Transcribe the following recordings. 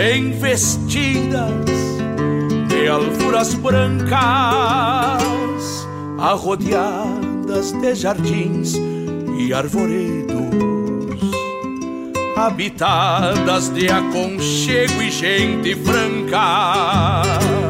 bem vestidas de alfuras brancas, arrodeadas de jardins e arvoredos, habitadas de aconchego e gente franca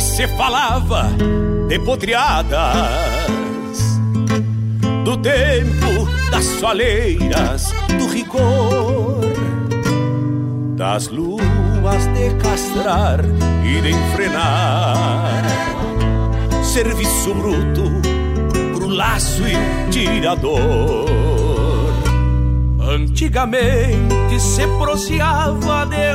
Se falava de podreadas do tempo das soleiras, do rigor das luas de castrar e de enfrenar. Serviço bruto pro laço e tirador. Antigamente se proseava de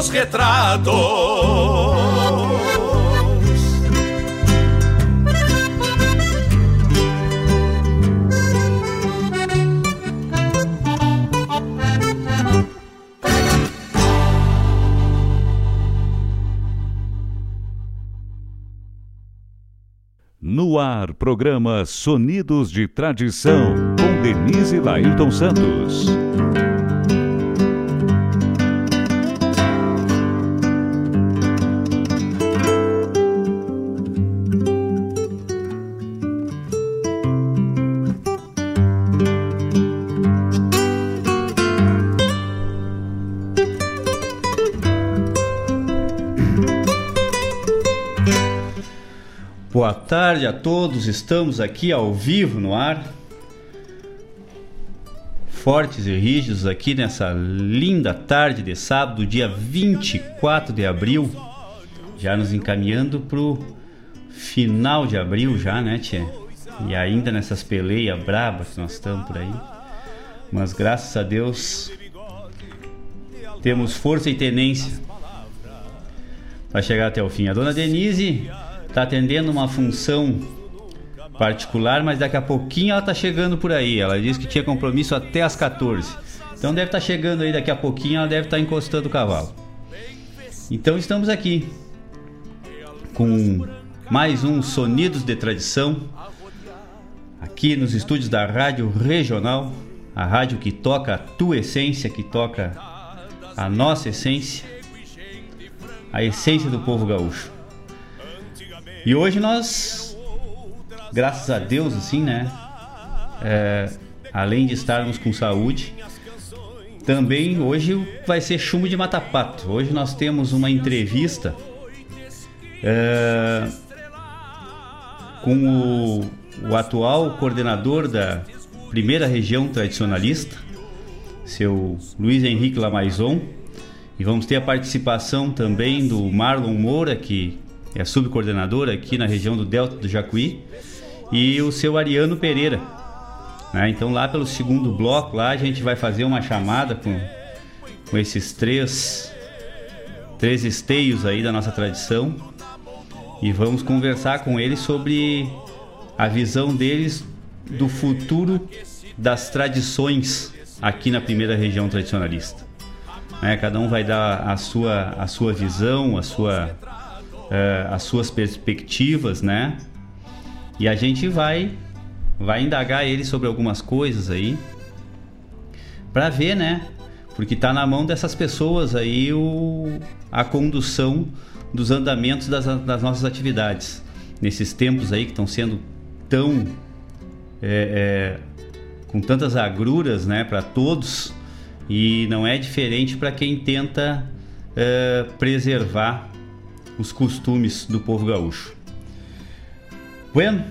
meus retratos. No ar, programa Sonidos de Tradição, com Denise Lailton Santos. Boa tarde a todos, estamos aqui ao vivo no ar, fortes e rígidos aqui nessa linda tarde de sábado, dia 24 de abril, já nos encaminhando pro final de abril já, né, Tchê? E ainda nessas peleias brabas que nós estamos por aí. Mas graças a Deus temos força e tenência para chegar até o fim. A dona Denise está atendendo uma função particular, mas daqui a pouquinho ela está chegando por aí. Ela disse que tinha compromisso até as 14. Então deve estar tá chegando aí daqui a pouquinho, ela deve estar tá encostando o cavalo. Então estamos aqui com mais um Sonidos de Tradição aqui nos estúdios da Rádio Regional, a rádio que toca a tua essência, que toca a nossa essência, a essência do povo gaúcho. E hoje nós, graças a Deus, assim, né? É, além de estarmos com saúde, também hoje vai ser chumbo de matapato. Hoje nós temos uma entrevista é, com o, o atual coordenador da primeira região tradicionalista, seu Luiz Henrique Lamaison. E vamos ter a participação também do Marlon Moura, que é subcoordenador aqui na região do Delta do Jacuí, e o seu Ariano Pereira. Né? Então lá pelo segundo bloco lá a gente vai fazer uma chamada com, com esses três três esteios aí da nossa tradição e vamos conversar com eles sobre a visão deles do futuro das tradições aqui na primeira região tradicionalista. Né? Cada um vai dar a sua, a sua visão, a sua uh, as suas perspectivas, né? E a gente vai vai indagar ele sobre algumas coisas aí para ver, né? Porque tá na mão dessas pessoas aí o, a condução dos andamentos das, das nossas atividades nesses tempos aí que estão sendo tão é, é, com tantas agruras, né, para todos e não é diferente para quem tenta é, preservar os costumes do povo gaúcho. Bueno,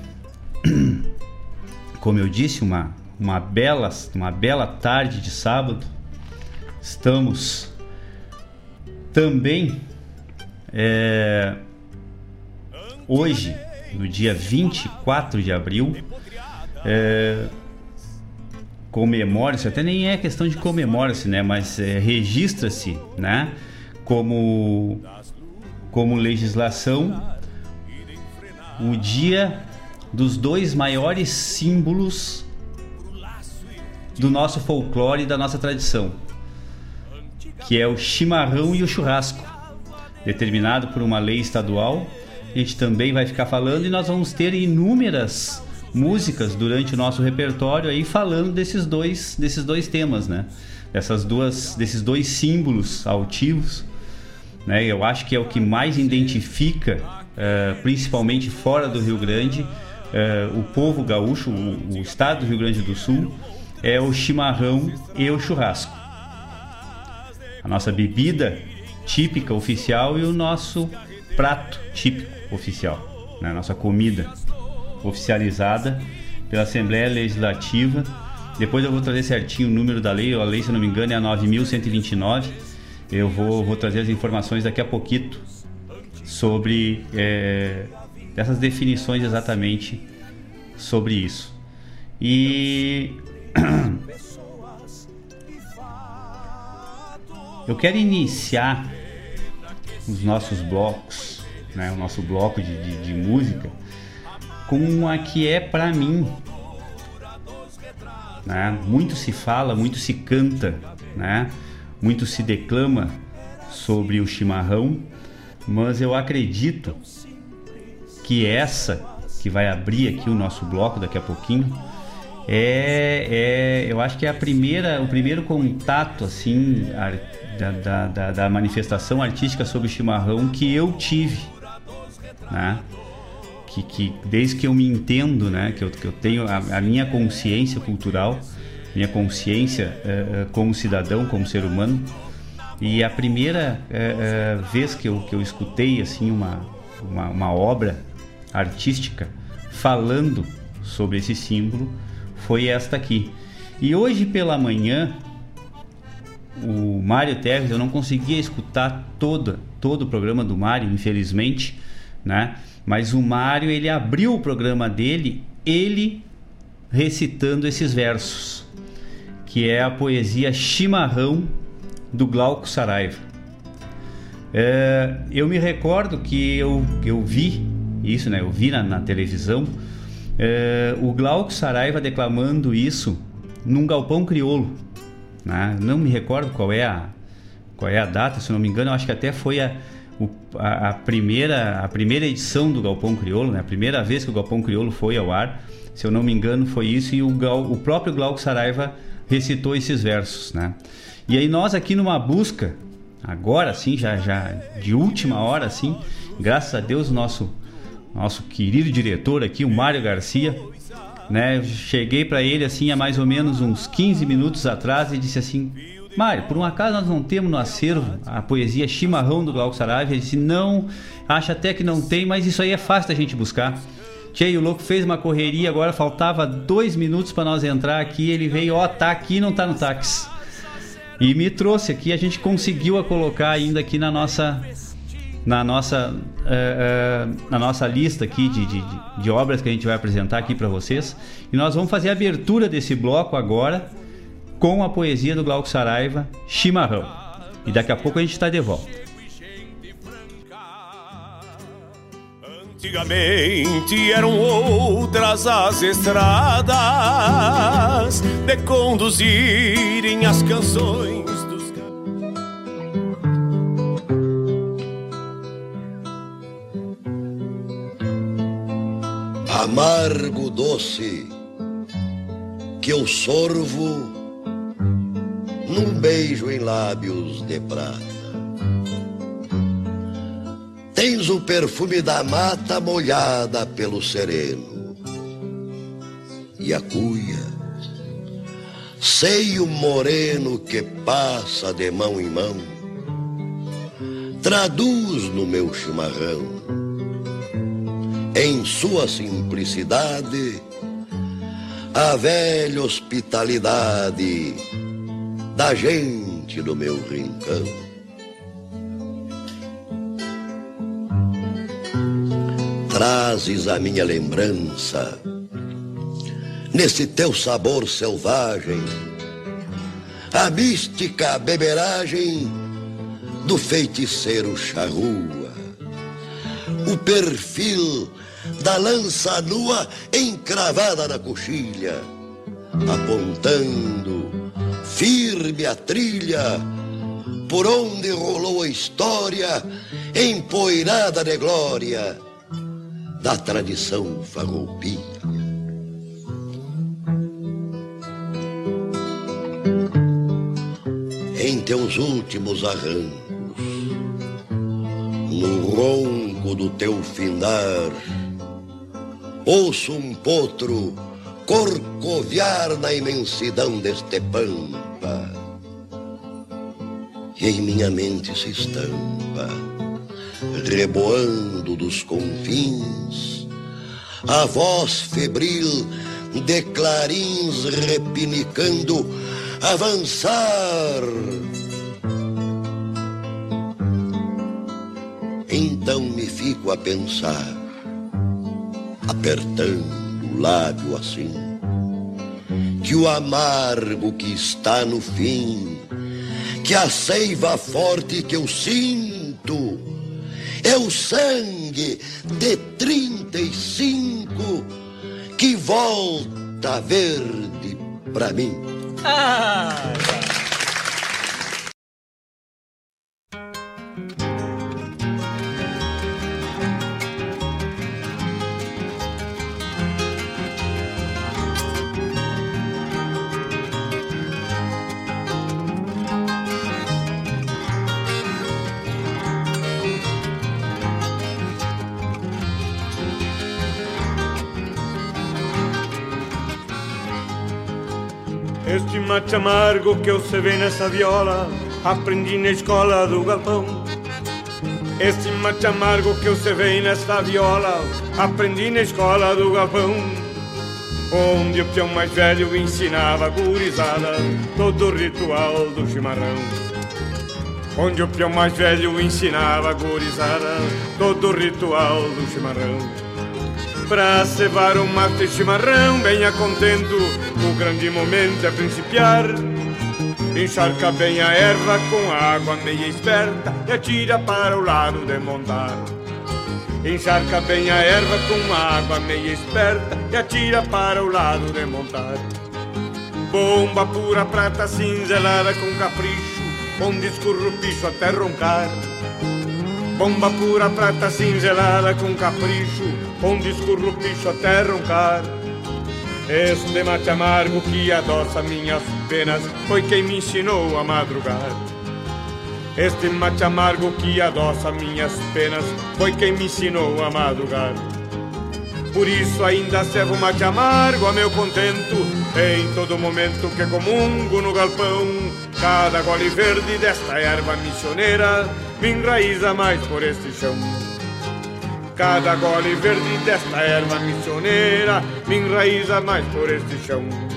como eu disse, uma, uma, bela, uma bela tarde de sábado, estamos também é, hoje, no dia 24 de abril, é, comemora-se, até nem é questão de comemora-se, né, mas é, registra-se, né, como como legislação o dia dos dois maiores símbolos do nosso folclore e da nossa tradição, que é o chimarrão e o churrasco, determinado por uma lei estadual. A gente também vai ficar falando e nós vamos ter inúmeras músicas durante o nosso repertório aí falando desses dois desses dois temas, né? Dessas duas desses dois símbolos altivos né? Eu acho que é o que mais identifica, uh, principalmente fora do Rio Grande, uh, o povo gaúcho, o, o, estado do Rio Grande do Sul, é o chimarrão e o churrasco. A nossa bebida típica oficial e o nosso prato típico oficial, né? nossa comida oficializada pela Assembleia Legislativa. Depois eu vou trazer certinho o número da lei, a lei, se não me engano, é a 9129 eu vou, vou trazer as informações daqui a pouquinho sobre é, essas definições exatamente sobre isso. E eu quero iniciar os nossos blocos, né, o nosso bloco de, de, de música, com uma que é para mim. Né? Muito se fala, muito se canta, né? Muito se declama sobre o chimarrão, mas eu acredito que essa que vai abrir aqui o nosso bloco daqui a pouquinho, é, é eu acho que é a primeira, o primeiro contato assim da, da, da manifestação artística sobre o chimarrão que eu tive, né? Que, que desde que eu me entendo, né? Que eu, que eu tenho a, a minha consciência cultural, minha consciência uh, como cidadão, como ser humano, e a primeira uh, vez que eu, que eu escutei assim uma, uma, uma obra artística falando sobre esse símbolo foi esta aqui. E hoje pela manhã, o Mário Terres, eu não conseguia escutar toda, todo o programa do Mário, infelizmente, né? Mas o Mário, ele abriu o programa dele, ele recitando esses versos, que é a poesia Chimarrão do Glauco Saraiva. É, eu me recordo que eu, eu vi isso, né? Eu vi na, na televisão é, o Glauco Saraiva declamando isso num galpão crioulo. Né? Não me recordo qual é a qual é a data, se não me engano, acho que até foi a, a, a, primeira a primeira edição do Galpão Crioulo, né? A primeira vez que o Galpão Crioulo foi ao ar, se eu não me engano, foi isso e o, Gal, o próprio Glauco Saraiva recitou esses versos, né? E aí nós aqui numa busca agora sim, já já de última hora assim, graças a Deus nosso nosso querido diretor aqui, o Mário Garcia, né? cheguei para ele assim há mais ou menos uns 15 minutos atrás e disse assim: Mário, por um acaso nós não temos no acervo a poesia Chimarrão do Glauco Saraiva? Ele disse: Não, acha até que não tem, mas isso aí é fácil da gente buscar. Tchê, o louco fez uma correria, agora faltava dois minutos para nós entrar aqui. Ele veio, ó, tá aqui não tá no táxi. E me trouxe aqui, a gente conseguiu a colocar ainda aqui na nossa na nossa, uh, uh, na nossa lista aqui de, de, de, obras que a gente vai apresentar aqui para vocês. E nós vamos fazer a abertura desse bloco agora com a poesia do Glauco Saraiva, Chimarrão. E daqui a pouco a gente está de volta. Antigamente eram outras as estradas de conduzirem as canções amargo doce que eu sorvo num beijo em lábios de prata. Tens o perfume da mata molhada pelo sereno e a cuia, seio moreno que passa de mão em mão, traduz no meu chimarrão em sua simplicidade, a velha hospitalidade da gente do meu rincão. Trazes a minha lembrança, nesse teu sabor selvagem, a mística beberagem do feiticeiro charrua, o perfil da lança nua encravada na coxilha, apontando firme a trilha por onde rolou a história empoeirada de glória da tradição farroupilha. Em teus últimos arrancos, no ronco do teu findar, Ouço um potro corcoviar na imensidão deste pampa. E em minha mente se estampa, reboando dos confins, a voz febril de clarins repinicando, avançar. Então me fico a pensar apertando o lábio assim, que o amargo que está no fim, que a seiva forte que eu sinto, é o sangue de trinta e cinco que volta verde pra mim. Ah, Este mate amargo que eu sei nessa viola Aprendi na escola do galpão. Este mate amargo que eu sei nessa viola Aprendi na escola do galpão. Onde o peão mais velho ensinava gurizada Todo o ritual do chimarrão. Onde o peão mais velho ensinava gurizada Todo o ritual do chimarrão Pra cevar o mate chimarrão bem a contento. O grande momento é principiar. Encharca bem a erva com água meia esperta E atira para o lado de montar. Encharca bem a erva com água meia esperta E atira para o lado de montar. Bomba pura prata cinzelada com capricho Onde escurra o picho até roncar Bomba pura prata cinzelada com capricho Onde escurra o picho até roncar. Este mate amargo que adoça minhas penas Foi quem me ensinou a madrugar. Este mate amargo que adoça minhas penas Foi quem me ensinou a madrugar. Por isso ainda servo mate amargo a meu contento Em todo momento que comungo no galpão Cada gole verde desta erva missioneira Me enraiza mais por este chão. Cada gole verde desta erva missioneira Me enraiza mais por este chão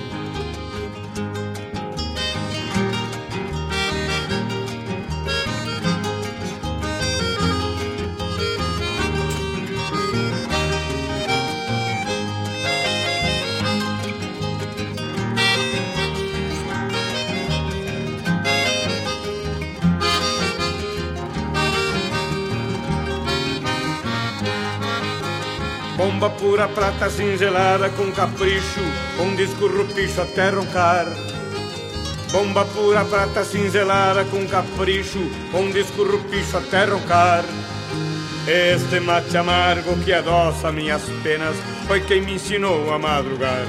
Bomba pura prata cinzelada com capricho, onde escurro o picho até roncar. Bomba pura prata cinzelada com capricho, onde escurro o picho até roncar. Este mate amargo que adoça minhas penas foi quem me ensinou a madrugar.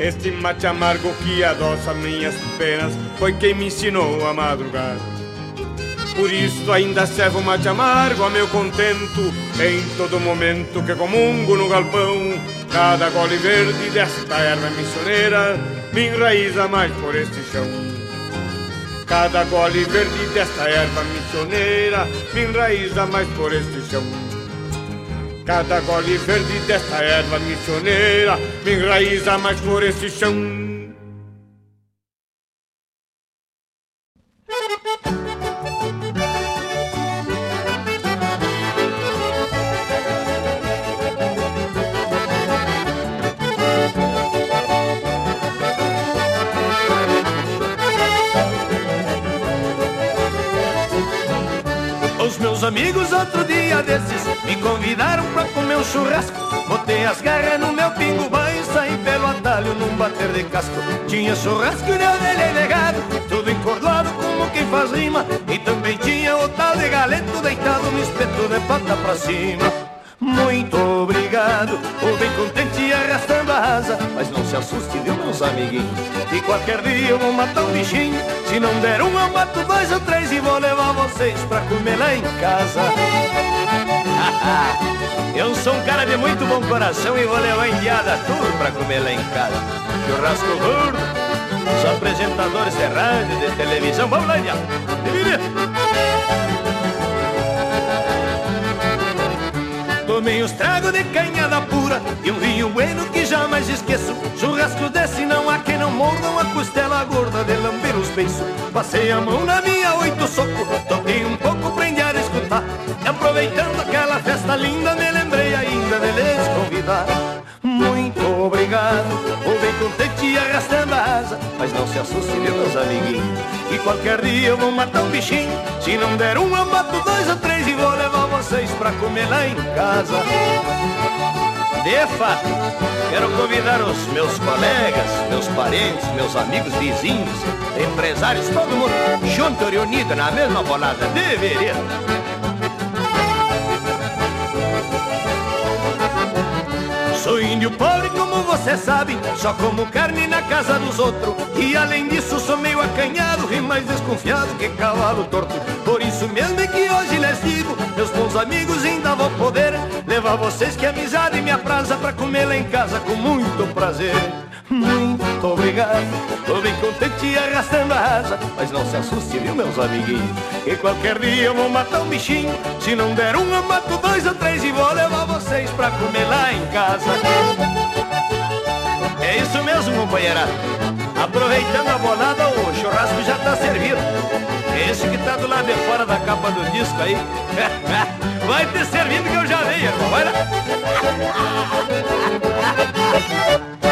Este mate amargo que adoça minhas penas foi quem me ensinou a madrugar. Por isso ainda servo mate amargo a meu contento Em todo momento que comungo no galpão Cada gole verde desta erva missioneira Me enraiza mais por este chão. Cada gole verde desta erva missioneira Me enraiza mais por este chão. Cada gole verde desta erva missioneira Me enraiza mais por este chão convidaram pra comer um churrasco. Botei as garras no meu pingo banho saí pelo atalho num bater de casco. Tinha churrasco de ovelha e legado Tudo encordoado como quem faz rima. E também tinha o tal de galeto deitado no espeto de pata pra cima. Muito obrigado, ou bem contente e arrastando a asa. Mas não se assuste, viu meus amiguinhos E qualquer dia eu vou matar um bichinho. Se não der um, eu mato dois ou três E vou levar vocês pra comer lá em casa Eu sou um cara de muito bom coração E vou levar indiada tudo pra comer lá em casa Churrasco gordo Os apresentadores de rádio, de televisão Vamos lá, indiada Tomei uns tragos de canhada pura e um vinho bueno que jamais esqueço. Churrasco desse não há quem não morda uma costela gorda de lamber os beiços. Passei a mão na minha oito soco, toquei um pouco, prendi E aproveitando aquela festa linda, me lembrei ainda de lhes convidar. Muito obrigado, vou bem contente e arrastando a asa. Mas não se assuste, meus amiguinhos. E qualquer dia eu vou matar um bichinho. Se não der um, eu mato dois ou três e vou levar vocês pra comer lá em casa. De fato, quero convidar os meus colegas, meus parentes, meus amigos, vizinhos, empresários, todo mundo junto e unido na mesma bolada. Deveria. Sou índio pobre, como você sabe, só como carne na casa dos outros. E além disso, sou meio acanhado e mais desconfiado que cavalo torto. Por isso mesmo é que hoje lhes digo, meus bons amigos, ainda vou poder levar vocês que amizade me apraza pra comer lá em casa com muito prazer. Muito obrigado. Tô bem contente arrastando a asa, mas não se assuste, viu, meus amiguinhos? Que qualquer dia eu vou matar um bichinho. Se não der um, eu mato dois ou três e vou levar vocês pra comer lá em casa. É isso mesmo, companheira. Aproveitando a bolada, o churrasco já tá servido. Esse que tá do lado de fora da capa do disco aí. Vai ter servido que eu já venho, irmão. Vai lá.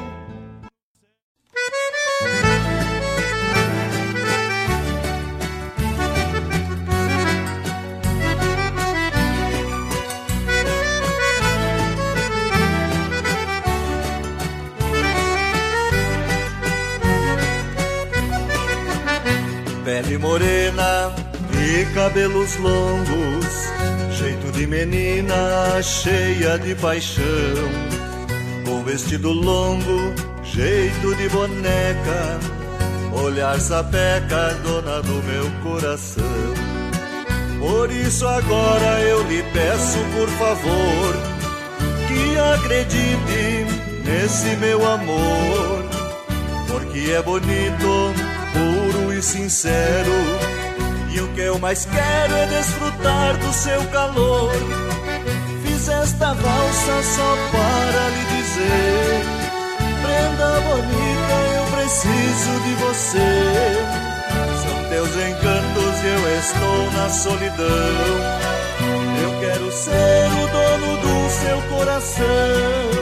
Pele morena e cabelos longos, jeito de menina cheia de paixão. Com vestido longo, jeito de boneca, olhar sapeca, dona do meu coração. Por isso agora eu lhe peço, por favor, que acredite nesse meu amor, porque é bonito, sincero. E o que eu mais quero é desfrutar do seu calor. Fiz esta valsa só para lhe dizer: Prenda bonita, eu preciso de você. São teus encantos e eu estou na solidão. Eu quero ser o dono do seu coração.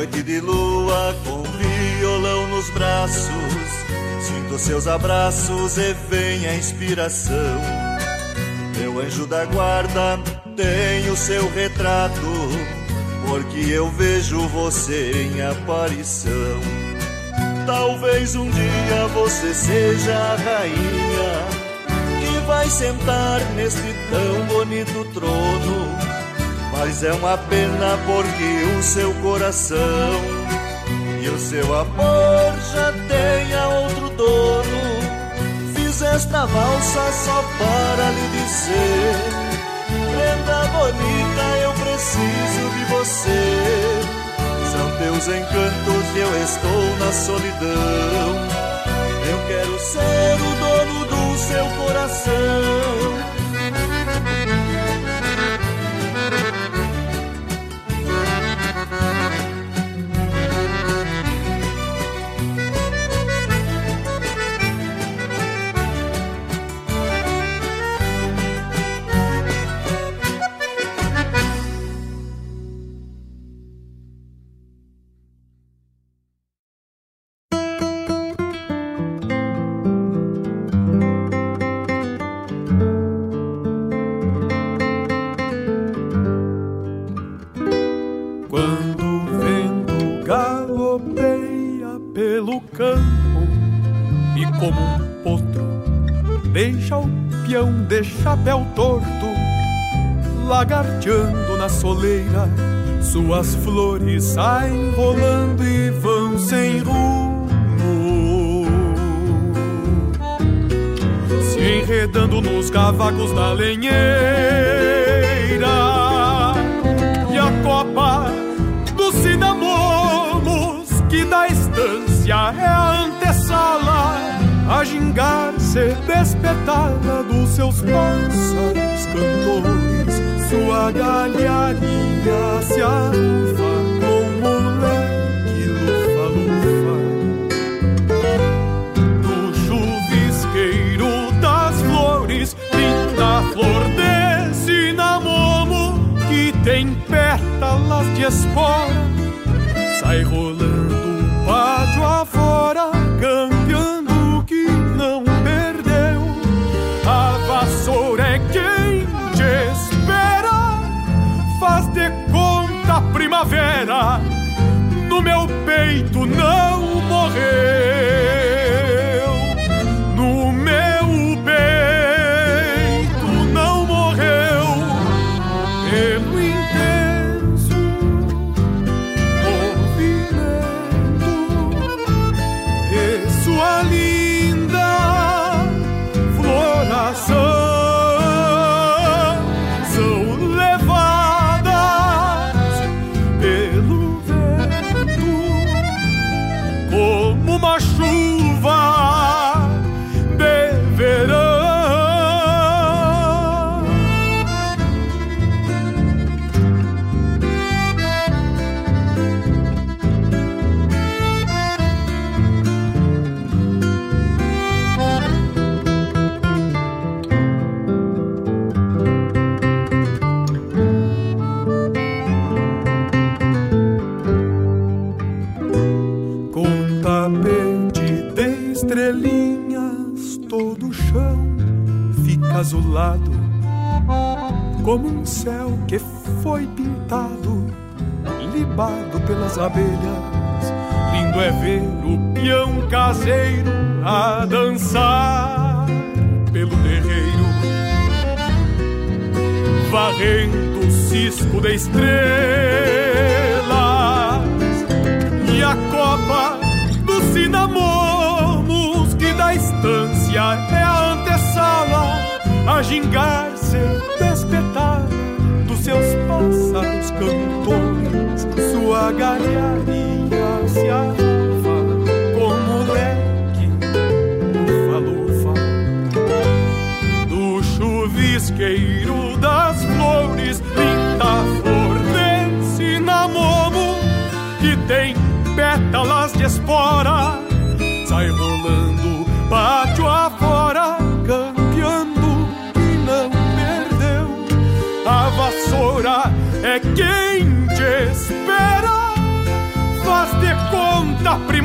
Noite de lua, com violão nos braços, sinto seus abraços e vem a inspiração. Meu anjo da guarda tem o seu retrato, porque eu vejo você em aparição. Talvez um dia você seja a rainha que vai sentar neste tão bonito trono. Mas é uma pena porque o seu coração e o seu amor já tem a outro dono. Fiz esta valsa só para lhe dizer: Prenda bonita, eu preciso de você. São teus encantos e eu estou na solidão. Eu quero ser o dono do seu coração. De chapéu torto, lagarteando na soleira, suas flores saem rolando e vão sem rumo, se enredando nos cavacos da lenheira. E a copa dos cinamomos que da estância é a antessala a gingar-se despertada dos seus pássaros cantores. Sua galharia se arrufa com moleque lufa-lufa. Do chuvisqueiro das flores linda flor de cinamomo que tem pétalas de espora. Sai rolando o pátio afora, campeando como um céu que foi pintado, libado pelas abelhas. Lindo é ver o peão caseiro a dançar pelo terreiro, varrendo o cisco de estrelas e a copa dos cinamomos que da estância é a antessala a gingar pássaros cantores, sua galharia se arrufa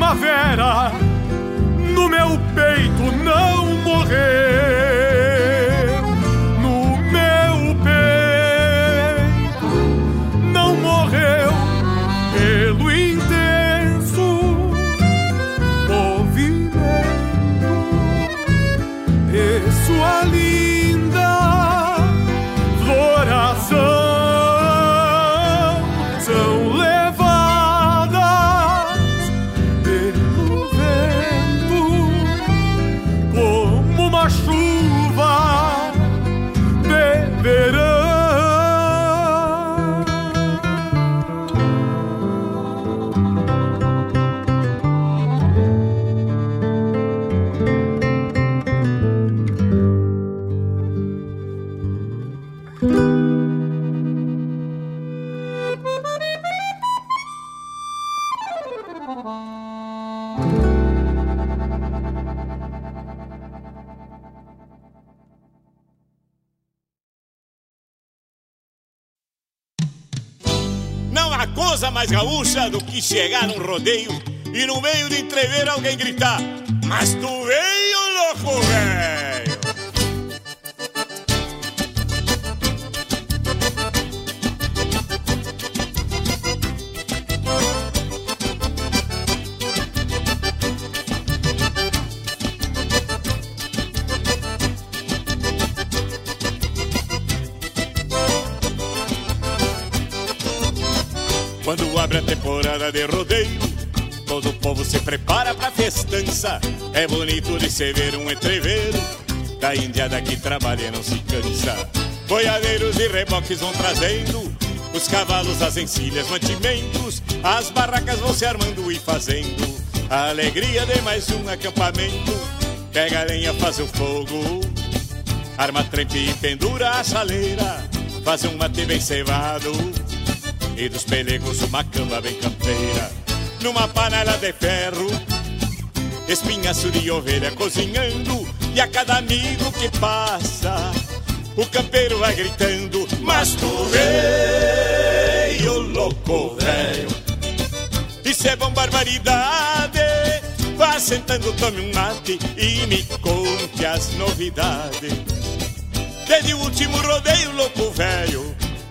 primavera, no meu peito não morrer. Chegar num rodeio e no meio de entrever alguém gritar: Mas tu veio, louco, velho! Temporada de rodeio, todo o povo se prepara pra festança. É bonito de se ver um entreveiro, da indiada que trabalha não se cansa. Boiadeiros e reboques vão trazendo, os cavalos, as encilhas, mantimentos, as barracas vão se armando e fazendo. A alegria de mais um acampamento, pega a lenha, faz o fogo, arma trempe e pendura a chaleira, faz um mate bem cevado e dos pelegos uma cama bem campeira. Numa panela de ferro, espinhaço de ovelha cozinhando, e a cada amigo que passa, o campeiro vai gritando: Mas tu veio, louco velho. Isso é bom barbaridade. Vá sentando, tome um mate e me conte as novidades. Desde o último rodeio louco velho,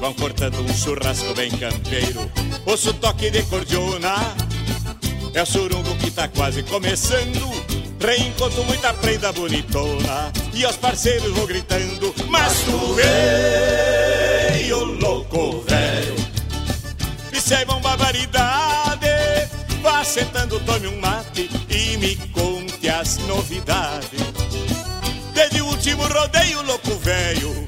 vão cortando um churrasco bem campeiro. Ouço toque de cordiona, é o surungo que tá quase começando. Reencontro muita prenda bonitona e aos parceiros vou gritando: Mas tu veio louco velho, isso é bom barbaridade. Vá sentando, tome um mate e me conte as novidades. Desde o último rodeio louco velho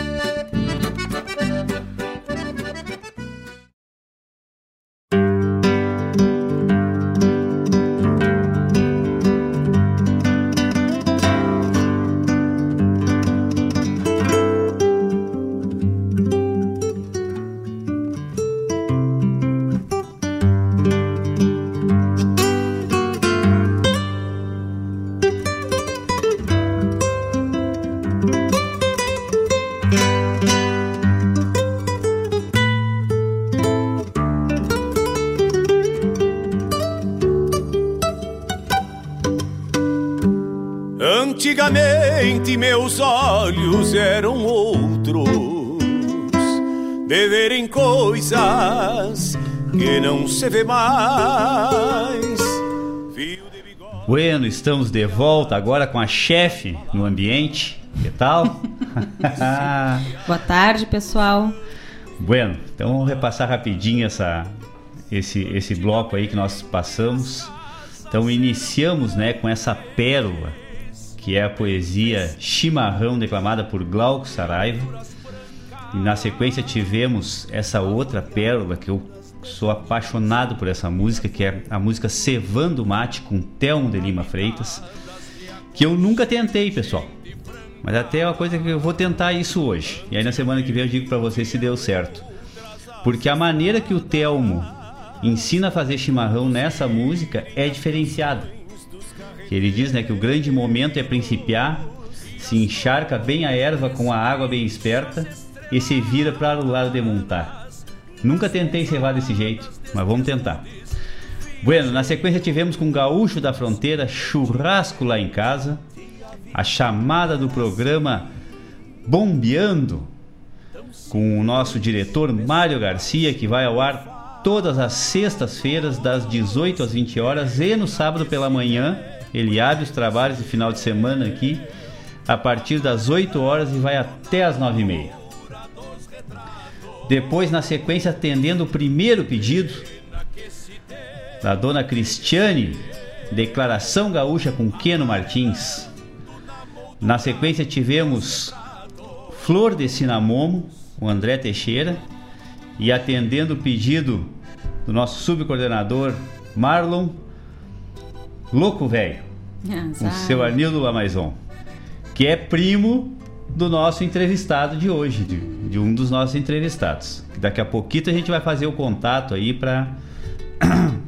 Que não se vê mais. Bueno, estamos de volta agora com a chefe no ambiente. Que tal? Boa tarde, pessoal. Bueno, então vamos repassar rapidinho essa, esse, esse bloco aí que nós passamos. Então iniciamos né, com essa pérola que é a poesia Chimarrão, declamada por Glauco Saraiva. E na sequência tivemos essa outra pérola que eu sou apaixonado por essa música, que é a música Cevando Mate com Telmo de Lima Freitas, que eu nunca tentei, pessoal. Mas até é uma coisa que eu vou tentar isso hoje. E aí na semana que vem eu digo para vocês se deu certo. Porque a maneira que o Telmo ensina a fazer chimarrão nessa música é diferenciada. Ele diz né, que o grande momento é principiar, se encharca bem a erva com a água bem esperta e se vira para o lado de montar. Nunca tentei cevar desse jeito, mas vamos tentar. Bueno, na sequência tivemos com Gaúcho da Fronteira, Churrasco lá em casa. a chamada do programa Bombeando, com o nosso diretor Mário Garcia, que vai ao ar todas as sextas-feiras, das 18 às 20 horas, e no sábado pela manhã. Ele abre os trabalhos de final de semana aqui, a partir das 8 horas e vai até as 9 e meia. Depois, na sequência, atendendo o primeiro pedido da dona Cristiane, Declaração Gaúcha com Queno Martins. Na sequência, tivemos Flor de Cinamomo, o André Teixeira, e atendendo o pedido do nosso subcoordenador Marlon Louco Velho, com o seu Arnildo Lamaison, que é primo do nosso entrevistado de hoje, de, de, um dos nossos entrevistados. Daqui a pouquinho a gente vai fazer o contato aí para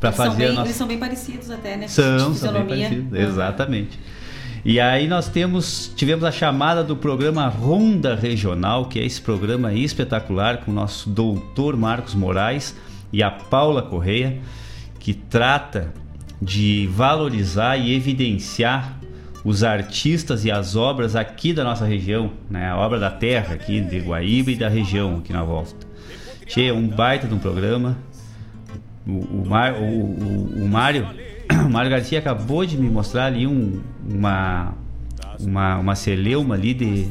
para fazer bem, a nossa... Eles são bem parecidos até, né? São, são bem parecidos, exatamente. E aí nós temos, tivemos a chamada do programa Ronda Regional, que é esse programa espetacular com o nosso doutor Marcos Moraes e a Paula Correia, que trata de valorizar e evidenciar os artistas e as obras aqui da nossa região, né? A obra da terra aqui de Guaíba e da região aqui na volta. Cheia um baita de um programa. O, o, Mar, o, o, o Mário o Mário Garcia acabou de me mostrar ali um, uma, uma, uma celeuma ali de,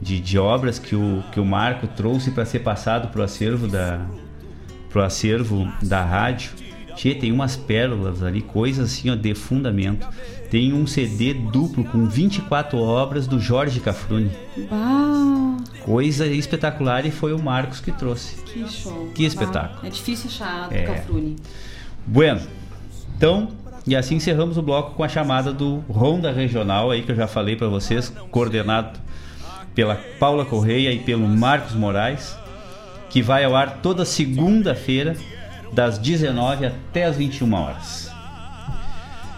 de, de, obras que o, que o Marco trouxe para ser passado pro acervo da pro acervo da rádio. Tchê, tem umas pérolas ali, coisas assim ó, de fundamento. Tem um CD duplo com 24 obras do Jorge Cafrune. Bah. Coisa espetacular e foi o Marcos que trouxe. Que show. Que espetáculo. É difícil achar do é. Cafrune. Bueno, então e assim encerramos o bloco com a chamada do Ronda Regional aí que eu já falei para vocês, coordenado pela Paula Correia e pelo Marcos Moraes, que vai ao ar toda segunda-feira das 19 até as 21 horas.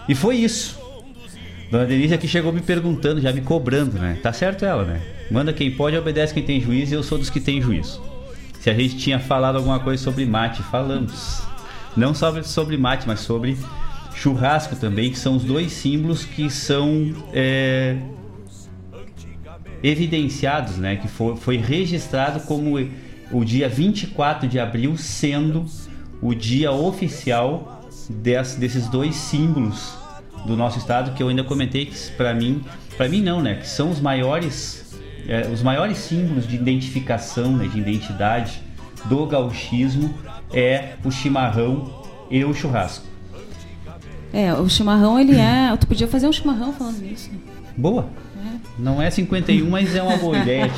E foi isso. Dona Denise aqui chegou me perguntando, já me cobrando, né? Tá certo ela, né? Manda quem pode, obedece quem tem juízo e eu sou dos que tem juízo. Se a gente tinha falado alguma coisa sobre mate, falamos. Não só sobre mate, mas sobre churrasco também, que são os dois símbolos que são é, evidenciados, né? Que foi, foi registrado como o dia 24 de abril sendo o dia oficial des, desses dois símbolos do nosso estado que eu ainda comentei que para mim, para mim não, né? Que são os maiores, é, os maiores símbolos de identificação, né? De identidade do gauchismo é o chimarrão e o churrasco. É, o chimarrão ele é. Tu podia fazer um chimarrão falando nisso. Boa. É. Não é 51, mas é uma boa ideia.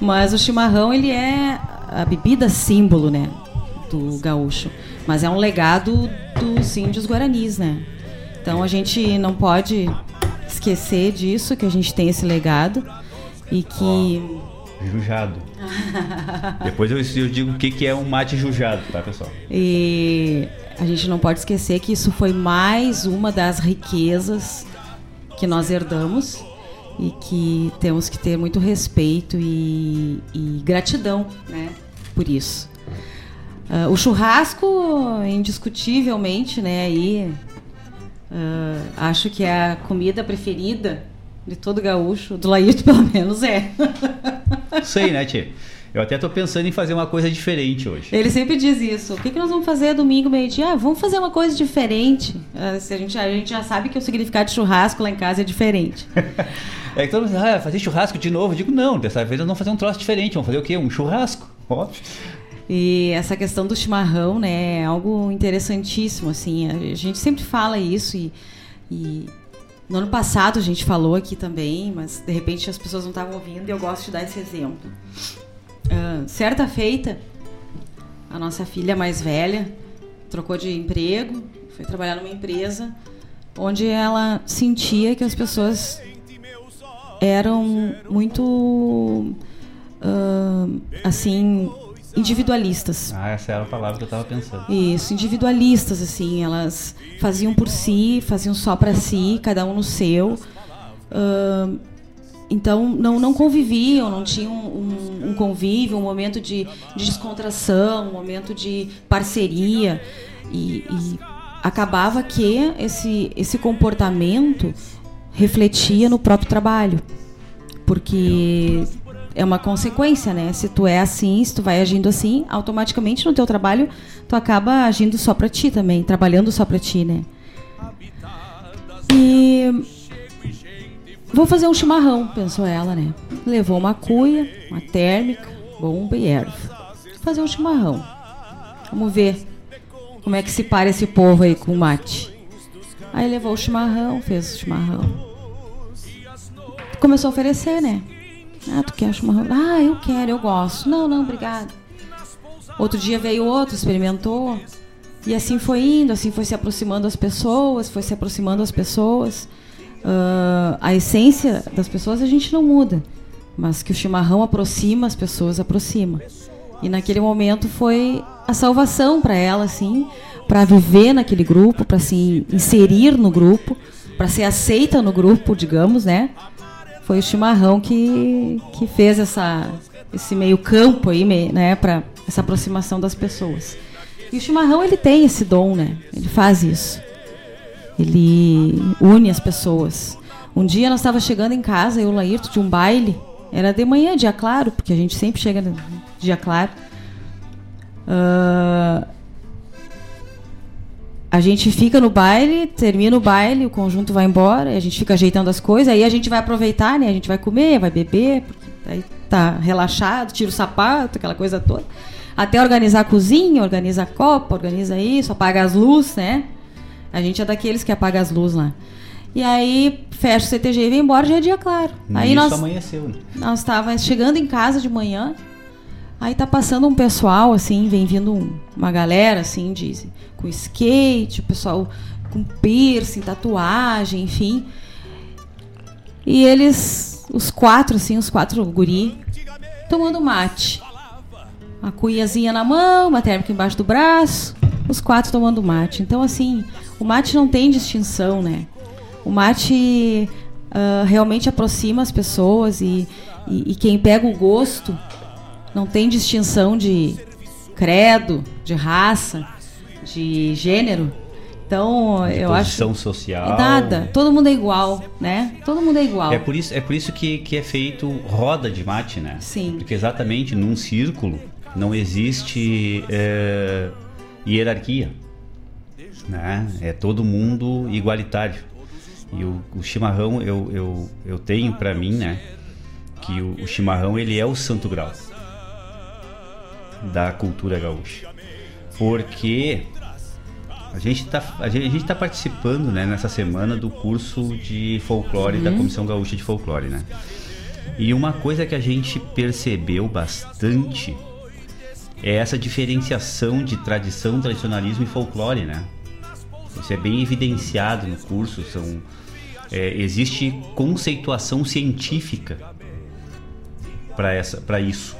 mas o chimarrão ele é a bebida símbolo, né, do gaúcho. Mas é um legado dos índios guaranis, né? Então a gente não pode esquecer disso, que a gente tem esse legado e que oh, jujado. Depois eu, eu digo o que, que é um mate jujado, tá, pessoal? E a gente não pode esquecer que isso foi mais uma das riquezas que nós herdamos e que temos que ter muito respeito e, e gratidão né, por isso. Uh, o churrasco, indiscutivelmente, né, aí, uh, acho que é a comida preferida de todo gaúcho, do Laírto pelo menos é. Sei, né, Tia? Eu até tô pensando em fazer uma coisa diferente hoje. Ele sempre diz isso. O que, que nós vamos fazer domingo, meio-dia? Ah, vamos fazer uma coisa diferente. Ah, a gente, a gente já sabe que o significado de churrasco lá em casa é diferente. é que todo mundo diz, ah, fazer churrasco de novo. Eu digo, não, dessa vez nós vamos fazer um troço diferente. Vamos fazer o quê? Um churrasco. Óbvio. E essa questão do chimarrão, né, é algo interessantíssimo, assim. A gente sempre fala isso e, e no ano passado a gente falou aqui também, mas de repente as pessoas não estavam ouvindo e eu gosto de dar esse exemplo. Uh, certa feita, a nossa filha mais velha trocou de emprego, foi trabalhar numa empresa onde ela sentia que as pessoas eram muito uh, assim individualistas. Ah, essa era a palavra que eu estava pensando. Isso, individualistas assim, elas faziam por si, faziam só para si, cada um no seu. Uh, então não, não conviviam, não tinham um, um convívio, um momento de, de, descontração, um momento de parceria. E, e, acabava que esse, esse comportamento refletia no próprio trabalho. Porque é uma consequência, né? Se tu é assim, se tu vai agindo assim, automaticamente no teu trabalho tu acaba agindo só para ti também, trabalhando só para ti, né? E vou fazer um chimarrão, pensou ela, né? Levou uma cuia, uma térmica, bomba e erva. Vou fazer um chimarrão. Vamos ver como é que se para esse povo aí com mate. Aí levou o chimarrão, fez o chimarrão. Começou a oferecer, né? Ah, tu quer chimarrão? Ah, eu quero, eu gosto. Não, não, obrigado. Outro dia veio outro, experimentou. E assim foi indo, assim foi se aproximando as pessoas, foi se aproximando as pessoas. Uh, a essência das pessoas a gente não muda, mas que o chimarrão aproxima as pessoas, aproxima. E naquele momento foi a salvação para ela, assim, para viver naquele grupo, para se inserir no grupo, para ser aceita no grupo, digamos, né? Foi o chimarrão que, que fez essa, esse meio campo aí, né, para essa aproximação das pessoas. E o chimarrão ele tem esse dom, né? Ele faz isso. Ele une as pessoas. Um dia nós estava chegando em casa, eu Laírto, de um baile. Era de manhã, dia claro, porque a gente sempre chega dia claro. Uh, a gente fica no baile, termina o baile, o conjunto vai embora, a gente fica ajeitando as coisas, aí a gente vai aproveitar, né? A gente vai comer, vai beber, porque aí tá relaxado, tira o sapato, aquela coisa toda. Até organizar a cozinha, organiza a copa, organiza isso, apaga as luzes, né? A gente é daqueles que apaga as luzes lá. E aí fecha o CTG e vem embora, já é dia claro. aí Isso nós amanheceu, né? nós estávamos chegando em casa de manhã, aí tá passando um pessoal, assim, vem vindo um- uma galera, assim, de, com skate, o pessoal com piercing, tatuagem, enfim. E eles, os quatro, assim, os quatro guri, tomando mate. Uma cuiazinha na mão, uma térmica embaixo do braço, os quatro tomando mate. Então, assim, o mate não tem distinção, né? O mate ah, realmente aproxima as pessoas e, e, e quem pega o gosto não tem distinção de credo, de raça, de gênero. Então, eu acho. Social. Nada. Todo mundo é igual, né? Todo mundo é igual. É por isso, é por isso que, que é feito roda de mate, né? Sim. Porque exatamente num círculo não existe é, hierarquia. Né? É todo mundo igualitário. E o, o chimarrão, eu, eu, eu tenho pra mim, né? Que o, o chimarrão ele é o santo grau da cultura gaúcha. Porque a gente está a gente, a gente tá participando né, nessa semana do curso de folclore da Uhum. Comissão Gaúcha de Folclore, né? E uma coisa que a gente percebeu bastante é essa diferenciação de tradição, tradicionalismo e folclore, né? Isso é bem evidenciado no curso. São, é, existe conceituação científica para essa, para isso,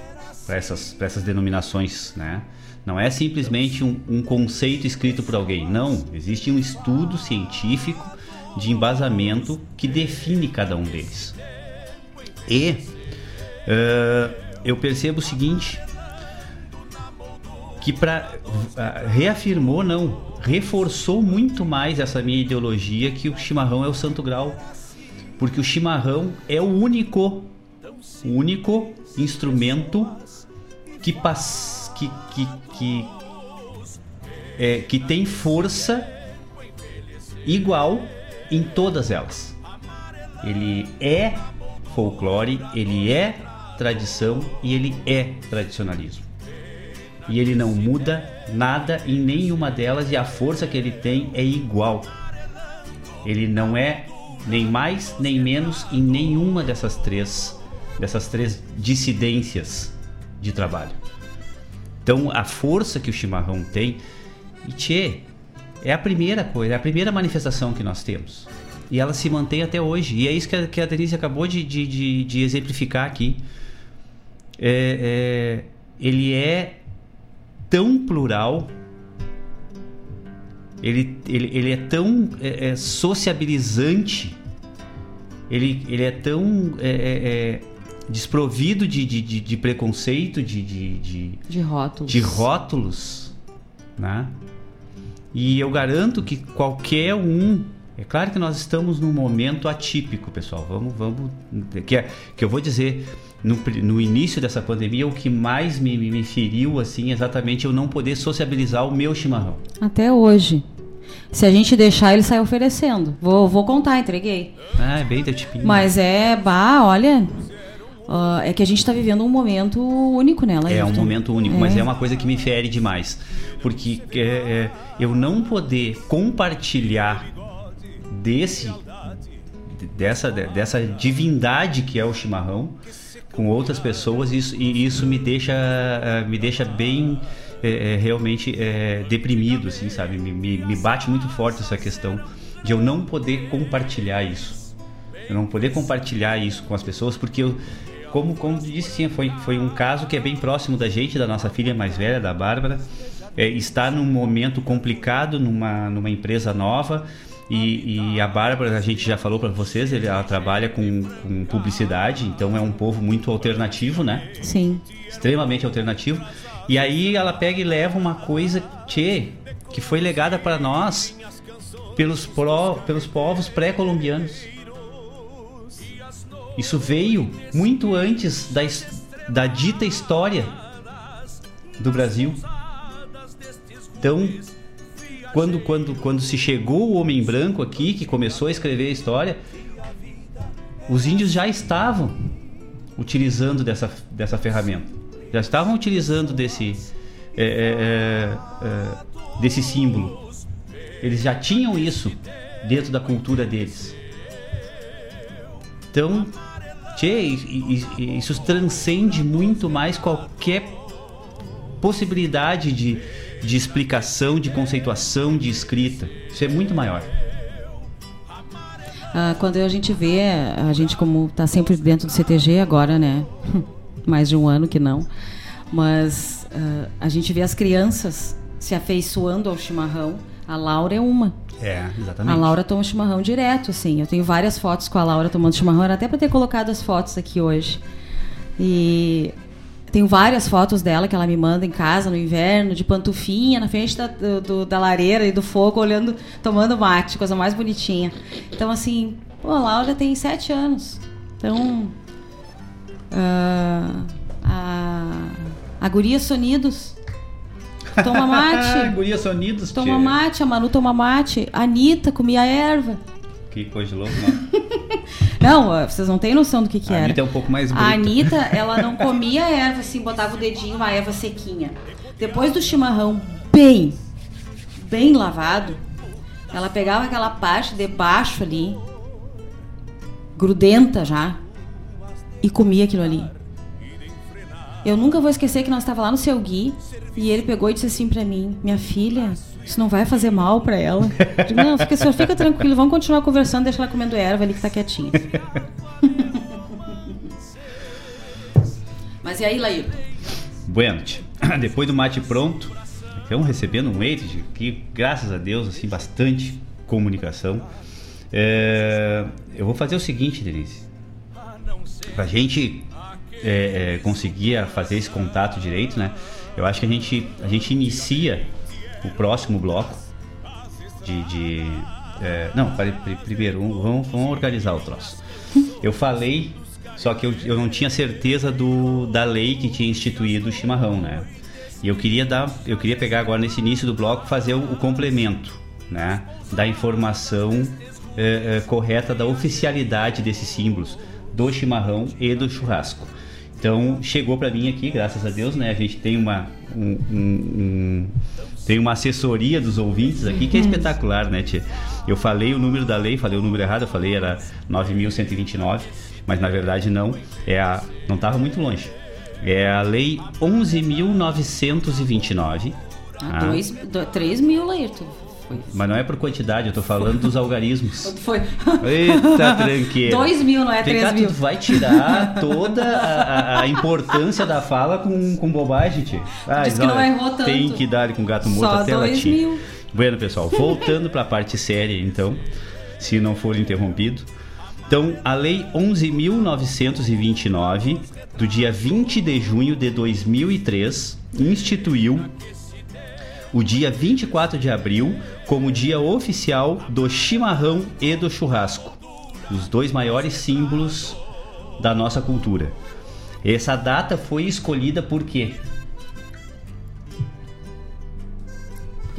para essas, essas denominações, né? Não é simplesmente um, um conceito escrito por alguém. Não, existe um estudo científico de embasamento que define cada um deles. E eh, eu percebo o seguinte, que para reafirmou não, reforçou muito mais essa minha ideologia que o chimarrão é o santo grau, porque o chimarrão é o único, o único instrumento que pas, que que que, é, que tem força igual em todas elas. Ele é folclore, ele é tradição e ele é tradicionalismo. E ele não muda nada em nenhuma delas e a força que ele tem é igual. Ele não é nem mais nem menos em nenhuma dessas três dessas três dissidências de trabalho. Então a força que o chimarrão tem, e tchê, é a primeira coisa, é a primeira manifestação que nós temos. E ela se mantém até hoje. E é isso que a, que a Denise acabou de, de, de- de exemplificar aqui. É- é, ele é tão plural, ele, ele, ele é tão é, é, sociabilizante, ele, ele é tão é, é, desprovido de, de, de, de preconceito, de, de, de, De rótulos. de rótulos, né? E eu garanto que qualquer um É claro que nós estamos num momento atípico, pessoal. Vamos, vamos, que, é, que eu vou dizer no, no início dessa pandemia o que mais me, me, feriu assim, exatamente eu não poder sociabilizar o meu chimarrão. Até hoje. Se a gente deixar, ele sai oferecendo. Vou, vou contar, entreguei. Ah, é bem teu tipinho. Mas é, bah, olha. Uh, é que a gente está vivendo um momento único nela. É um momento único, é. mas é uma coisa que me fere demais. Porque é, é, eu não poder compartilhar desse dessa, dessa divindade que é o chimarrão com outras pessoas isso, e isso me deixa, eh, me deixa bem é, é, realmente é, deprimido, assim, sabe? Me, me, me, bate muito forte essa questão de eu não poder compartilhar isso. Eu não poder compartilhar isso com as pessoas, porque eu, como, como disse, sim, foi, foi um caso que é bem próximo da gente, da nossa filha mais velha, da Bárbara. É, está num momento complicado numa, numa empresa nova. E, e, a Bárbara, a gente já falou para vocês, ela trabalha com, com, publicidade, então é um povo muito alternativo, né? Sim. Extremamente alternativo. E aí ela pega e leva uma coisa tchê, que foi legada para nós pelos, pró, pelos povos pré-colombianos. Isso veio muito antes da, da dita história do Brasil. Então, quando, quando, quando se chegou o homem branco aqui, que começou a escrever a história, os índios já estavam utilizando dessa, dessa ferramenta já estavam utilizando desse, é, é, é, é, desse símbolo. Eles já tinham isso dentro da cultura deles. Então, tchê, isso transcende muito mais qualquer possibilidade de, de explicação, de conceituação, de escrita. Isso é muito maior. Ah, quando a gente vê, a gente como está sempre dentro do CTG agora, né? mais de um ano que não. Mas uh, a gente vê as crianças se afeiçoando ao chimarrão. A Laura é uma. É, exatamente. A Laura toma chimarrão direto, assim. Eu tenho várias fotos com a Laura tomando chimarrão, era até para ter colocado as fotos aqui hoje. E tenho várias fotos dela que ela me manda em casa no inverno, de pantufinha, na frente da, do, da lareira e do fogo, olhando, tomando mate, coisa mais bonitinha. Então, assim, pô, a Laura tem sete anos. Então, Uh, a, a Guria Sonidos. Toma mate. Guria Sonidos. Toma mate, a Manu toma mate. A Anitta comia erva. Que coisa de louco, não. não, vocês não têm noção do que, que a era. A Anitta é um pouco mais. A Anitta, ela não comia erva assim, botava o dedinho, uma erva sequinha. Depois do chimarrão bem, bem lavado, ela pegava aquela parte de baixo ali, grudenta já, e comia aquilo ali. Eu nunca vou esquecer que nós estava lá no seu Gui e ele pegou e disse assim para mim: "Minha filha, isso não vai fazer mal para ela". Digo, não, fica, senhor, fica tranquilo, vamos continuar conversando, deixa ela comendo erva ali que tá quietinha. Mas e aí, Laí? Bueno, depois do mate pronto, estamos recebendo um leite que, graças a Deus, assim, bastante comunicação. É, eu vou fazer o seguinte, Denise para a gente é, é, conseguir fazer esse contato direito, né? Eu acho que a gente, a gente inicia o próximo bloco de. de é, não, primeiro, vamos, vamos organizar o troço. Eu falei, só que eu, eu não tinha certeza do, da lei que tinha instituído o chimarrão, né? E eu queria dar, eu queria pegar agora nesse início do bloco fazer o, o complemento, né? Da informação é, é, correta da oficialidade desses símbolos do chimarrão e do churrasco. Então chegou para mim aqui, graças a Deus, né? A gente tem uma um, um, tem uma assessoria dos ouvintes aqui que é uhum. espetacular, né, tia? Eu falei o número da lei, falei o número errado, eu falei era 9.129, mas na verdade não, é a não estava muito longe. É a lei 11.929. Ah, 3 mil, Laírton. Mas não é por quantidade, eu tô falando dos algarismos. Foi. Eita, tranqueira. 2 mil, não é 3 mil. Tu vai tirar toda a, a, importância da fala com, com bobagem, tio. Ah, Diz que não errou tanto. Tem que dar com gato morto Só até latir. mil. Bueno, pessoal, voltando para a parte séria, então, se não for interrompido. Então, a Lei 11.929, do dia 20 de junho de 2003, instituiu o dia 24 de abril como dia oficial do chimarrão e do churrasco, os dois maiores símbolos da nossa cultura. Essa data foi escolhida por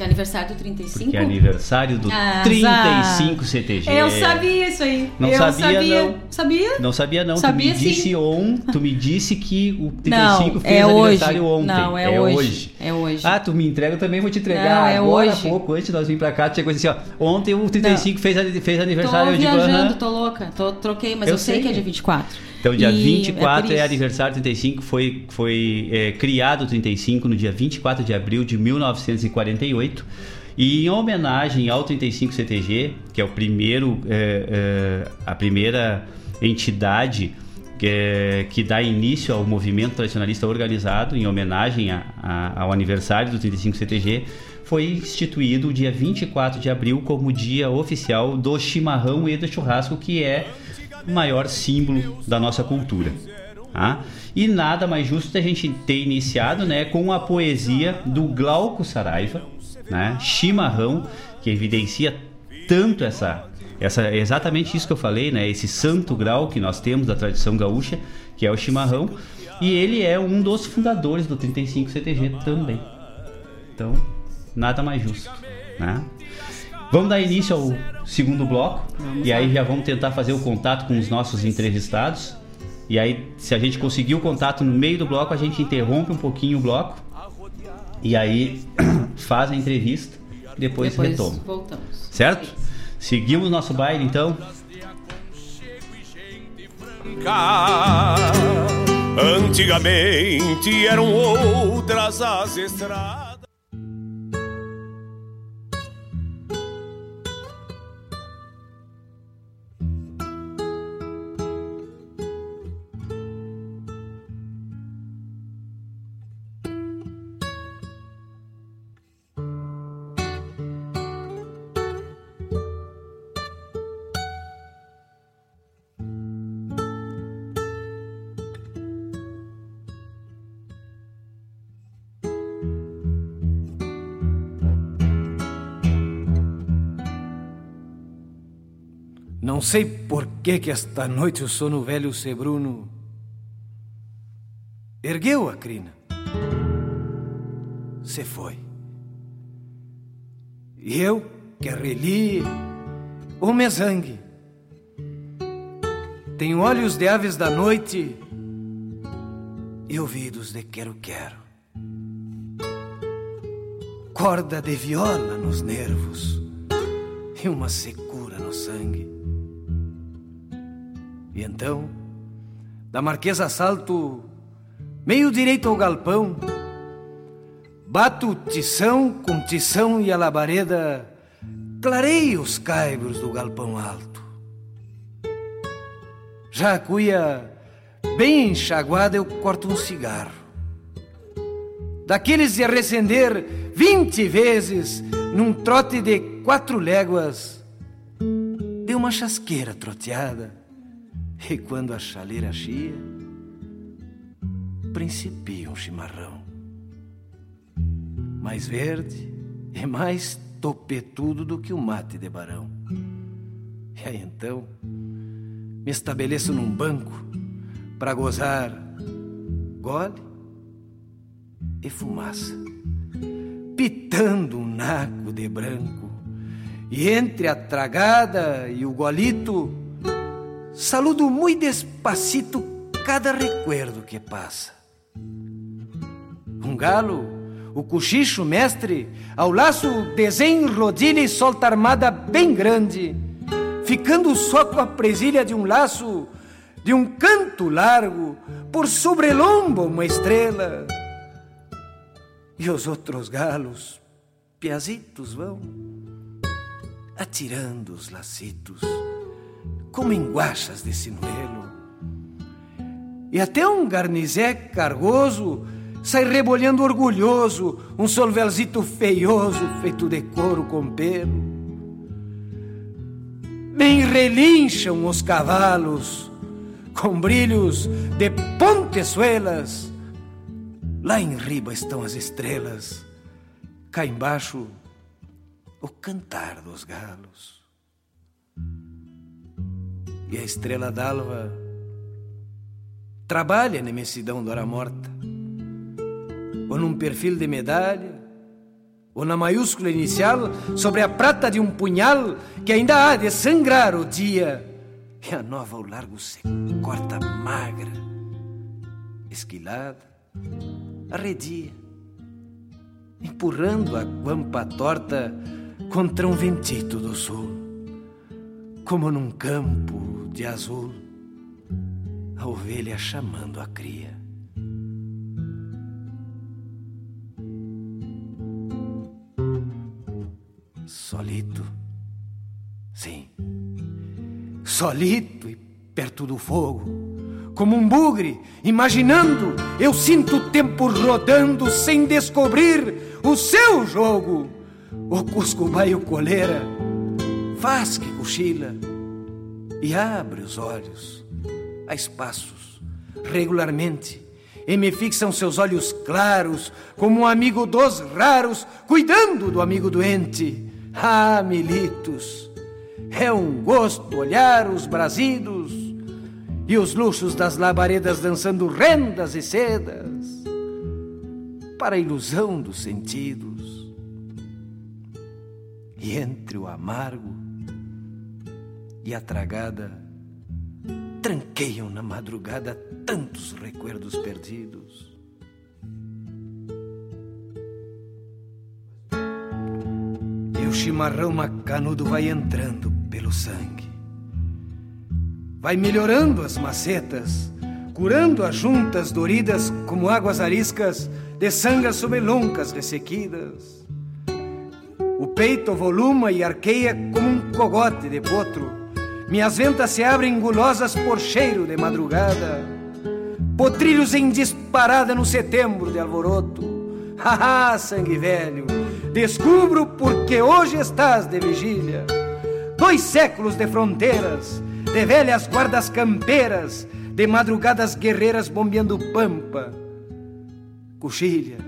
quê? Que é aniversário do 35? Porque é aniversário do Ah, 35 CTG. Eu sabia isso aí. Não eu sabia, não. Sabia? Não sabia não, Sabia tu me disse sim. on, tu me disse que o 35 Não, fez é aniversário hoje. ontem. Não, é hoje. É hoje. Ah, tu me entrega, eu também vou te entregar. Não, é Agora hoje. há pouco, antes de nós vir pra cá, tu chegou assim, ó, ontem o 35 fez, fez aniversário tô de viajando, tô louca. Tô, troquei, mas eu, Eu sei, sei. que é dia 24. Então, dia E 24 por é, isso. aniversário 35, foi, foi é, criado o 35 no dia 24 de abril de 1948. E em homenagem ao 35 CTG, que é o primeiro, é, é, a primeira entidade que, é, que dá início ao movimento tradicionalista organizado, em homenagem a- a- ao aniversário do 35 CTG, foi instituído o dia 24 de abril como dia oficial do chimarrão e do churrasco, que é o maior símbolo da nossa cultura. tá? E nada mais justo da gente ter iniciado né, com a poesia do Glauco Saraiva, né, Chimarrão, que evidencia tanto essa, essa exatamente isso que eu falei, né, esse santo grau que nós temos da tradição gaúcha, que é o chimarrão, e ele é um dos fundadores do 35 CTG também. Então, nada mais justo, né? Vamos dar início ao segundo bloco e aí já vamos tentar fazer o contato com os nossos entrevistados. E aí, se a gente conseguir o contato no meio do bloco, a gente interrompe um pouquinho o bloco e aí faz a entrevista, depois, Depois retoma. voltamos. Certo? Seguimos nosso baile então. Antigamente eram outras as estradas. Não sei por que que esta noite o sono velho Sebruno ergueu a crina. Se foi. E eu, que reli o mesangue, tenho olhos de aves da noite e ouvidos de quero-quero. Corda de viola nos nervos e uma secura no sangue. E então, da Marquesa salto, meio direito ao galpão, bato tição com tição e a labareda, clareio os caibros do galpão alto. Já a cuia bem enxaguada, eu corto um cigarro. Daqueles de recender vinte vezes num trote de quatro léguas, de uma chasqueira troteada. E quando a chaleira chia, principia um chimarrão. Mais verde e mais topetudo do que o mate de barão. E aí então, me estabeleço num banco para gozar gole e fumaça, pitando um naco de branco. E entre a tragada e o golito, saludo muito despacito cada recuerdo que passa. Um galo, o cochicho mestre, ao laço desenrodilha e solta armada bem grande, ficando só com a presilha de um laço, de um canto largo, por sobrelombo uma estrela. E os outros galos, piazitos vão, atirando os lacitos como em guachas de sinuelo. E até um garnizé cargoso sai rebolhando orgulhoso um solvelzito feioso feito de couro com pelo. Bem relincham os cavalos com brilhos de pontezuelas. Lá em riba estão as estrelas cá embaixo o cantar dos galos. E a estrela d'alva trabalha na imensidão da hora morta, ou num perfil de medalha, ou na maiúscula inicial sobre a prata de um punhal que ainda há de sangrar o dia, e a nova ao largo se corta magra, esquilada, arredia, empurrando a guampa torta contra um ventito do sul, como num campo de azul, a ovelha chamando a cria. Solito, sim, solito e perto do fogo como um bugre, imaginando, eu sinto o tempo rodando sem descobrir o seu jogo. O cuscubaio coleira faz que cochila e abre os olhos a espaços regularmente e me fixam seus olhos claros como um amigo dos raros cuidando do amigo doente. Ah, militos, é um gosto olhar os brasidos e os luxos das labaredas dançando rendas e sedas para a ilusão dos sentidos. E entre o amargo e a tragada, tranqueiam na madrugada tantos recuerdos perdidos. E o chimarrão macanudo vai entrando pelo sangue vai melhorando as macetas, curando as juntas doridas como águas ariscas de sangas someloncas ressequidas. O peito voluma e arqueia como um cogote de potro. Minhas ventas se abrem gulosas por cheiro de madrugada. Potrilhos em disparada no setembro de alvoroto. Haha, sangue velho, descubro porque hoje estás de vigília. Dois séculos de fronteiras, de velhas guardas campeiras, de madrugadas guerreiras bombeando pampa, coxilha.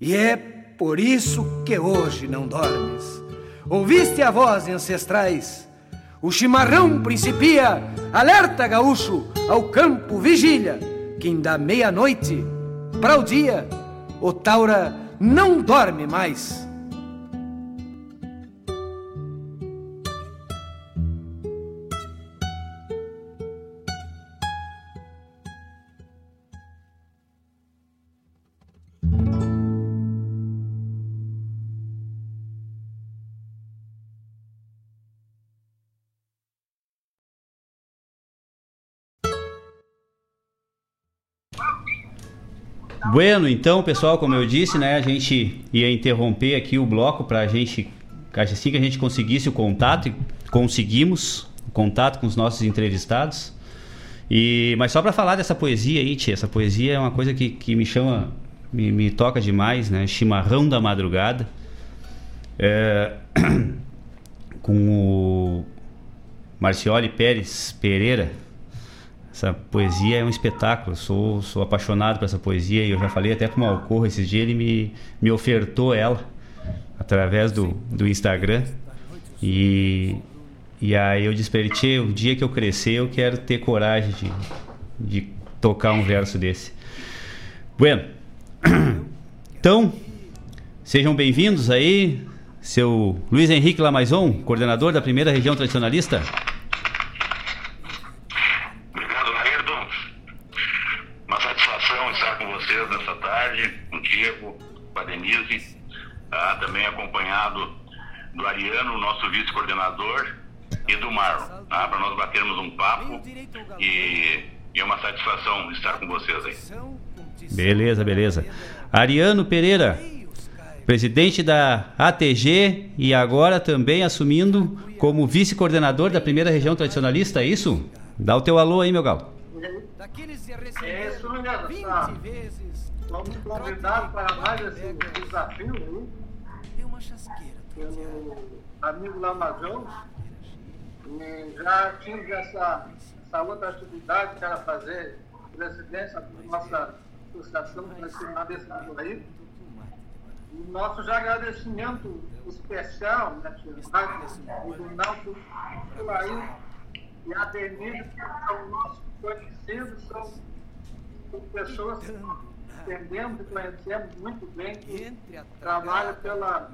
E é por isso que hoje não dormes. Ouviste a voz ancestrais? O chimarrão principia, alerta gaúcho, ao campo vigília, que da meia-noite para o dia, o Taura não dorme mais. Bueno, então, pessoal, como eu disse, né, a gente ia interromper aqui o bloco para a gente, assim que a gente conseguisse o contato, e conseguimos o contato com os nossos entrevistados. E, mas só para falar dessa poesia aí, tia, essa poesia é uma coisa que, que me chama, me, me toca demais, né? Chimarrão da Madrugada. É, com o Marcioli Pérez Pereira, essa poesia é um espetáculo, sou, sou apaixonado por essa poesia e eu já falei até com o Malcorro esses dias, ele me, me ofertou ela através do, do Instagram. E, e aí eu disse para ele, Tchê, o dia que eu crescer eu quero ter coragem de, de tocar um verso desse. Bueno, então, sejam bem-vindos aí, seu Luiz Henrique Lamaison, coordenador da primeira região tradicionalista. Do Ariano, nosso vice-coordenador, e do Marlon, tá? para nós batermos um papo e, e é uma satisfação estar com vocês aí. Beleza, beleza. Ariano Pereira, presidente da ATG e agora também assumindo como vice-coordenador da primeira região tradicionalista, é isso? Dá o teu alô aí, meu galo. É isso mesmo, tá. Vamos convidados para mais esse desafio, viu? pelo amigo Lamazão, já tive essa, essa outra atividade que era fazer presidência da nossa associação tradicionalista do Rio. o nosso já agradecimento especial, né, do Naldo Laí e a Denise, que são nossos conhecidos, são pessoas que entendemos e conhecemos muito bem, que trabalham pela,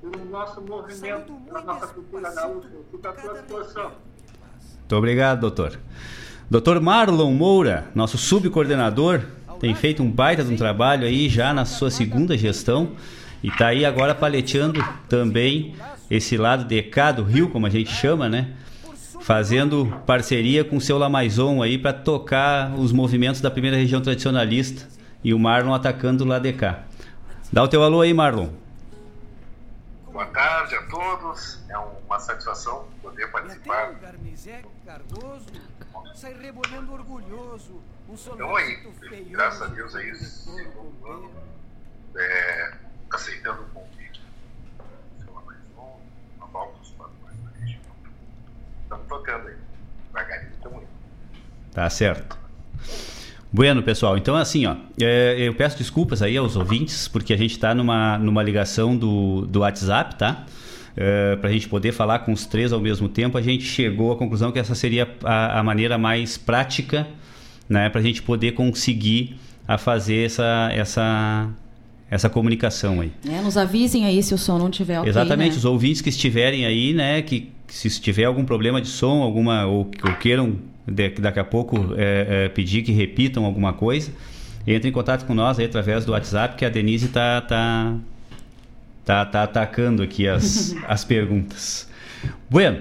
pelo nosso movimento, pela nossa cultura gaúcha. Fica à sua disposição. Muito obrigado, doutor. Doutor Marlon Moura, nosso subcoordenador, tem feito um baita de um trabalho aí já na sua segunda gestão e está aí agora paleteando também esse lado de cá do Rio, como a gente chama, né? Fazendo parceria com o seu Lamaison aí para tocar os movimentos da primeira região tradicionalista e o Marlon atacando lá de cá. Dá o teu alô aí, Marlon. Boa tarde a todos. É uma satisfação poder participar. Sai rebolando orgulhoso. Então aí, graças a Deus aí, é, aceitando o convite. Estamos tocando aí. Devagarinho, estamos aí. Tá certo. Bueno, pessoal, então assim, ó, é, eu peço desculpas aí aos ouvintes, porque a gente está numa, numa ligação do, do WhatsApp, tá? É, para a gente poder falar com os três ao mesmo tempo, a gente chegou à conclusão que essa seria a, a maneira mais prática, né, para a gente poder conseguir a fazer essa, essa, essa comunicação aí. É, nos avisem aí se o som não tiver ok, Exatamente, né? os ouvintes que estiverem aí, né, que se tiver algum problema de som, alguma ou, ou queiram de, daqui a pouco é, é, pedir que repitam alguma coisa, entre em contato com nós aí através do WhatsApp que a Denise tá tá tá, tá atacando aqui as, as perguntas. Bueno,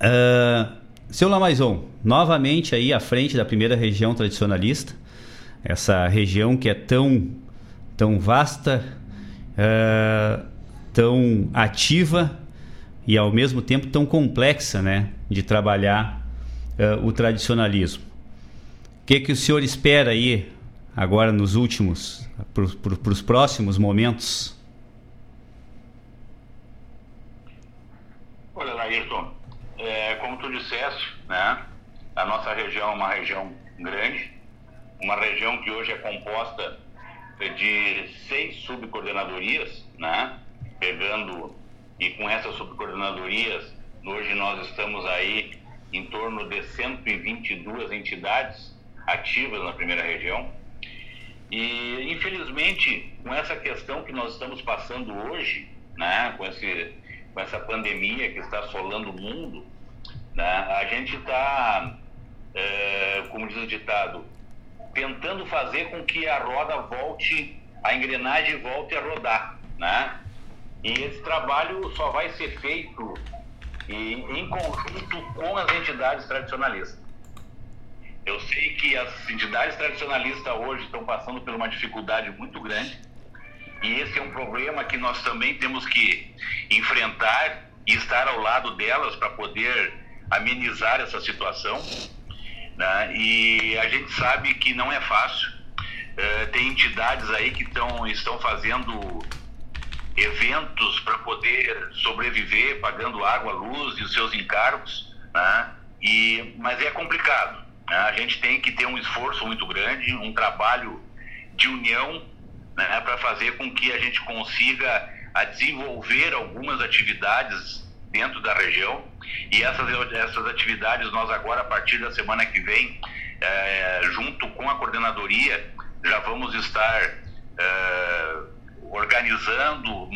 uh, seu Lamaison, novamente aí à frente da primeira região tradicionalista, essa região que é tão tão vasta, uh, tão ativa e ao mesmo tempo tão complexa, né, de trabalhar uh, o tradicionalismo. O que que o senhor espera aí agora nos últimos, para os próximos momentos? Olha, Laírton, é, como tu disseste, né, a nossa região é uma região grande, uma região que hoje é composta de seis subcoordenadorias, né, pegando e com essas subcoordenadorias, hoje nós estamos aí em torno de 122 entidades ativas na primeira região. E infelizmente, com essa questão que nós estamos passando hoje, né, com esse com essa pandemia que está assolando o mundo, né, a gente está, é, como diz o ditado, tentando fazer com que a roda volte, a engrenagem volte a rodar, né? E esse trabalho só vai ser feito em, conjunto com as entidades tradicionalistas. Eu sei que as entidades tradicionalistas hoje estão passando por uma dificuldade muito grande, e esse é um problema que nós também temos que enfrentar e estar ao lado delas para poder amenizar essa situação. Né? E a gente sabe que não é fácil. Uh, tem entidades aí que tão, estão fazendo eventos para poder sobreviver, pagando água, luz e os seus encargos, né? e, mas é complicado. Né? A gente tem que ter um esforço muito grande, um trabalho de união né, para fazer com que a gente consiga a desenvolver algumas atividades dentro da região e essas, essas atividades nós agora a partir da semana que vem é, junto com a coordenadoria já vamos estar é, organizando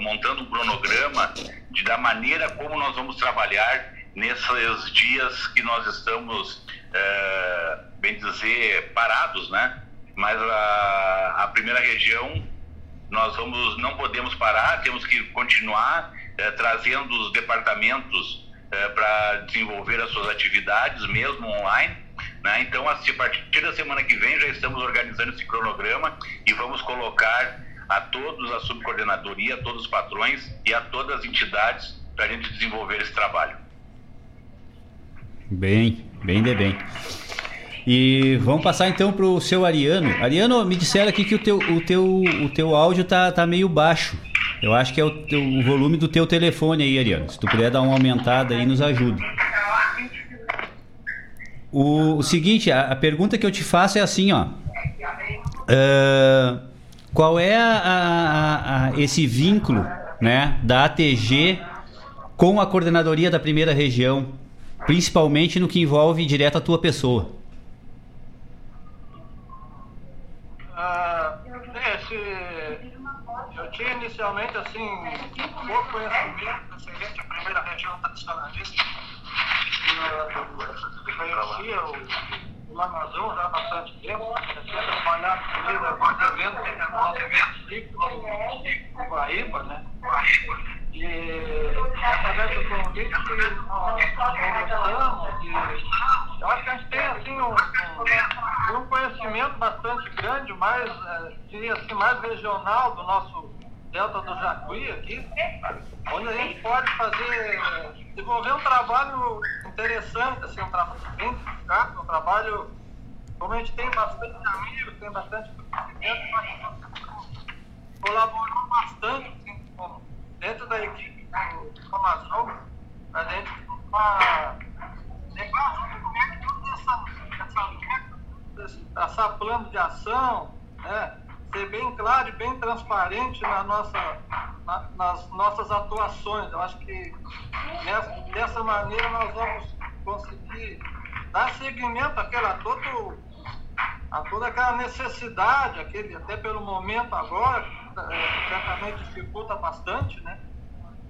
montando um cronograma de da maneira como nós vamos trabalhar nesses dias que nós estamos é, bem dizer parados né mas a, a primeira região nós vamos não podemos parar, temos que continuar eh, trazendo os departamentos eh, para desenvolver as suas atividades, mesmo online. Né? Então, a partir da semana que vem já estamos organizando esse cronograma e vamos colocar a todos a subcoordenadoria, a todos os patrões e a todas as entidades para a gente desenvolver esse trabalho. Bem, bem de bem. E vamos passar então para o seu Ariano. Ariano, me disseram aqui que o teu, o teu, o teu áudio tá, tá meio baixo. Eu acho que é o, teu, o volume do teu telefone aí, Ariano. Se tu puder dar uma aumentada aí, nos ajuda. O, o seguinte, a, a, pergunta que eu te faço é assim, ó. Uh, qual é a, a, esse vínculo né, da ATG com a coordenadoria da primeira região, principalmente no que envolve direto a tua pessoa? Ah, esse, eu tinha inicialmente assim pouco conhecimento referente primeira região tradicionalista. Conhecia o, o Amazon já há bastante tempo, comecei a trabalhar com ele alguns eventos, ciclos, o Guaíba, né? E através do convite nós conversamos eu acho que a gente tem assim um, um, um conhecimento bastante grande, mais, eh, assim, mais regional do nosso Delta do Jacuí aqui, onde a gente pode fazer, desenvolver um trabalho interessante, assim, um trabalho bem eficaz, um trabalho, como a gente tem bastante amigos, tem bastante conhecimento, colaborou bastante assim, dentro da equipe do Amazon, a gente uma, levar como é que toda essa, essa, essa plano de ação, né? Ser bem claro e bem transparente na nossa, na, nas nossas atuações. Eu acho que nessa, dessa maneira nós vamos conseguir dar seguimento àquela todo, a toda aquela necessidade, aquele, até pelo momento agora, é, certamente dificulta bastante, né?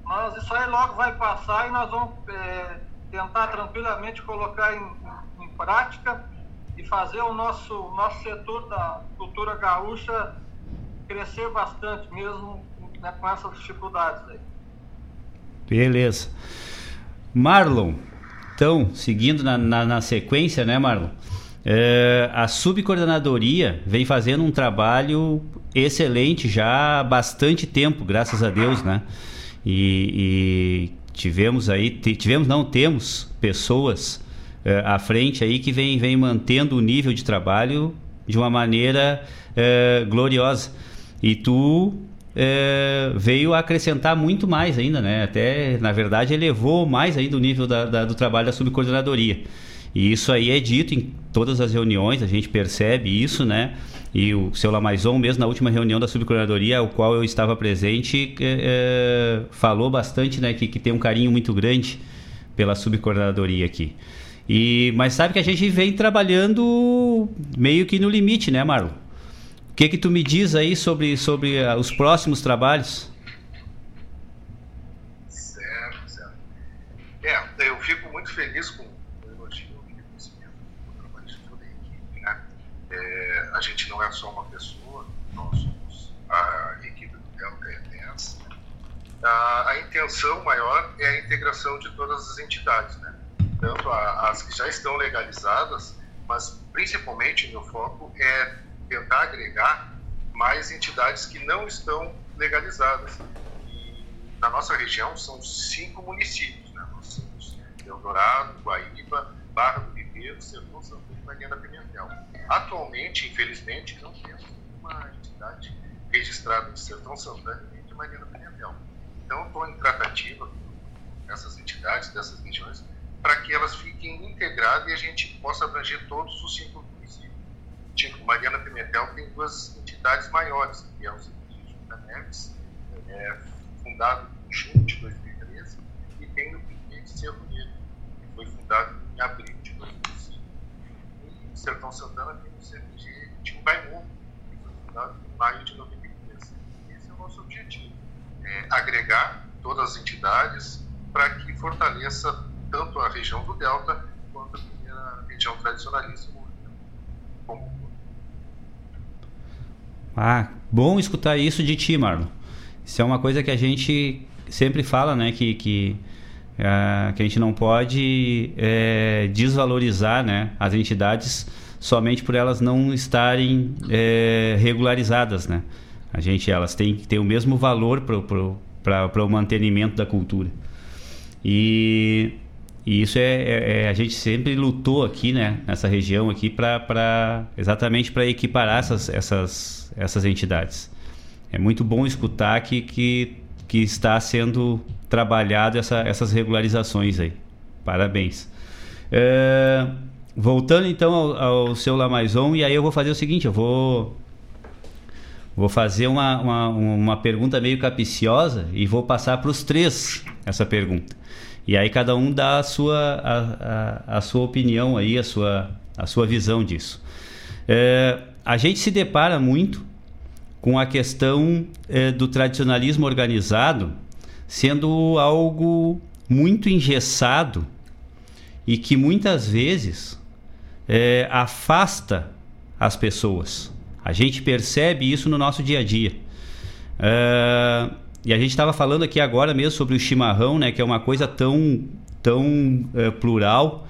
Mas isso aí logo vai passar e nós vamos é, tentar tranquilamente colocar em, em prática e fazer o nosso, nosso setor da cultura gaúcha crescer bastante, mesmo né, com essas dificuldades aí. Beleza. Marlon, então, seguindo na, na, na sequência, né, Marlon? É, a subcoordenadoria vem fazendo um trabalho excelente já há bastante tempo, graças a Deus, né? E, e tivemos aí, tivemos, não, temos pessoas é, à frente aí que vem, vem mantendo o nível de trabalho de uma maneira é, gloriosa. E tu é, veio acrescentar muito mais ainda, né? Até, na verdade, elevou mais ainda o nível da, da, do trabalho da subcoordenadoria. E isso aí é dito em todas as reuniões, a gente percebe isso, né? E o seu Lamaison, mesmo na última reunião da subcoordenadoria, ao qual eu estava presente, é, falou bastante, né? Que, que tem um carinho muito grande pela subcoordenadoria aqui. E, mas sabe que a gente vem trabalhando meio que no limite, né, Marlon? O que que tu me diz aí sobre, sobre uh, os próximos trabalhos? Certo, certo. É, eu fico muito feliz com o elogio e reconhecimento do trabalho de toda a equipe, né? É, a gente não é só uma pessoa, nós somos a equipe do Delta E10. A, a intenção maior é a integração de todas as entidades, né? Tanto as que já estão legalizadas, mas principalmente meu foco é tentar agregar mais entidades que não estão legalizadas. E na nossa região são cinco municípios, né? nós Eldorado, Guaíba, Barra do Ribeiro, Sertão Santana e Maria da Pimentel. Atualmente, infelizmente, não temos nenhuma entidade registrada de Sertão Santana e de Maria da Pimentel. Então, estou em tratativa com essas entidades dessas regiões para que elas fiquem integradas e a gente possa abranger todos os cinco municípios. Tipo, Mariana Pimentel tem duas entidades maiores, que é o Instituto da Neves, é, fundado em junho de 2013, e tem o Piquet de Cerro Negro, que foi fundado em abril de 2005. E Sertão Santana tem o CNG de Umbaimundo, que foi fundado em maio de 2013. Esse é o nosso objetivo, é agregar todas as entidades para que fortaleça tanto a região do Delta quanto a região tradicionalista como Ah, bom escutar isso de ti, Marlon. Isso é uma coisa que a gente sempre fala, né? Que, que, uh, que a gente não pode é, desvalorizar né, as entidades somente por elas não estarem é, regularizadas, né? A gente, elas têm que ter o mesmo valor para o mantenimento da cultura. E e isso é, é, é, a gente sempre lutou aqui, né, nessa região aqui, para exatamente para equiparar essas, essas, essas entidades. É muito bom escutar que, que, que está sendo trabalhado essa, essas regularizações aí. Parabéns. É, voltando então ao, ao seu Lamaison, e aí eu vou fazer o seguinte, eu vou Vou fazer uma, uma, uma pergunta meio capiciosa e vou passar para os três essa pergunta. E aí cada um dá a sua, a, a, a sua opinião aí, a sua, a sua visão disso. É, a gente se depara muito com a questão é, do tradicionalismo organizado sendo algo muito engessado e que muitas vezes é, afasta as pessoas. A gente percebe isso no nosso dia a dia. É, e a gente estava falando aqui agora mesmo sobre o chimarrão, né, que é uma coisa tão, tão é, plural,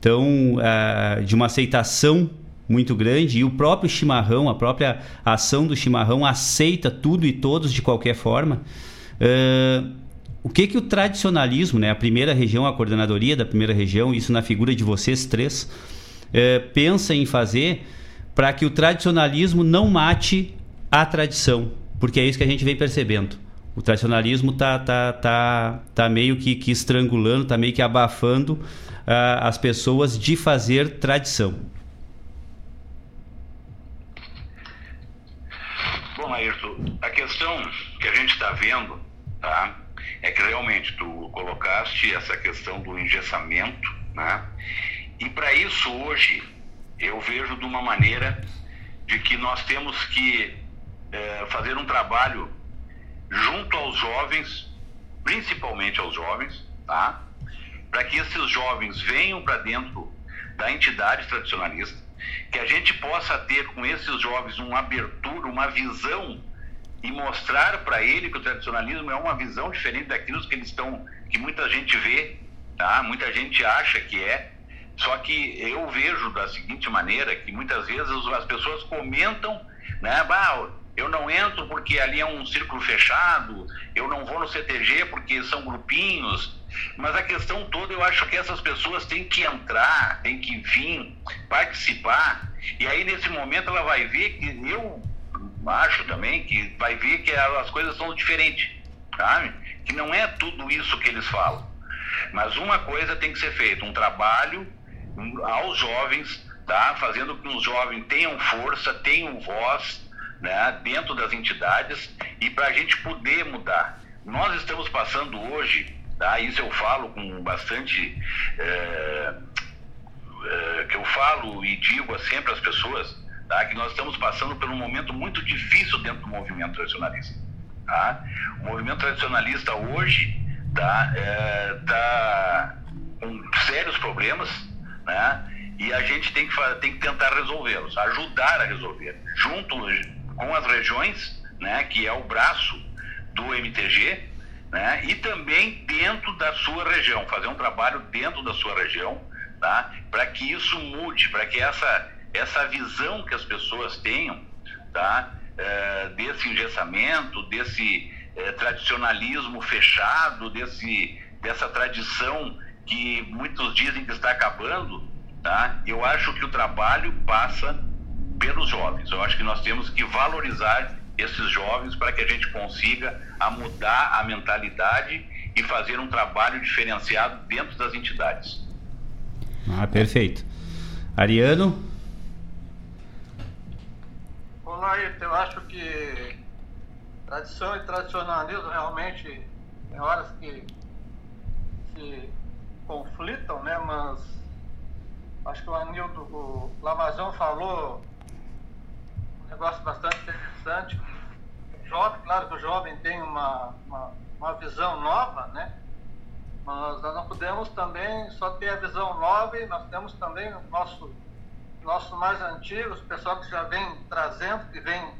tão é, de uma aceitação muito grande e o próprio chimarrão, a própria ação do chimarrão aceita tudo e todos de qualquer forma. É, o que que o tradicionalismo, né, a primeira região, a coordenadoria da primeira região, isso na figura de vocês três, é, pensa em fazer para que o tradicionalismo não mate a tradição, porque é isso que a gente vem percebendo. O tradicionalismo tá, tá, tá, tá meio que, que estrangulando, tá meio que abafando uh, as pessoas de fazer tradição. Bom, Ayrton, a questão que a gente está vendo, tá? É que realmente tu colocaste essa questão do engessamento, né? E para isso hoje eu vejo de uma maneira de que nós temos que é, fazer um trabalho junto aos jovens, principalmente aos jovens, tá? Para que esses jovens venham para dentro da entidade tradicionalista, que a gente possa ter com esses jovens uma abertura, uma visão e mostrar para ele que o tradicionalismo é uma visão diferente daquilo que eles estão, que muita gente vê, tá? Muita gente acha que é. Só que eu vejo da seguinte maneira que muitas vezes as pessoas comentam, né? Eu não entro porque ali é um círculo fechado, eu não vou no CTG porque são grupinhos. Mas a questão toda, eu acho que essas pessoas têm que entrar, têm que vir, participar. E aí, nesse momento, ela vai ver que eu acho também que vai ver que as coisas são diferentes, sabe? Que não é tudo isso que eles falam. Mas uma coisa tem que ser feita, um trabalho aos jovens, tá? Fazendo com que os jovens tenham força, tenham voz, né? Dentro das entidades e para a gente poder mudar. Nós estamos passando hoje, tá? Isso eu falo com bastante é, é, que eu falo e digo sempre às pessoas tá? que nós estamos passando por um momento muito difícil dentro do movimento tradicionalista. Tá? O movimento tradicionalista hoje está é, tá com sérios problemas, né? E a gente tem que, tem que tentar resolvê-los, ajudar a resolver, junto com as regiões, né? Que é o braço do MTG, né? E também dentro da sua região, fazer um trabalho dentro da sua região, tá? Para que isso mude, para que essa essa visão que as pessoas tenham tá? É, desse engessamento, desse é, tradicionalismo fechado, desse, dessa tradição que muitos dizem que está acabando, tá? eu acho que o trabalho passa pelos jovens. Eu acho que nós temos que valorizar esses jovens para que a gente consiga a mudar a mentalidade e fazer um trabalho diferenciado dentro das entidades. Ah, perfeito. Ariano? Laírto, eu acho que tradição e tradicionalismo realmente tem horas que se conflitam, né? Mas acho que o Anildo, o Lamazão falou negócio bastante interessante. Jovem, claro que o jovem tem uma, uma, uma visão nova, né? Mas nós não podemos também só ter a visão nova e nós temos também o nosso nossos mais antigos, o pessoal que já vem trazendo, que vem,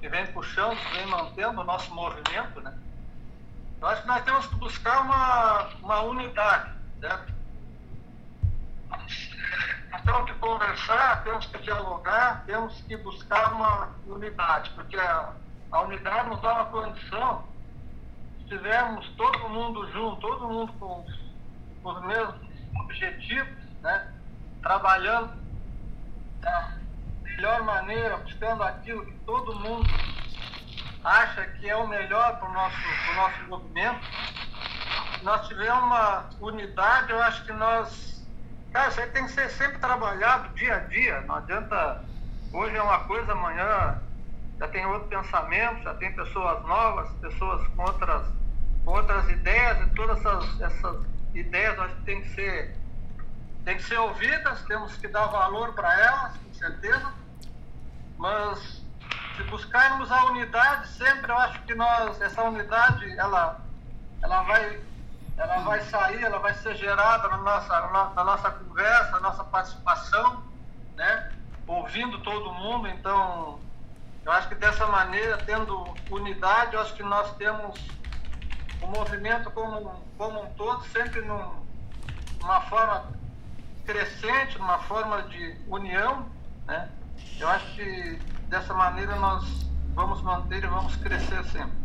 que vem puxando, que vem mantendo o nosso movimento, né? Eu acho que nós temos que buscar uma, uma unidade, certo? Temos que conversar, temos que dialogar, temos que buscar uma unidade, porque a, a unidade nos dá uma condição, se tivermos todo mundo junto, todo mundo com com os mesmos objetivos, né? trabalhando da melhor maneira, buscando aquilo que todo mundo acha que é o melhor para o nosso, pro nosso movimento. Nós tivermos uma unidade, eu acho que nós. Cara, isso aí tem que ser sempre trabalhado dia a dia. Não adianta. Hoje é uma coisa, amanhã já tem outro pensamento, já tem pessoas novas, pessoas com outras, com outras ideias, e todas essas, essas ideias acho que tem que ser, tem que ser ouvidas, temos que dar valor para elas, com certeza, mas se buscarmos a unidade, sempre eu acho que nós, essa unidade, ela, ela vai ela vai sair, ela vai ser gerada na nossa, na nossa conversa, na nossa participação, né? ouvindo todo mundo. Então, eu acho que dessa maneira, tendo unidade, eu acho que nós temos o movimento como, como um todo, sempre num, numa forma crescente, numa forma de união. Né? Eu acho que dessa maneira nós vamos manter e vamos crescer sempre.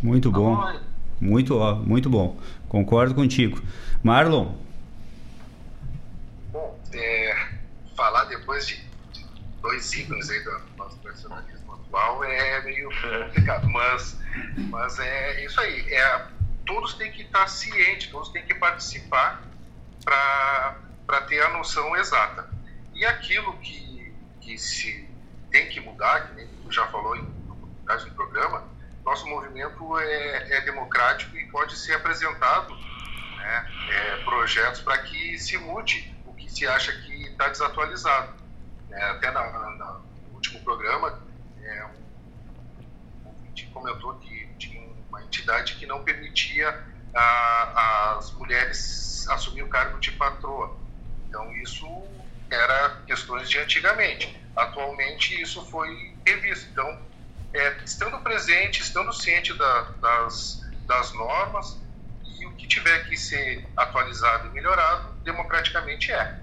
Muito bom. Tá bom muito, ó, muito bom. Concordo contigo. Marlon. Bom, é, falar depois de dois ícones aí do nosso personalismo atual é meio complicado, mas, mas é isso aí. É, todos têm que estar cientes, todos têm que participar para ter a noção exata. E aquilo que, que se tem que mudar, que nem tu já falou em, no programa, nosso movimento é, é democrático e pode ser apresentado né, é, projetos para que se mude o que se acha que está desatualizado. É, até na, na, no último programa, é, um comentou que tinha uma entidade que não permitia a, as mulheres assumir o cargo de patroa. Então, isso era questões de antigamente. Atualmente, isso foi revisto. Então, é, estando presente, estando ciente da, das, das normas e o que tiver que ser atualizado e melhorado, democraticamente é.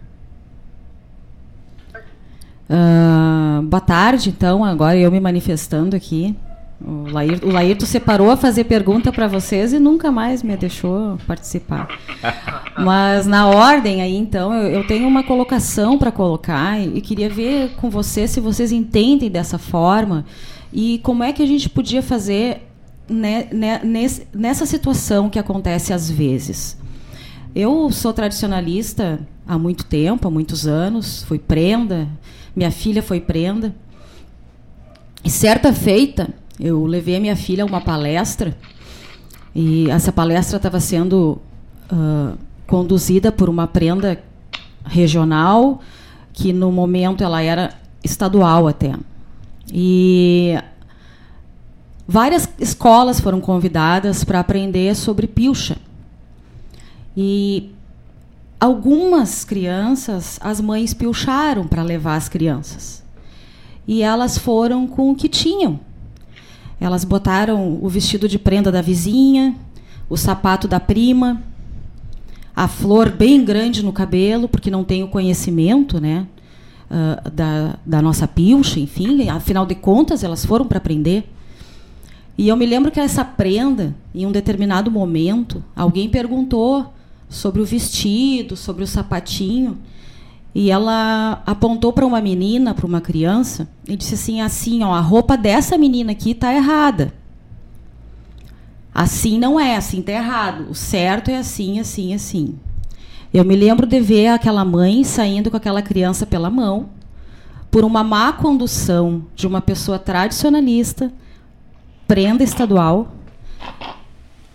Uh, boa tarde, então, agora eu me manifestando aqui. O Laírto, o Laírto separou a fazer pergunta para vocês e nunca mais me deixou participar. Mas na ordem aí, então, eu, eu tenho uma colocação para colocar e, e queria ver com vocês se vocês entendem dessa forma. E como é que a gente podia fazer né, né, nessa situação que acontece às vezes? Eu sou tradicionalista há muito tempo, há muitos anos, fui prenda, minha filha foi prenda. E certa feita, eu levei a minha filha a uma palestra, e essa palestra estava sendo uh, conduzida por uma prenda regional, que no momento ela era estadual até. E várias escolas foram convidadas para aprender sobre pilcha. E algumas crianças, as mães pilcharam para levar as crianças. E elas foram com o que tinham. Elas botaram o vestido de prenda da vizinha, o sapato da prima, a flor bem grande no cabelo, porque não tem o conhecimento, né? Uh, da, da nossa pilcha, enfim, afinal de contas, elas foram para aprender. E eu me lembro que essa prenda, em um determinado momento, alguém perguntou sobre o vestido, sobre o sapatinho, e ela apontou para uma menina, para uma criança, e disse assim: assim, ó, a roupa dessa menina aqui está errada. Assim não é, assim está errado. O certo é assim, assim, assim. Eu me lembro de ver aquela mãe saindo com aquela criança pela mão, por uma má condução de uma pessoa tradicionalista, prenda estadual.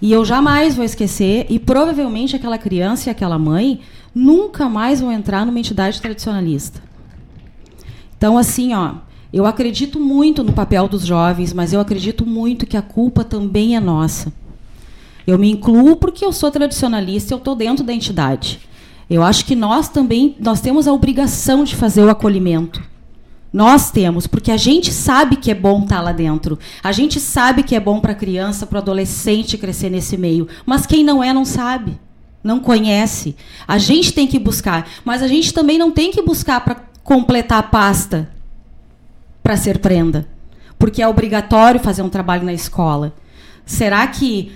E eu jamais vou esquecer, e provavelmente aquela criança e aquela mãe nunca mais vão entrar numa entidade tradicionalista. Então, assim, ó, eu acredito muito no papel dos jovens, mas eu acredito muito que a culpa também é nossa. Eu me incluo porque eu sou tradicionalista e eu estou dentro da entidade. Eu acho que nós também nós temos a obrigação de fazer o acolhimento. Nós temos, porque a gente sabe que é bom estar tá lá dentro. A gente sabe que é bom para a criança, para o adolescente crescer nesse meio. Mas quem não é, não sabe. Não conhece. A gente tem que buscar. Mas a gente também não tem que buscar para completar a pasta para ser prenda. Porque é obrigatório fazer um trabalho na escola. Será que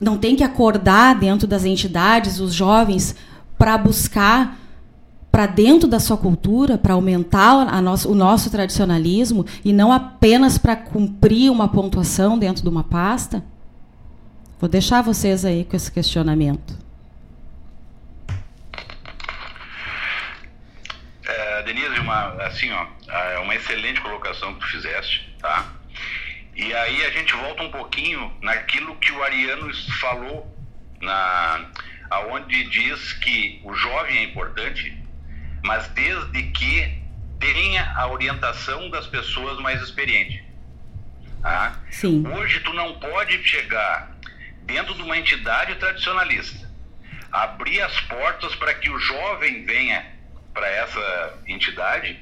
não tem que acordar dentro das entidades, os jovens, para buscar para dentro da sua cultura, para aumentar nosso, o nosso tradicionalismo e não apenas para cumprir uma pontuação dentro de uma pasta? Vou deixar vocês aí com esse questionamento. É, Denise, uma, assim, ó, é uma excelente colocação que tu fizeste, tá? E aí a gente volta um pouquinho naquilo que o Ariano falou, na, aonde diz que o jovem é importante, mas desde que tenha a orientação das pessoas mais experientes. Tá? Sim. Hoje tu não pode chegar dentro de uma entidade tradicionalista, abrir as portas para que o jovem venha para essa entidade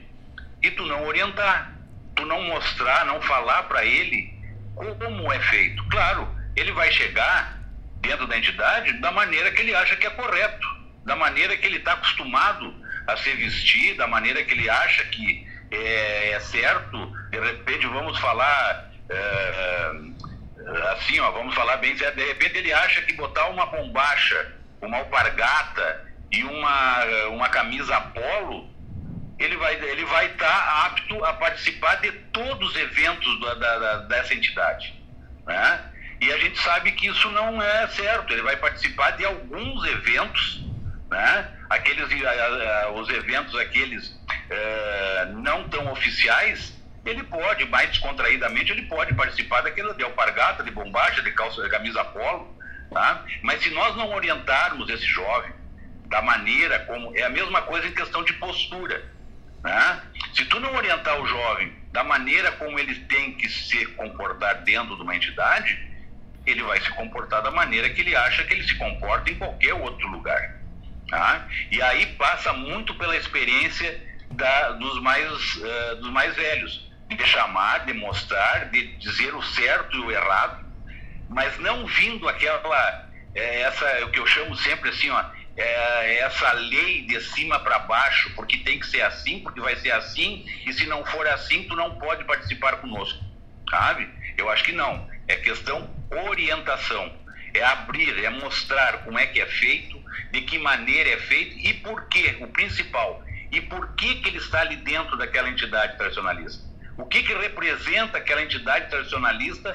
e tu não orientar, tu não mostrar, não falar para ele como é feito. Claro, ele vai chegar dentro da entidade da maneira que ele acha que é correto, da maneira que ele está acostumado a se vestir, da maneira que ele acha que é, é certo. De repente, vamos falar é, é assim, ó, vamos falar bem certo. De repente, ele acha que botar uma bombacha, uma alpargata e uma, uma camisa polo, ele vai ele vai estar tá apto a participar de todos os eventos da, da, dessa entidade, né? E a gente sabe que isso não é certo. Ele vai participar de alguns eventos, né? Aqueles os eventos aqueles uh, não tão oficiais, ele pode mais descontraídamente ele pode participar daquilo de alpargata, de bombacha, de calça, de camisa polo, tá? Mas se nós não orientarmos esse jovem da maneira como. É a mesma coisa em questão de postura. Né? Se tu não orientar o jovem da maneira como ele tem que se comportar dentro de uma entidade, ele vai se comportar da maneira que ele acha que ele se comporta em qualquer outro lugar. Tá? E aí passa muito pela experiência da, dos, mais, uh, dos mais velhos, de chamar, de mostrar, de dizer o certo e o errado, mas não vindo aquela, é, essa, o que eu chamo sempre assim, ó, é, essa lei de cima para baixo, porque tem que ser assim, porque vai ser assim, e se não for assim, tu não pode participar conosco, sabe? Eu acho que não. É questão orientação, é abrir, é mostrar como é que é feito, de que maneira é feito e por quê, o principal, e por que, que ele está ali dentro daquela entidade tradicionalista. O que, que representa aquela entidade tradicionalista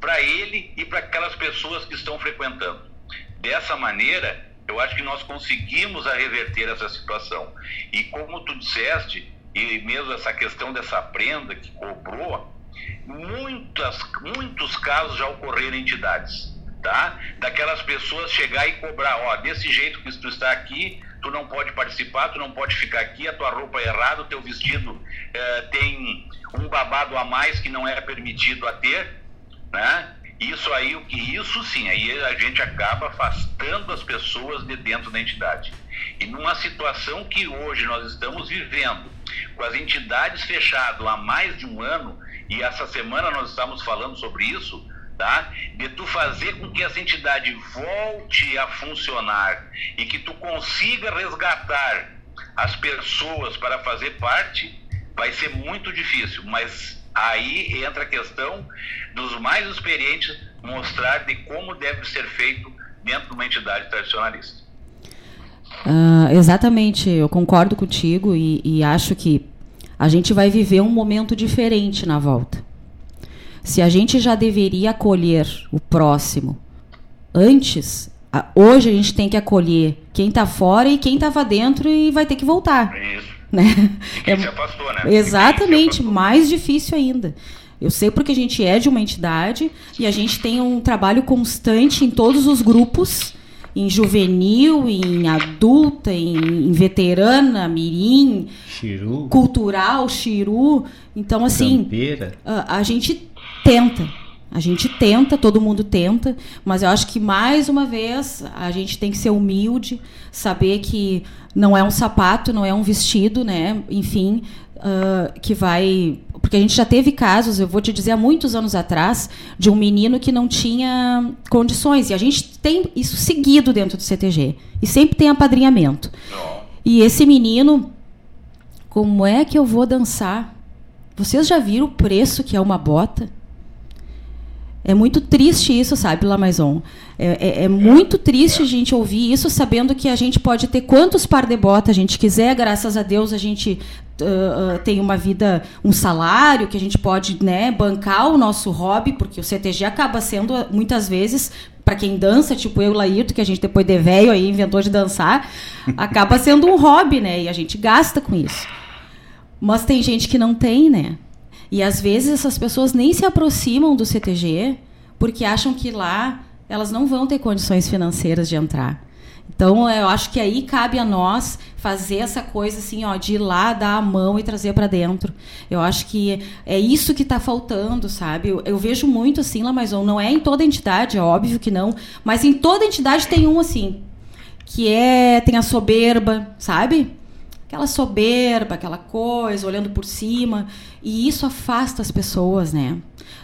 para ele e para aquelas pessoas que estão frequentando. Dessa maneira, eu acho que nós conseguimos a reverter essa situação. E como tu disseste, e mesmo essa questão dessa prenda que cobrou, muitas, muitos casos já ocorreram em entidades, tá? Daquelas pessoas chegar e cobrar, ó, desse jeito que tu está aqui, tu não pode participar, tu não pode ficar aqui, a tua roupa é errada, o teu vestido é, tem um babado a mais que não é permitido a ter, né? Isso aí, o que isso sim, aí a gente acaba afastando as pessoas de dentro da entidade. E numa situação que hoje nós estamos vivendo, com as entidades fechadas há mais de um ano, e essa semana nós estamos falando sobre isso, tá? De tu fazer com que essa entidade volte a funcionar e que tu consiga resgatar as pessoas para fazer parte, vai ser muito difícil, mas aí entra a questão dos mais experientes mostrar de como deve ser feito dentro de uma entidade tradicionalista. Uh, exatamente, eu concordo contigo e, e acho que a gente vai viver um momento diferente na volta. Se a gente já deveria acolher o próximo antes, hoje a gente tem que acolher quem está fora e quem estava dentro e vai ter que voltar. Isso. Né? É, afastou, né? Exatamente, mais difícil ainda. Eu sei porque a gente é de uma entidade e a gente tem um trabalho constante em todos os grupos, em juvenil, em adulta, em, em veterana, mirim, Chiru. cultural, xiru. Então, assim, a, a gente tenta. A gente tenta, todo mundo tenta, mas eu acho que mais uma vez a gente tem que ser humilde, saber que não é um sapato, não é um vestido, né? Enfim, uh, que vai. Porque a gente já teve casos, eu vou te dizer, há muitos anos atrás, de um menino que não tinha condições. E a gente tem isso seguido dentro do CTG. E sempre tem apadrinhamento. E esse menino, como é que eu vou dançar? Vocês já viram o preço que é uma bota? É muito triste isso, sabe, Lamaison? É, é, é, muito triste a gente ouvir isso, sabendo que a gente pode ter quantos par de bota a gente quiser, graças a Deus a gente uh, tem uma vida, um salário, que a gente pode né, bancar o nosso hobby, porque o CTG acaba sendo, muitas vezes, para quem dança, tipo eu Laírto, que a gente depois de velho aí inventou de dançar, acaba sendo um hobby, né? E a gente gasta com isso. Mas tem gente que não tem, né? E às vezes essas pessoas nem se aproximam do CTG porque acham que lá elas não vão ter condições financeiras de entrar. Então, eu acho que aí cabe a nós fazer essa coisa assim, ó, de ir lá, dar a mão e trazer para dentro. Eu acho que é isso que está faltando, sabe? Eu, eu, vejo muito assim, lá, mas não é em toda entidade, é óbvio que não, mas em toda entidade tem um assim, que é tem a soberba, sabe? Aquela soberba, aquela coisa, olhando por cima, e isso afasta as pessoas, né?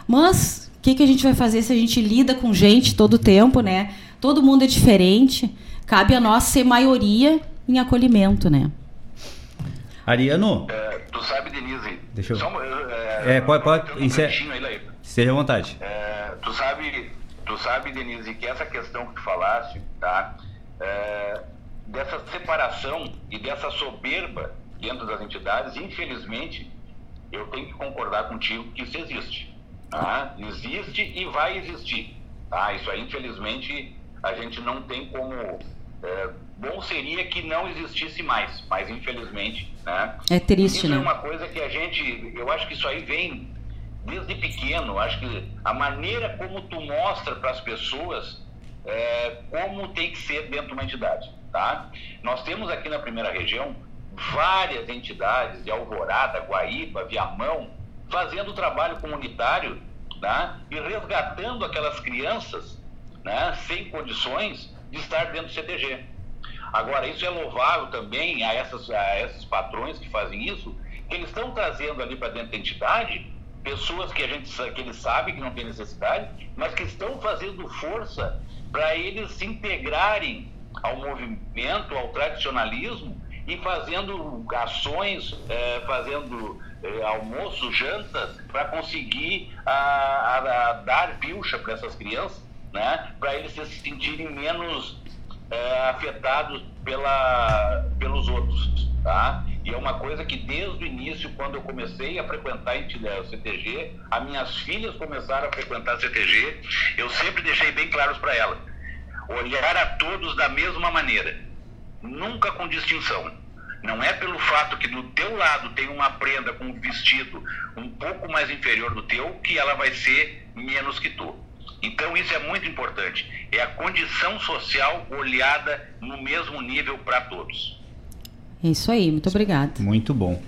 Mas o que, que a gente vai fazer se a gente lida com gente todo o tempo, né? Todo mundo é diferente. Cabe a nós ser maioria em acolhimento, né? Ariano. É, tu sabe, Denise. Deixa eu. Só, é, é, pode, pode. Um Inser... aí, Esteja à vontade. É, tu sabe, tu sabe, Denise, que essa questão que tu falaste, tá? É, dessa separação e dessa soberba dentro das entidades, infelizmente, eu tenho que concordar contigo que isso existe. Tá? Existe e vai existir. Tá? Isso aí, infelizmente, a gente não tem como. É, bom seria que não existisse mais, mas infelizmente. Né? É triste, isso né? é uma coisa que a gente. Eu acho que isso aí vem desde pequeno. Acho que a maneira como tu mostra para as pessoas é, como tem que ser dentro de uma entidade. Tá? Nós temos aqui na primeira região várias entidades de Alvorada, Guaíba, Viamão, fazendo trabalho comunitário né, e resgatando aquelas crianças né, sem condições de estar dentro do CTG. Agora, isso é louvável também a, a esses patrões que fazem isso, que eles estão trazendo ali para dentro da entidade pessoas que a gente que eles sabem que não tem necessidade, mas que estão fazendo força para eles se integrarem ao movimento, ao tradicionalismo e fazendo ações, é, fazendo é, almoço, jantas, para conseguir a, a, a dar pilcha para essas crianças, né? para eles se sentirem menos é, afetados pela, pelos outros. Tá? E é uma coisa que desde o início, quando eu comecei a frequentar o CTG, as minhas filhas começaram a frequentar o CTG, eu sempre deixei bem claros para elas, olhar a todos da mesma maneira, nunca com distinção. Não é pelo fato que do teu lado tem uma prenda com um vestido um pouco mais inferior do teu que ela vai ser menos que tu. Então isso é muito importante. É a condição social olhada no mesmo nível para todos. É isso aí, muito obrigado. Muito bom.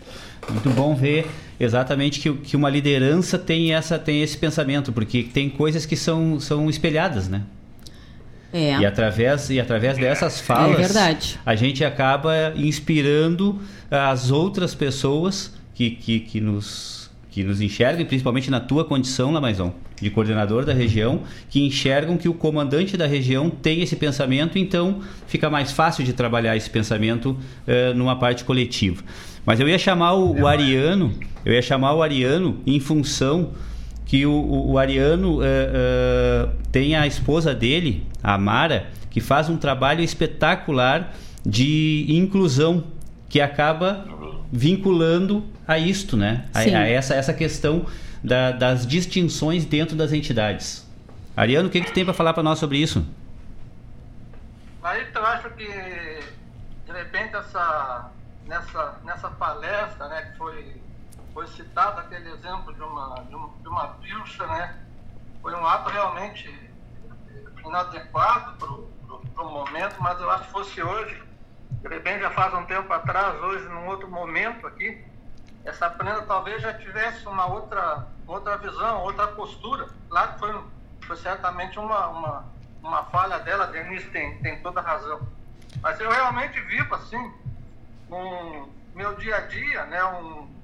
Muito bom ver exatamente que, que uma liderança tem, essa, tem esse pensamento, porque tem coisas que são, são espelhadas, né? É. E através, e através dessas falas, é a gente acaba inspirando as outras pessoas que, que, que, nos, que nos enxergam, principalmente na tua condição, Lamaison, de coordenador da região, que enxergam que o comandante da região tem esse pensamento, então fica mais fácil de trabalhar esse pensamento uh, numa parte coletiva. Mas eu ia chamar o, o Ariano, eu ia chamar o Ariano em função que o, o, o Ariano uh, uh, tem a esposa dele, a Mara, que faz um trabalho espetacular de inclusão, que acaba vinculando a isto, né? A, a, essa, essa questão da, das distinções dentro das entidades. Ariano, o que, que tem para falar para nós sobre isso? Aí eu acho que, de repente, essa, nessa, nessa palestra, né, que foi foi citado aquele exemplo de uma, de, de uma pilcha, né? Foi um ato realmente inadequado para o momento, mas eu acho que fosse hoje, de bem já faz um tempo atrás, hoje num outro momento aqui, essa prenda talvez já tivesse uma outra, outra visão, outra postura. Claro que foi, foi certamente uma, uma, uma falha dela, Denise tem, tem toda razão. Mas eu realmente vivo assim, um meu dia a dia, né, um,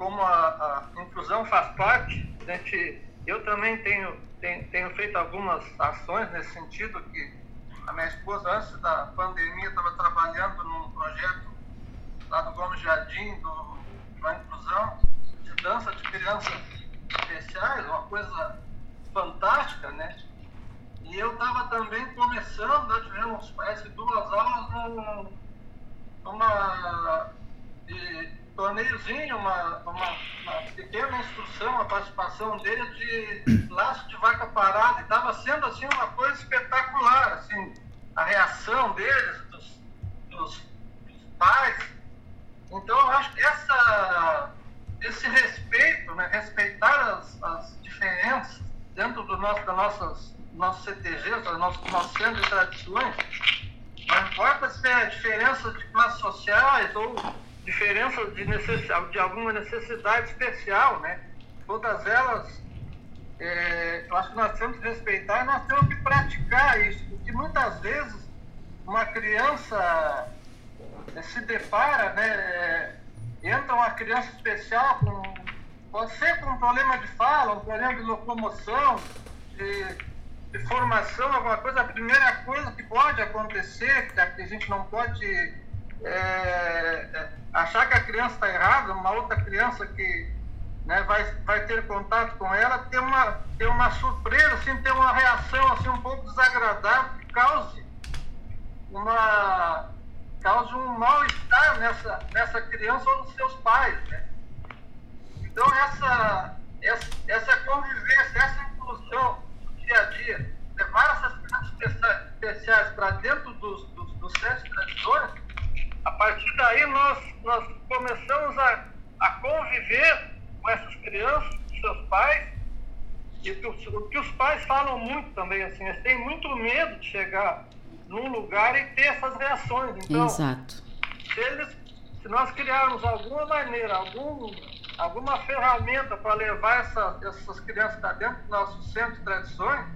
como a, a inclusão faz parte, a gente, eu também tenho, tenho, tenho, feito algumas ações nesse sentido, que a minha esposa, antes da pandemia, estava trabalhando num projeto lá do Gomes Jardim, do, da inclusão, de dança de crianças especiais, uma coisa fantástica, né? E eu estava também começando, nós tivemos, parece, duas aulas num, numa... De, torneiozinho, uma, uma, uma, pequena instrução, a participação dele de laço de vaca parada, e estava sendo assim uma coisa espetacular, assim, a reação deles, dos, dos, dos pais, Então, eu acho que essa, esse respeito, né, respeitar as, as diferenças dentro do nosso, das nossas nossos CTGs, dos nossos, nossos centros de tradições, não importa se é diferença de classes sociais ou diferença de, necessidade, de alguma necessidade especial, né? Todas elas, é, eu acho que nós temos que respeitar e nós temos que praticar isso, porque muitas vezes uma criança é, se depara, né? É, entra uma criança especial com pode ser com um problema de fala, um problema de locomoção, de, de formação, alguma coisa, a primeira coisa que pode acontecer, que a gente não pode é, é, achar que a criança está errada, uma outra criança que né, vai, vai ter contato com ela, ter uma, ter uma surpresa, assim, ter uma reação assim, um pouco desagradável que cause uma um mal-estar nessa, nessa criança ou nos seus pais. Né? Então, essa, essa, essa convivência, essa inclusão do dia a dia, levar essas crianças especiais para dentro dos, dos, dos centros tradições, a partir daí nós, nós começamos a, a conviver com essas crianças, com seus pais, e o que, os pais falam muito também, assim, eles têm muito medo de chegar num lugar e ter essas reações. Então, Exato. Se, eles, se nós criarmos alguma maneira, algum, alguma ferramenta para levar essa, essas crianças para dentro do nosso centro de tradições,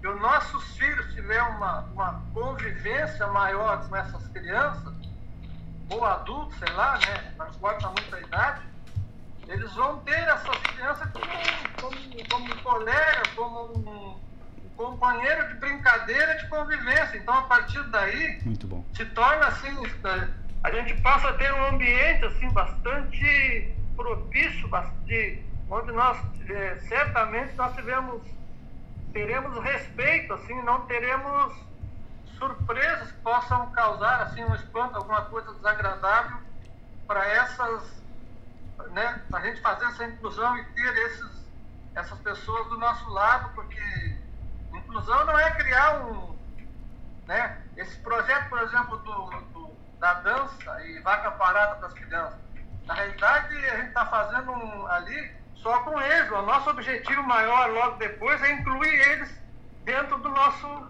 que os nossos filhos tiverem uma, uma convivência maior com essas crianças, ou adultos, sei lá, né, não importa muito a idade, eles vão ter essas crianças como, como, como um colega, como um, um companheiro de brincadeira, de convivência. Então, a partir daí, se torna assim, a gente passa a ter um ambiente assim bastante propício, bastante, onde nós é, certamente nós tivemos, teremos respeito, assim, não teremos surpresas que possam causar assim um espanto, alguma coisa desagradável para essas, né, a gente fazer essa inclusão e ter esses, essas pessoas do nosso lado, porque inclusão não é criar um, né, esse projeto, por exemplo, do, do da dança e vaca parada para as crianças. Na realidade, a gente está fazendo um, ali só com eles. O nosso objetivo maior logo depois é incluir eles dentro do nosso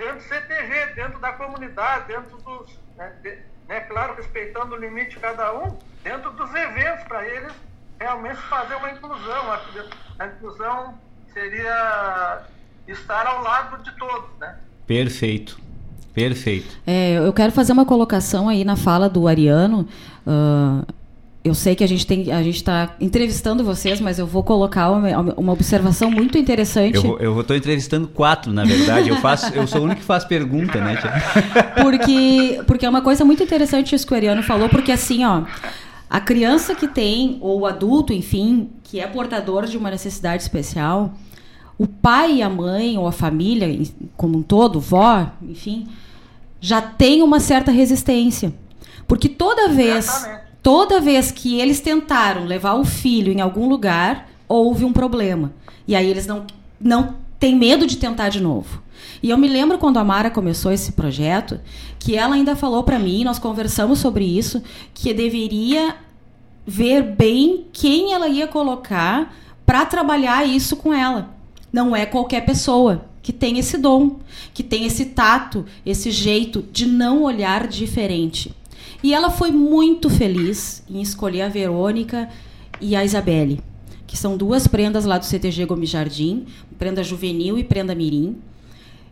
dentro do CTG, dentro da comunidade, dentro dos. Né, de, né, claro, respeitando o limite de cada um, dentro dos eventos, para eles realmente fazer uma inclusão. A, a, inclusão seria estar ao lado de todos, né? Perfeito. Perfeito. É, eu quero fazer uma colocação aí na fala do Ariano. Uh, eu sei que a gente tem, a gente está entrevistando vocês, mas eu vou colocar uma, uma observação muito interessante. Eu, estou entrevistando quatro, na verdade. Eu faço, eu sou o único que faz pergunta, né? Tia? Porque, porque é uma coisa muito interessante isso que o Ariano falou, porque assim, ó, a criança que tem ou o adulto, enfim, que é portador de uma necessidade especial, o pai e a mãe ou a família como um todo, vó, enfim, já tem uma certa resistência, porque toda vez Exatamente Toda vez que eles tentaram levar o filho em algum lugar, houve um problema. E aí eles não, não têm medo de tentar de novo. E eu me lembro quando a Mara começou esse projeto, que ela ainda falou para mim, nós conversamos sobre isso, que deveria ver bem quem ela ia colocar para trabalhar isso com ela. Não é qualquer pessoa que tem esse dom, que tem esse tato, esse jeito de não olhar diferente. E ela foi muito feliz em escolher a Verônica e a Isabelle, que são duas prendas lá do CTG Gomes Jardim, prenda juvenil e prenda mirim,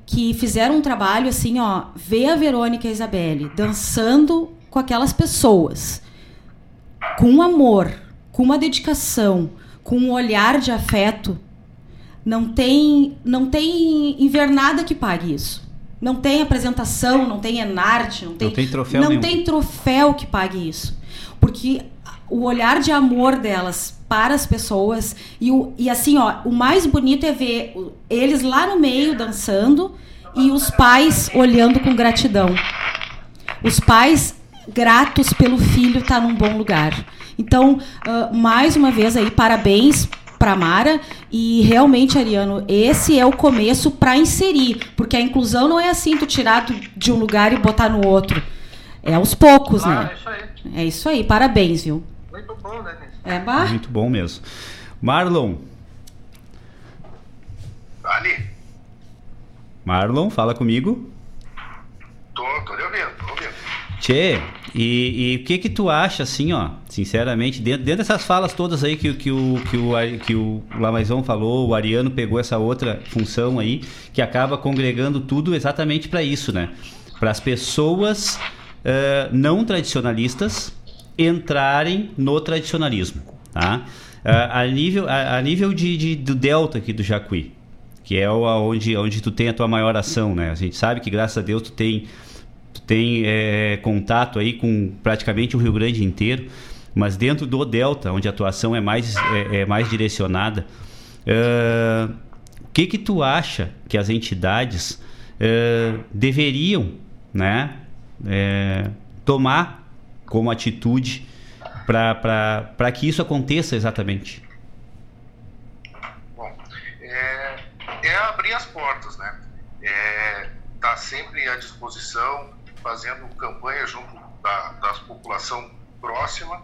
que fizeram um trabalho assim, ó, ver a Verônica e a Isabelle dançando com aquelas pessoas, com amor, com uma dedicação, com um olhar de afeto, não tem, não tem invernada que pague isso. Não tem apresentação, não tem enarte, não tem, não tem troféu não nenhum. tem troféu que pague isso. Porque o olhar de amor delas para as pessoas e, o, e assim, ó, o mais bonito é ver eles lá no meio dançando e os pais olhando com gratidão. Os pais gratos pelo filho estar tá num bom lugar. Então, uh, mais uma vez aí, parabéns para Mara e realmente Ariano esse é o começo para inserir porque a inclusão não é assim tu tirar de um lugar e botar no outro é aos poucos claro, né isso aí. É isso aí, parabéns, viu? Muito bom, né? É, bah. Muito bom mesmo. Marlon. Ali, Marlon, fala comigo. Tchê, e, o que que tu acha, assim, ó, sinceramente, dentro, dentro dessas falas todas aí que, o- que, o, que, o, que o Lamaison falou, o Ariano pegou essa outra função aí, que acaba congregando tudo exatamente para isso, né? Para as pessoas eh, não tradicionalistas entrarem no tradicionalismo, tá? Ah, a nível, a, a nível de, de- do delta aqui do Jacuí, que é onde, onde tu tem a tua maior ação, né? A gente sabe que, graças a Deus, tu tem tu tem é, contato aí com praticamente o Rio Grande inteiro, mas dentro do Delta, onde a atuação é mais, é, é mais direcionada, é, o que que tu acha que as entidades é, deveriam, né, é, tomar como atitude para que isso aconteça exatamente? Bom, é, é abrir as portas, né? É, tá sempre à disposição, fazendo campanha junto da, população próxima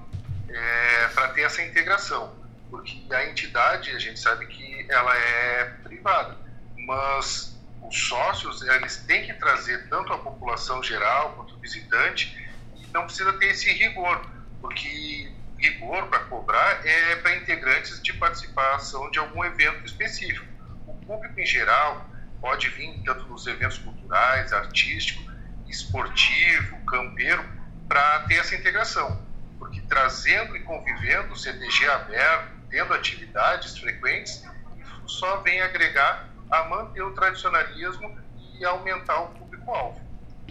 para ter essa integração, porque a entidade a gente sabe que ela é privada, mas os sócios eles têm que trazer tanto a população geral quanto o visitante e não precisa ter esse rigor, porque rigor para cobrar é para integrantes de participação de algum evento específico. O público em geral pode vir tanto nos eventos culturais, artísticos, esportivo, campeiro, para ter essa integração. Porque trazendo e convivendo, o CTG aberto, tendo atividades frequentes, isso só vem agregar a manter o tradicionalismo e aumentar o público-alvo.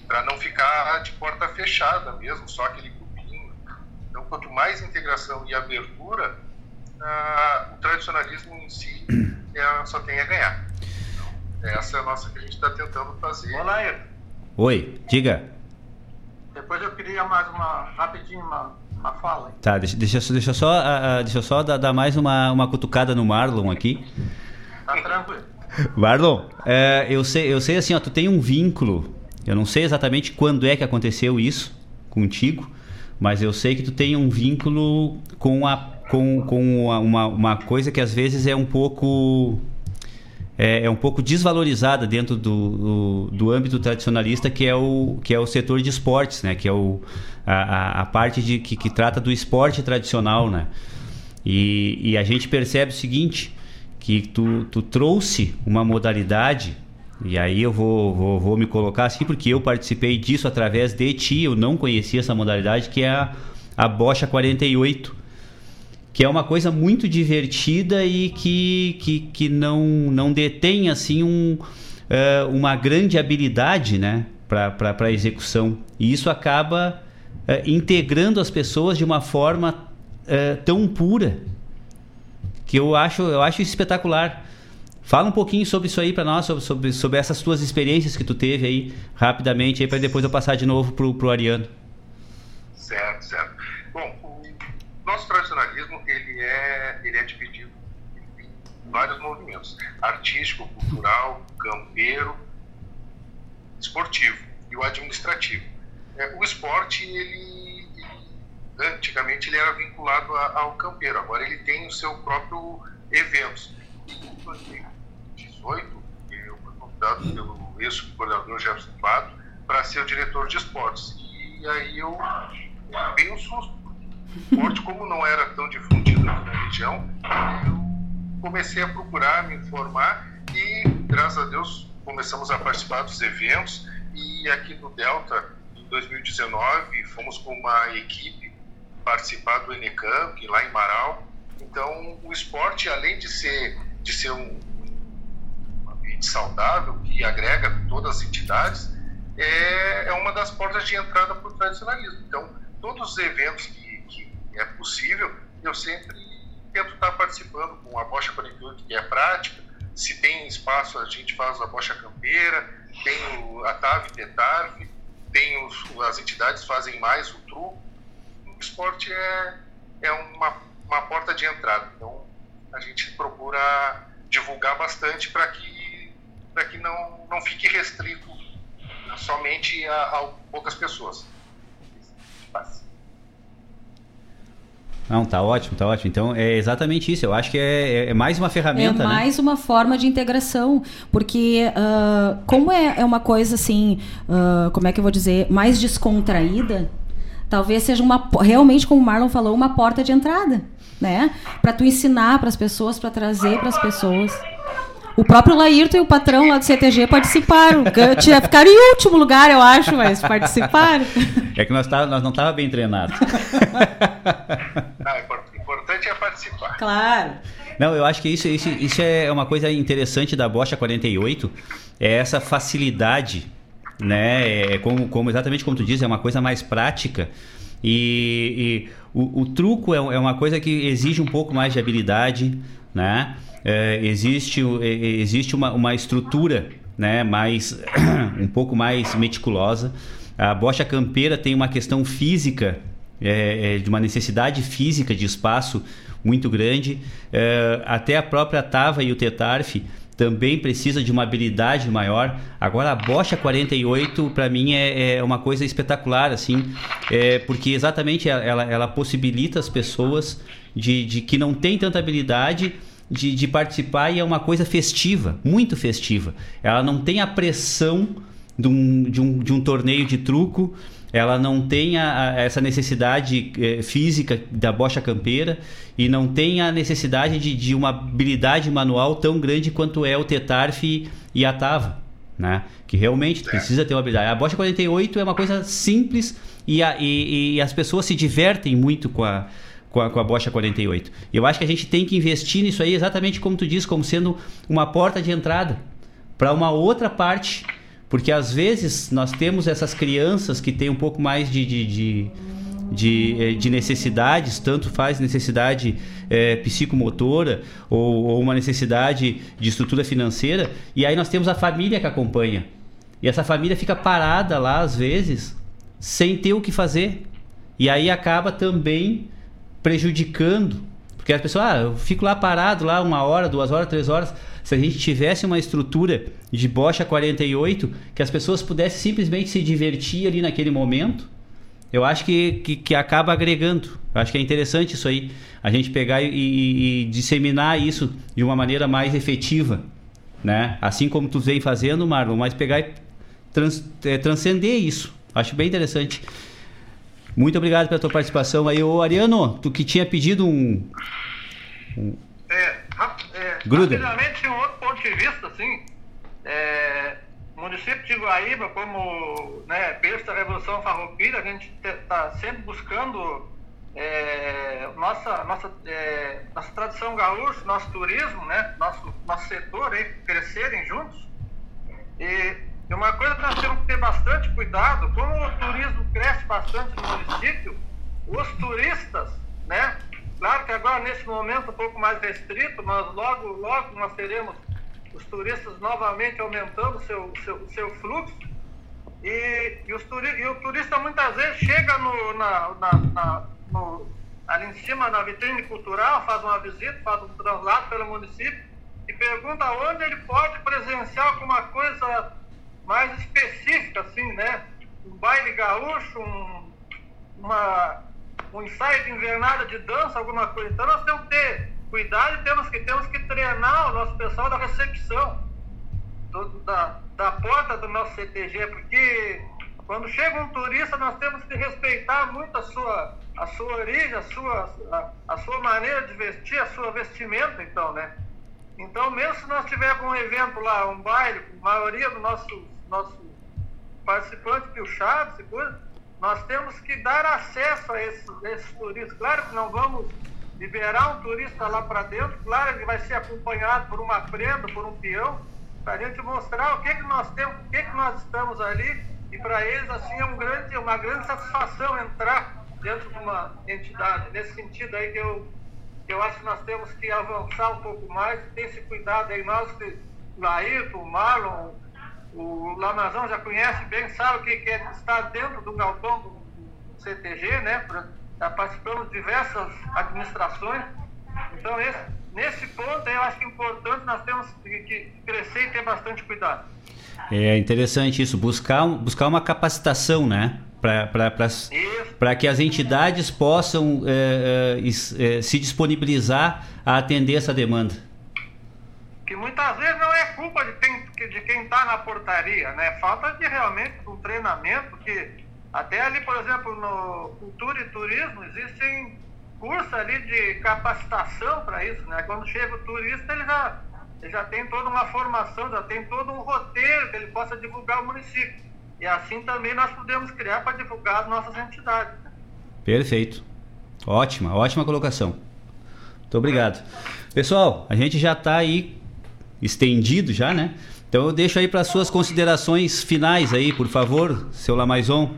Para não ficar de porta fechada mesmo, só aquele grupinho. Então, quanto mais integração e abertura, ah, o tradicionalismo em si é, só tem a ganhar. Então, essa é a nossa que a gente está tentando fazer. Olá, Ayrton. Oi, diga. Depois eu queria mais uma, rapidinho, uma, uma fala. Tá, deixa, deixa, deixa eu só, ah, deixa só dar, dar mais uma, uma cutucada no Marlon aqui. Tá tranquilo. Marlon, é, eu, sei, eu sei assim, ó, tu tem um vínculo. Eu não sei exatamente quando é que aconteceu isso contigo, mas eu sei que tu tem um vínculo com, a, com, com uma, uma coisa que às vezes é um pouco é, é um pouco desvalorizada dentro do, do, do âmbito tradicionalista, que é o, que é o setor de esportes, né? que é o, a, a- parte de, que, que trata do esporte tradicional. Né? E, e a gente percebe o seguinte, que tu, tu trouxe uma modalidade, e aí eu vou, vou, vou me colocar assim, porque eu participei disso através de ti, eu não conhecia essa modalidade, que é a, a Bocha 48 que é uma coisa muito divertida e que, que, que não, não detém assim um, eh, uma grande habilidade né, para execução. E isso acaba eh, integrando as pessoas de uma forma eh, tão pura que eu acho, eu acho espetacular. Fala um pouquinho sobre isso aí para nós, sobre, sobre, sobre essas tuas experiências que tu teve aí, rapidamente, aí para depois eu passar de novo pro, pro Ariano. Certo, certo. Bom, o nosso tradicionalismo é, ele é dividido em vários movimentos: artístico, cultural, campeiro, esportivo e o administrativo. É, o esporte ele, ele- antigamente ele era vinculado a- ao campeiro, agora ele tem o seu próprio eventos. Em 2018 eu fui convidado pelo ex-coordenador Jefferson Fado para ser o diretor de esportes e aí eu bem um susto. Esporte, como não era tão difundido aqui na região, eu comecei a procurar, me informar e, graças a Deus, começamos a participar dos eventos. E aqui no Delta, em 2019, fomos com uma equipe participar do Enecamp, lá em Marau. Então, o esporte, além de ser, de ser um, ambiente saudável, que agrega todas as entidades, é, é uma das portas de entrada para o tradicionalismo. Então, todos os eventos que é possível, eu sempre tento estar participando com a bocha 48, que é prática. Se tem espaço, a gente faz a bocha campeira, tem o, a TAV Tetarv, tem os, as entidades fazem mais o truco. O esporte é, é uma, uma porta de entrada. Então, a gente procura divulgar bastante para que, pra que não, não fique restrito somente a, a poucas pessoas. Não, tá ótimo, tá ótimo. Então é exatamente isso. Eu acho que é, é, é mais uma ferramenta. É né? mais né? uma forma de integração. Porque, uh, como é, é, uma coisa assim, uh, como é que eu vou dizer, mais descontraída, talvez seja uma realmente, como o Marlon falou, uma porta de entrada. Né? Para tu ensinar para as pessoas, para trazer para as pessoas. O próprio Laírton e o patrão lá do CTG participaram. Ficaram em último lugar, eu acho, mas participaram. É que nós, tá, nós não estávamos bem treinados. Importante é participar. Claro. Não, eu acho que isso, isso, isso é uma coisa interessante da Bocha 48, é essa facilidade, né? É como, como, exatamente como tu diz, é uma coisa mais prática. E, e o, o, truco é, é uma coisa que exige um pouco mais de habilidade, né? é, existe, existe uma, uma estrutura né, mais, um pouco mais meticulosa. A bocha campeira tem uma questão física, é, é, de uma necessidade física de espaço muito grande. É, até a própria tava e o tetarf também precisa de uma habilidade maior. Agora a bocha 48 para mim é, é, uma coisa espetacular assim, é, porque exatamente ela, ela possibilita as pessoas de, de que não tem tanta habilidade de, de participar e é uma coisa festiva, muito festiva. Ela não tem a pressão de um, de um, de um torneio de truco, ela não tem a, a, essa necessidade eh, física da bocha campeira e não tem a necessidade de, de, uma habilidade manual tão grande quanto é o Tetarf e, a Tava, né? Que realmente precisa ter uma habilidade. A bocha 48 é uma coisa simples e, a, e, e as pessoas se divertem muito com a, com a, com a Bocha 48. Eu acho que a gente tem que investir nisso aí, exatamente como tu diz, como sendo uma porta de entrada para uma outra parte. Porque às vezes nós temos essas crianças que têm um pouco mais de, de, de de, eh, de, necessidades, tanto faz necessidade é, psicomotora ou, ou, uma necessidade de estrutura financeira, e aí nós temos a família que acompanha. E essa família fica parada lá, às vezes, sem ter o que fazer. E aí acaba também prejudicando. Porque as pessoas, ah, eu fico lá parado lá uma hora, duas horas, três horas. Se a gente tivesse uma estrutura de bocha 48, que as pessoas pudessem simplesmente se divertir ali naquele momento, eu acho que, que, que acaba agregando. Eu acho que é interessante isso aí, a gente pegar e, e, e disseminar isso de uma maneira mais efetiva. Né? Assim como tu vem fazendo, Marlon, mas pegar e trans, é, transcender isso. Acho bem interessante. Muito obrigado pela tua participação aí. Ô, Ariano, tu que tinha pedido um. um... É, é, Gruda. um outro ponto de vista, assim. É, o município de Guaíba, como né, berço da Revolução Farroupilha, a gente está sempre buscando é, nossa, nossa, é, nossa tradição gaúcha, nosso turismo, né, nosso, nosso setor aí, crescerem juntos. E e uma coisa que nós temos que ter bastante cuidado, como o turismo cresce bastante no município, os turistas, né? Claro que agora nesse momento um pouco mais restrito, mas logo, logo nós teremos os turistas novamente aumentando o seu, seu, seu fluxo. E, e, os turi e o turista muitas vezes chega no, na, na, na, no, ali em cima na vitrine cultural, faz uma visita, faz um translado pelo município e pergunta onde ele pode presenciar alguma coisa mais específica, assim, né? Um baile gaúcho, um, uma, um ensaio de invernada de dança, alguma coisa. Então nós temos que ter cuidado e temos que, temos que treinar o nosso pessoal da recepção, do, da, da porta do nosso CTG, porque quando chega um turista nós temos que respeitar muito a sua, a sua origem, a sua, a, a sua maneira de vestir, a sua vestimenta, então, né? Então, mesmo se nós tivermos um evento lá, um baile, a maioria dos nossos nossos participantes pilchados e coisa, nós temos que dar acesso a esses, esses turistas. Claro que não vamos liberar um turista lá para dentro, claro que vai ser acompanhado por uma prenda, por um peão, para a gente mostrar o que, que nós temos, o que, que nós estamos ali, e para eles assim é um grande, uma grande satisfação entrar dentro de uma entidade. Nesse sentido aí que eu, que eu acho que nós temos que avançar um pouco mais, ter esse cuidado aí, nós que Laírto, Marlon, o Lamazão já conhece bem, sabe o que é estar dentro do galpão do CTG, né? Já participamos de diversas administrações. Então, esse, nesse ponto, eu acho que é importante nós temos que crescer e ter bastante cuidado. É interessante isso, buscar, buscar uma capacitação, né? para que as entidades possam é, é, se disponibilizar a atender essa demanda. Que muitas vezes não é culpa de quem de quem está na portaria, né? Falta de realmente um treinamento que até ali, por exemplo, no cultura e turismo existem cursos ali de capacitação para isso, né? Quando chega o turista ele já ele já tem toda uma formação, já tem todo um roteiro que ele possa divulgar o município. E assim também nós podemos criar para divulgar as nossas entidades. Perfeito. Ótima, ótima colocação. Muito obrigado. Pessoal, a gente já está aí estendido já, né? Então eu deixo aí para suas considerações finais aí, por favor, seu Lamaison.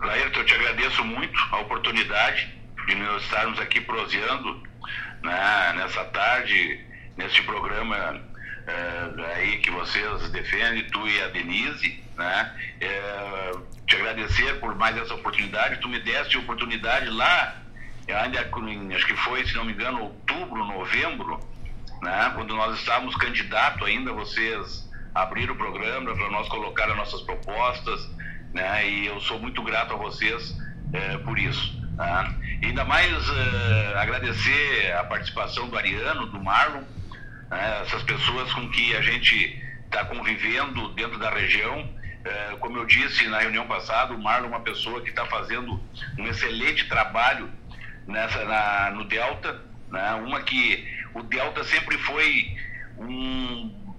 Laírton, eu te agradeço muito a oportunidade de nós estarmos aqui proseando né, nessa tarde, neste programa é, aí que vocês defendem, tu e a Denise, né? É, te agradecer por mais essa oportunidade. Tu me deste oportunidade lá, acho que foi, se não me engano, outubro, novembro, né? Quando nós estávamos candidatos ainda, vocês abriram o programa para nós colocar as nossas propostas, né? E eu sou muito grato a vocês é, por isso. Tá? Ainda mais uh, agradecer a participação do Ariano, do Marlon, né? essas pessoas com que a gente está convivendo dentro da região. Uh, como eu disse na reunião passada, o Marlon é uma pessoa que está fazendo um excelente trabalho nessa, na, no Delta. Né? Uma que o Delta sempre foi um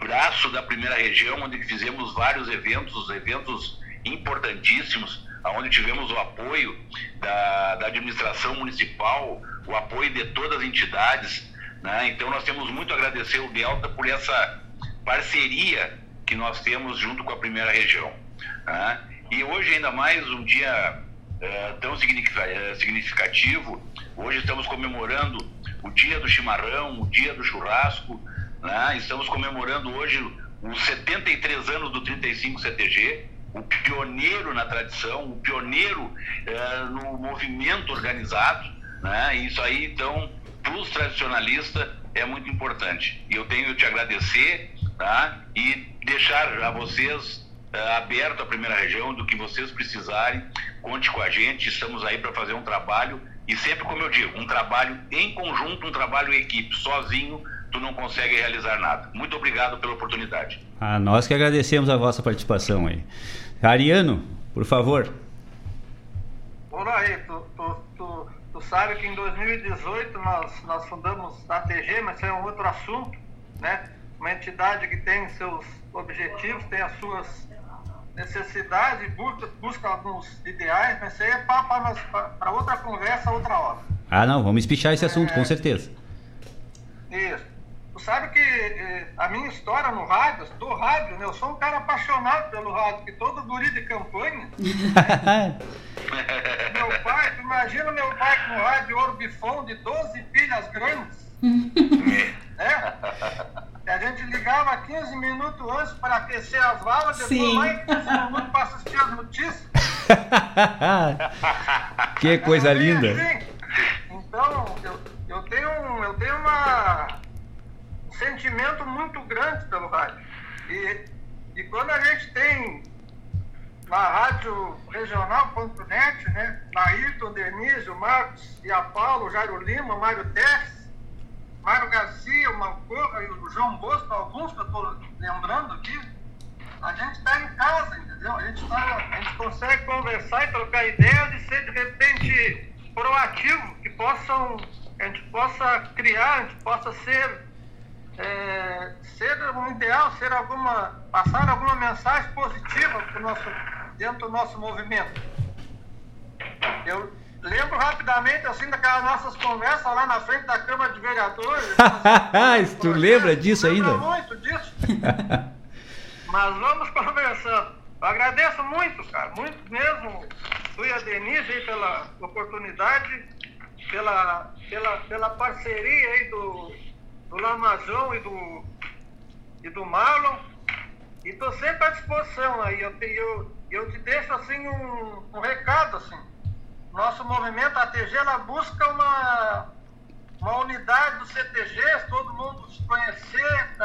braço da primeira região, onde fizemos vários eventos, eventos importantíssimos onde tivemos o apoio da, da administração municipal, o apoio de todas as entidades. Né? Então, nós temos muito a agradecer o Delta por essa parceria que nós temos junto com a primeira região. Né? E hoje, ainda mais, um dia é, tão é, significativo, hoje estamos comemorando o dia do chimarrão, o dia do churrasco, né? estamos comemorando hoje os 73 anos do 35 CTG, o pioneiro na tradição, o pioneiro é, no movimento organizado, né? Isso aí, então, para os tradicionalistas é muito importante. E eu tenho que te agradecer, tá? E deixar a vocês aberto a primeira região do que vocês precisarem. Conte com a gente, estamos aí para fazer um trabalho e sempre, como eu digo, um trabalho em conjunto, um trabalho em equipe. Sozinho, tu não consegue realizar nada. Muito obrigado pela oportunidade. Ah, nós que agradecemos a vossa participação aí. Ariano, por favor. Olá aí, tu, tu, tu, tu, sabe que em 2018 nós, nós fundamos a TG, mas isso é um outro assunto, né? Uma entidade que tem seus objetivos, tem as suas necessidades, busca, busca alguns ideais, mas isso aí é para outra conversa, outra hora. Ah, não, vamos espichar esse assunto, é, com certeza. Isso. Tu sabe que eh, a minha história no rádio, do rádio, né? Eu sou um cara apaixonado pelo rádio, que todo guri de campanha. Né? meu pai, tu imagina meu pai com rádio Orbifon de 12 pilhas grandes. Né? E a gente ligava 15 minutos antes para aquecer as valas, depois Sim. mais 15 minutos para assistir as notícias. que coisa linda. Assim, então, eu, eu, tenho, eu tenho uma sentimento muito grande pelo rádio. E, e quando a gente tem na rádio regional.net, né, Naírton, Denise, o Marcos e a Paulo, o Jairo Lima, o Mário Tess, Mário Garcia, o Malcorra e o João Bosco, alguns que eu estou lembrando aqui, a gente está em casa, entendeu? A gente, tá, a gente consegue conversar e trocar ideias e ser de repente proativo, que possam, a gente possa criar, a gente possa ser é, ser um ideal, ser alguma, passar alguma mensagem positiva pro nosso, dentro do nosso movimento. Eu lembro rapidamente, assim, daquelas nossas conversas lá na frente da Câmara de Vereadores. tu lembra disso ainda? Lembro muito disso. Mas vamos conversando. Eu agradeço muito, cara, muito mesmo, tu e a Denise aí pela oportunidade, pela, pela, pela parceria aí do, do Lamazão e do, e do Marlon. E estou sempre à disposição aí. Eu, eu, eu te deixo assim um, um recado assim. Nosso movimento ATG ela busca uma, uma unidade dos CTGs, todo mundo se conhecer,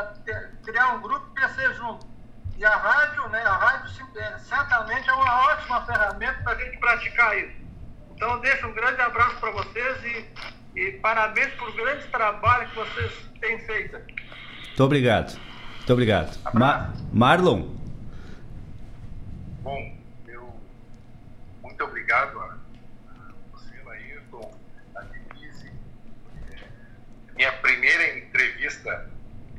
criar um grupo e crescer junto. E a rádio, né, a rádio certamente é uma ótima ferramenta para a gente praticar isso. Então, eu deixo um grande abraço para vocês e, e parabéns por grande trabalho que vocês têm feito. Muito obrigado. Muito obrigado. Ma Marlon. Bom, eu muito obrigado a você, Laírton, a Denise. É, minha primeira entrevista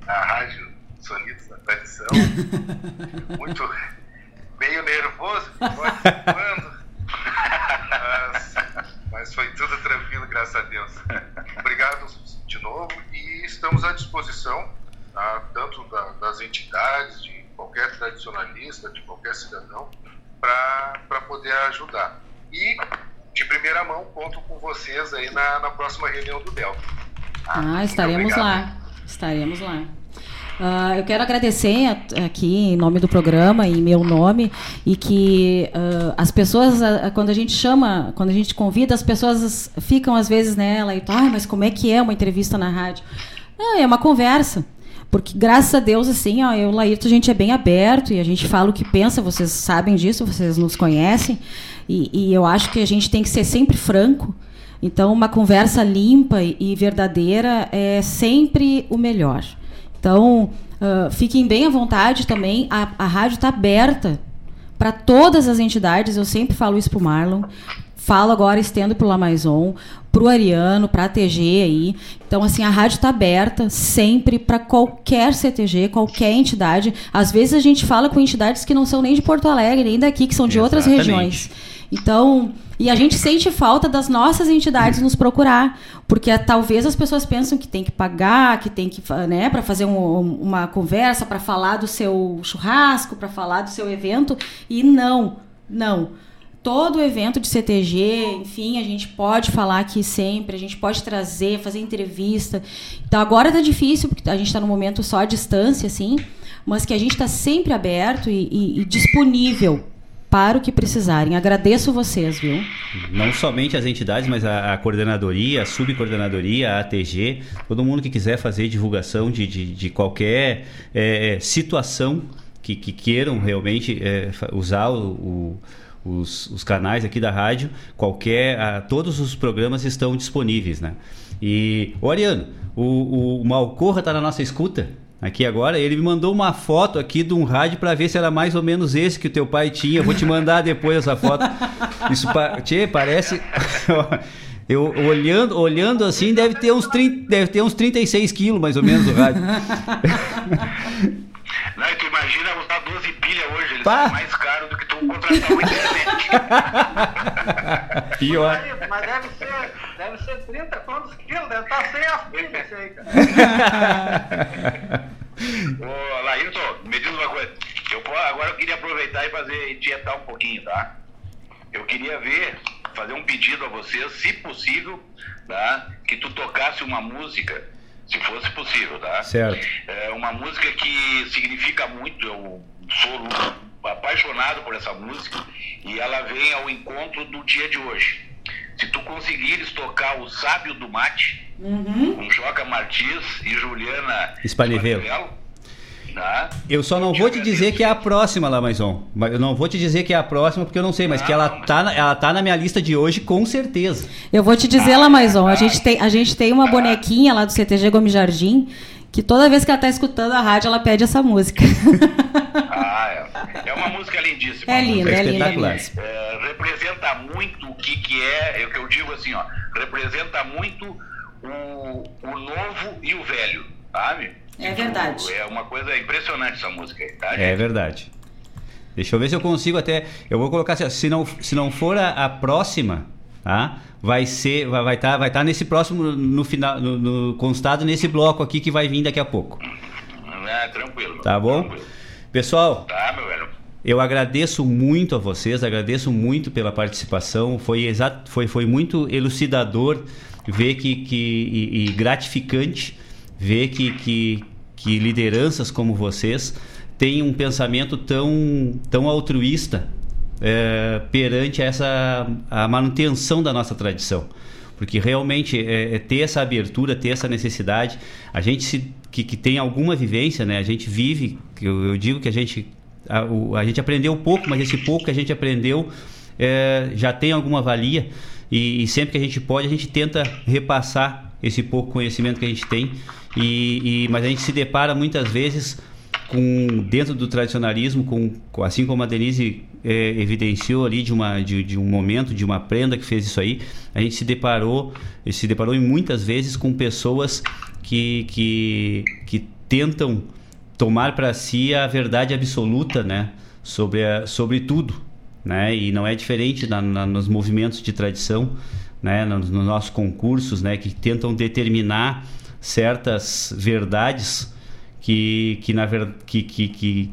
na Rádio Sonidos da Tradição. muito meio nervoso, participando. mas, mas foi tudo tranquilo, graças a Deus. Obrigado de novo e estamos à disposição tá? tanto da, das entidades, de qualquer tradicionalista, de qualquer cidadão, para poder ajudar. E, de primeira mão, conto com vocês aí na, na próxima reunião do Delta. Ah, estaremos lá. Estaremos lá. Uh, eu quero agradecer aqui em nome do programa, em meu nome, e que uh, as pessoas, uh, quando a gente chama, quando a gente convida, as pessoas ficam às vezes nela e, ah, mas como é que é uma entrevista na rádio? é uma conversa. Porque, graças a Deus, assim, ó, eu o Laírto, a gente é bem aberto e a gente fala o que pensa, vocês sabem disso, vocês nos conhecem. E, e eu acho que a gente tem que ser sempre franco. Então, uma conversa limpa e verdadeira é sempre o melhor. Então, uh, fiquem bem à vontade também. A, a rádio está aberta para todas as entidades. Eu sempre falo isso para o Marlon. Falo agora, estendo para o Lamaison, para o Ariano, para a TG aí. Então, assim, a rádio está aberta sempre para qualquer CTG, qualquer entidade. Às vezes a gente fala com entidades que não são nem de Porto Alegre, nem daqui, que são de Exatamente. outras regiões. Então, e a gente sente falta das nossas entidades nos procurar, porque talvez as pessoas pensam que tem que pagar, que tem que, né, para fazer um, uma conversa, para falar do seu churrasco, para falar do seu evento, e não, não. Todo evento de CTG, enfim, a gente pode falar aqui sempre, a gente pode trazer, fazer entrevista. Então agora tá difícil, porque a gente está no momento só à distância, assim, mas que a gente está sempre aberto e, e, e disponível para o que precisarem. Agradeço vocês, viu? Não somente as entidades, mas a, a coordenadoria, a subcoordenadoria, a ATG, todo mundo que quiser fazer divulgação de, de, de qualquer é, situação que, que, queiram realmente é, usar o, o os, os, canais aqui da rádio, qualquer, a, todos os programas estão disponíveis, né? E, o Ariano, o, o Malcorra está na nossa escuta? Aqui agora. Ele me mandou uma foto aqui de um rádio para ver se era mais ou menos esse que o teu pai tinha. Vou te mandar depois essa foto. Isso tchê, parece. Eu olhando, olhando assim, deve ter uns 30, deve ter uns 36 quilos mais ou menos o rádio. Não, tu imagina usar 12 pilhas hoje, eles Pá. são mais caros do que tu contratar uma internet. Pior. Mas deve ser, deve ser 30 quantos quilos, deve estar sem as pilhas isso aí, cara. Ô, Laírton, me diz uma coisa. Eu, agora eu queria aproveitar e fazer tietar um pouquinho, tá? Eu queria ver, fazer um pedido a vocês, se possível, tá? Que tu tocasse uma música, se fosse possível, tá? Certo. É uma música que significa muito, eu sou apaixonado por essa música e ela vem ao encontro do dia de hoje. Se tu conseguires tocar o Sábio do Mate, uhum. com Joca Martins e Juliana Spanivelo. Tá? Eu só não vou te dizer que é a próxima, Lamaison. Eu não vou te dizer que é a próxima porque eu não sei, mas que ela tá, na, ela tá na minha lista de hoje com certeza. Eu vou te dizer, ah, Lamaison, a gente tem, a gente tem uma bonequinha lá do CTG Gomes Jardim que toda vez que ela tá escutando a rádio, ela pede essa música. Ah, é, é uma música lindíssima. É linda, é, linda. É, representa muito o que, que é, é o que eu digo assim, ó, representa muito o, o novo e o velho, sabe? É verdade. É uma coisa impressionante essa música aí, tá? É verdade. Deixa eu ver se eu consigo até. Eu vou colocar assim, se não, se não for a, a próxima, tá? Vai ser, vai estar, vai tá, tá nesse próximo, no final, no, no, constado nesse bloco aqui que vai vir daqui a pouco. É, tranquilo. Tá bom? Tranquilo. Pessoal. Tá, meu velho. Eu agradeço muito a vocês, agradeço muito pela participação. Foi, exato, foi, foi muito elucidador ver que, que e, e gratificante ver que, que, que lideranças como vocês têm um pensamento tão, tão altruísta é, perante essa a manutenção da nossa tradição. Porque realmente é, é, ter essa abertura, ter essa necessidade, a gente se, que, que tem alguma vivência, né? A gente vive, eu, eu digo que a gente a, o, a gente aprendeu pouco, mas esse pouco que a gente aprendeu é, já tem alguma valia. E, e, sempre que a gente pode a gente tenta repassar esse pouco conhecimento que a gente tem e, e mas a gente se depara muitas vezes com dentro do tradicionalismo, com, assim como a Denise é, evidenciou ali de, uma, de, de, um momento, de uma prenda que fez isso aí, a gente se deparou, se deparou muitas vezes com pessoas que, que, que tentam tomar para si a verdade absoluta, né, sobre, a, sobre tudo, né, e não é diferente na, na, nos movimentos de tradição, né, nos, nos nossos concursos, né, que tentam determinar certas verdades que, que, na ver, que, que, que,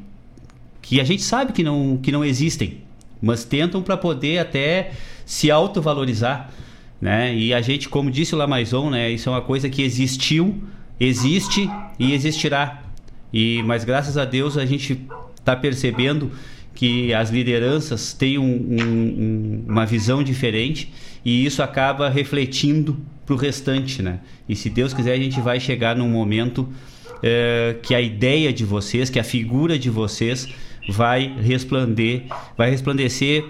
que a gente sabe que não, que não existem, mas tentam para poder até se autovalorizar. Né? E a gente, como disse o Lamaison, né, isso é uma coisa que existiu, existe e existirá. E mas graças a Deus a gente está percebendo que as lideranças têm um, um, uma visão diferente e isso acaba refletindo para o restante, né? E se Deus quiser a gente vai chegar num momento é, que a ideia de vocês, que a figura de vocês vai resplandecer, vai resplandecer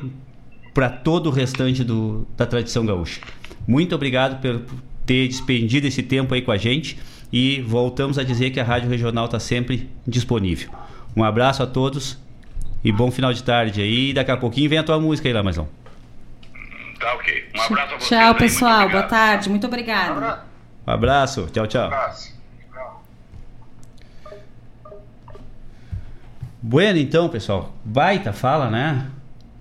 para todo o restante do, da tradição gaúcha. Muito obrigado por ter despendido esse tempo aí com a gente e voltamos a dizer que a Rádio Regional está sempre disponível. Um abraço a todos e bom final de tarde aí. Daqui a pouquinho vem a tua música aí, Lamazão. Tá ok. Um abraço a vocês. Tchau, pessoal. Boa tarde. Muito obrigado. Um abraço. Tchau, tchau. Um abraço. Bueno, então, pessoal, baita fala, né?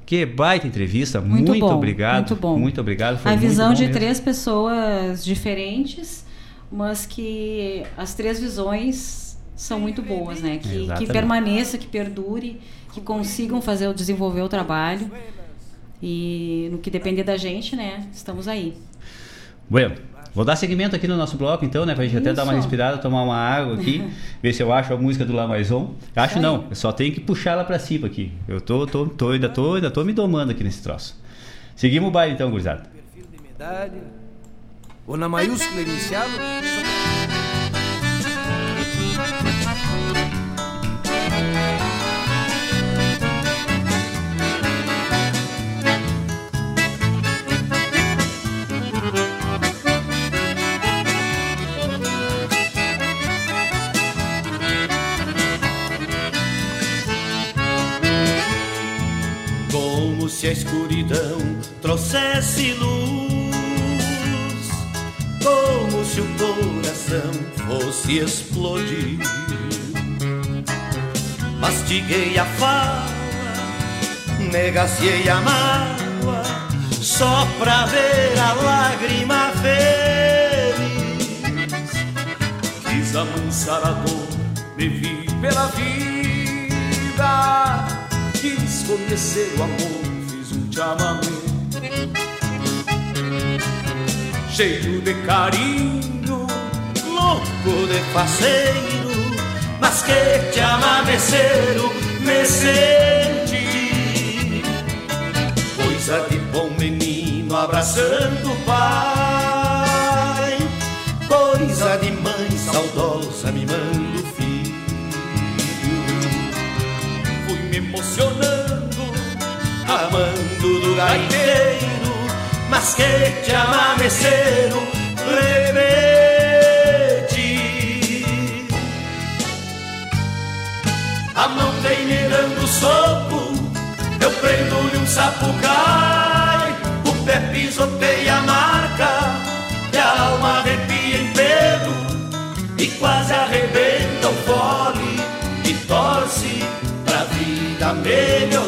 Que baita entrevista, muito, muito bom, obrigado. Muito bom. Muito obrigado. Foi a visão de mesmo. três pessoas diferentes, mas que as três visões são muito boas, né? Que, que permaneça, que perdure, que consigam fazer, desenvolver o trabalho. E no que depender da gente, né? Estamos aí. Bueno, Vou dar seguimento aqui no nosso bloco, então, né? Pra gente Isso. até dar uma respirada, tomar uma água aqui, ver se eu acho a música do La Maison. Acho não, eu só tenho que puxar ela pra cima aqui. Eu tô, tô, tô, ainda, tô, ainda tô me domando aqui nesse troço. Seguimos o baile então, gurizada. Perfil de medalha, ou na maiúscula inicial. A escuridão trouxesse luz, como se o coração fosse explodir. Mastiguei a fala, negaciei a mágoa, só pra ver a lágrima feliz. Quis amansar a dor, me vi pela vida, quis conhecer o amor chamamé Cheio de carinho, louco de faceiro Mas que te amameceiro me senti Coisa de bom menino abraçando o pai Coisa de mãe saudosa mimando o filho. Fui me emocionando, amando do gaiteiro, mas que te amameceram, rebete. A mão vem me dando soco, eu prendo-lhe um sapucai, o pé pisoteia a marca, e a alma arrepia em pelo, e quase arrebenta o fole, e torce pra vida melhorar.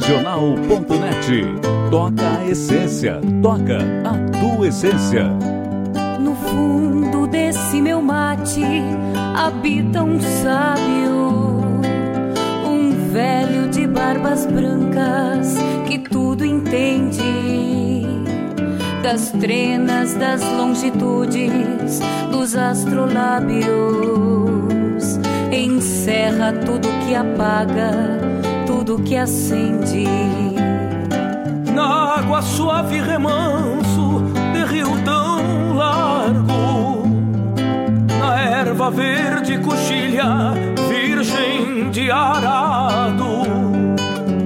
Regional.net. Toca a essência, toca a tua essência. No fundo desse meu mate habita um sábio, um velho de barbas brancas que tudo entende. Das trenas, das longitudes, dos astrolábios, encerra tudo que apaga, tudo que acende. Na água suave remanso de rio tão largo, na erva verde coxilha, virgem de arado.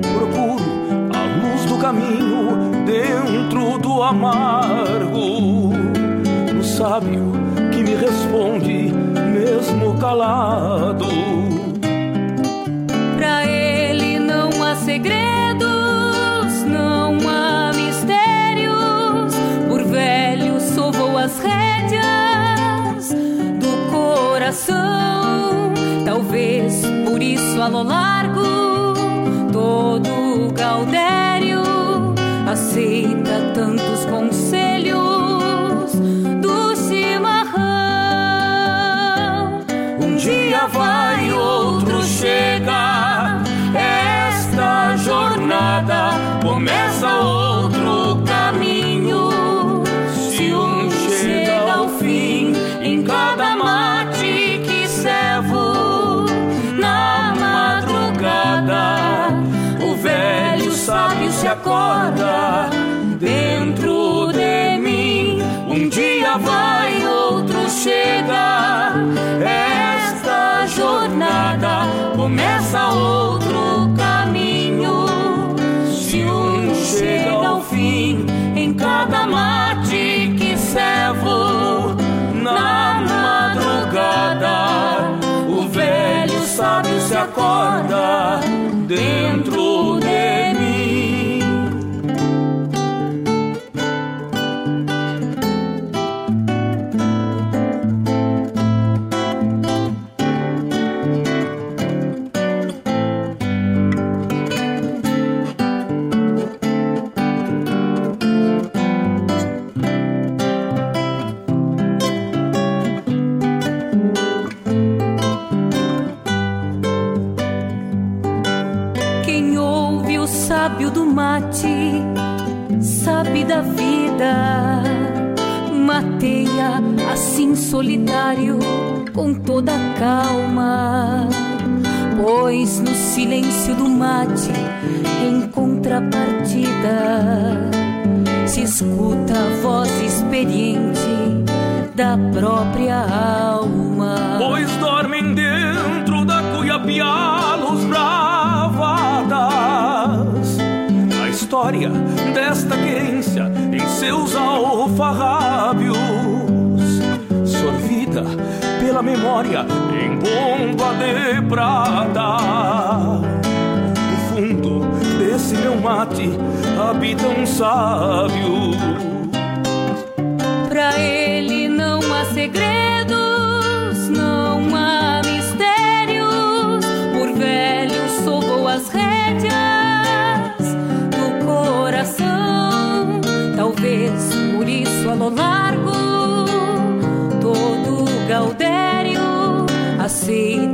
Procuro a luz do caminho dentro do amargo, no sábio que me responde, mesmo calado. Talvez por isso a lo largo todo Gaudério aceita tantos conselhos acorda solitário com toda calma. Pois no silêncio do mate, em contrapartida, se escuta a voz experiente da própria alma. Pois dormem dentro da cuiapiá os bravadas. A história desta querência em seus alfarrábios, pela memória em bomba de prata. No fundo desse meu mate habita um sábio. Pra ele não há segredos, não há mistérios. Por velho sovou as rédeas do coração. Talvez por isso a aceita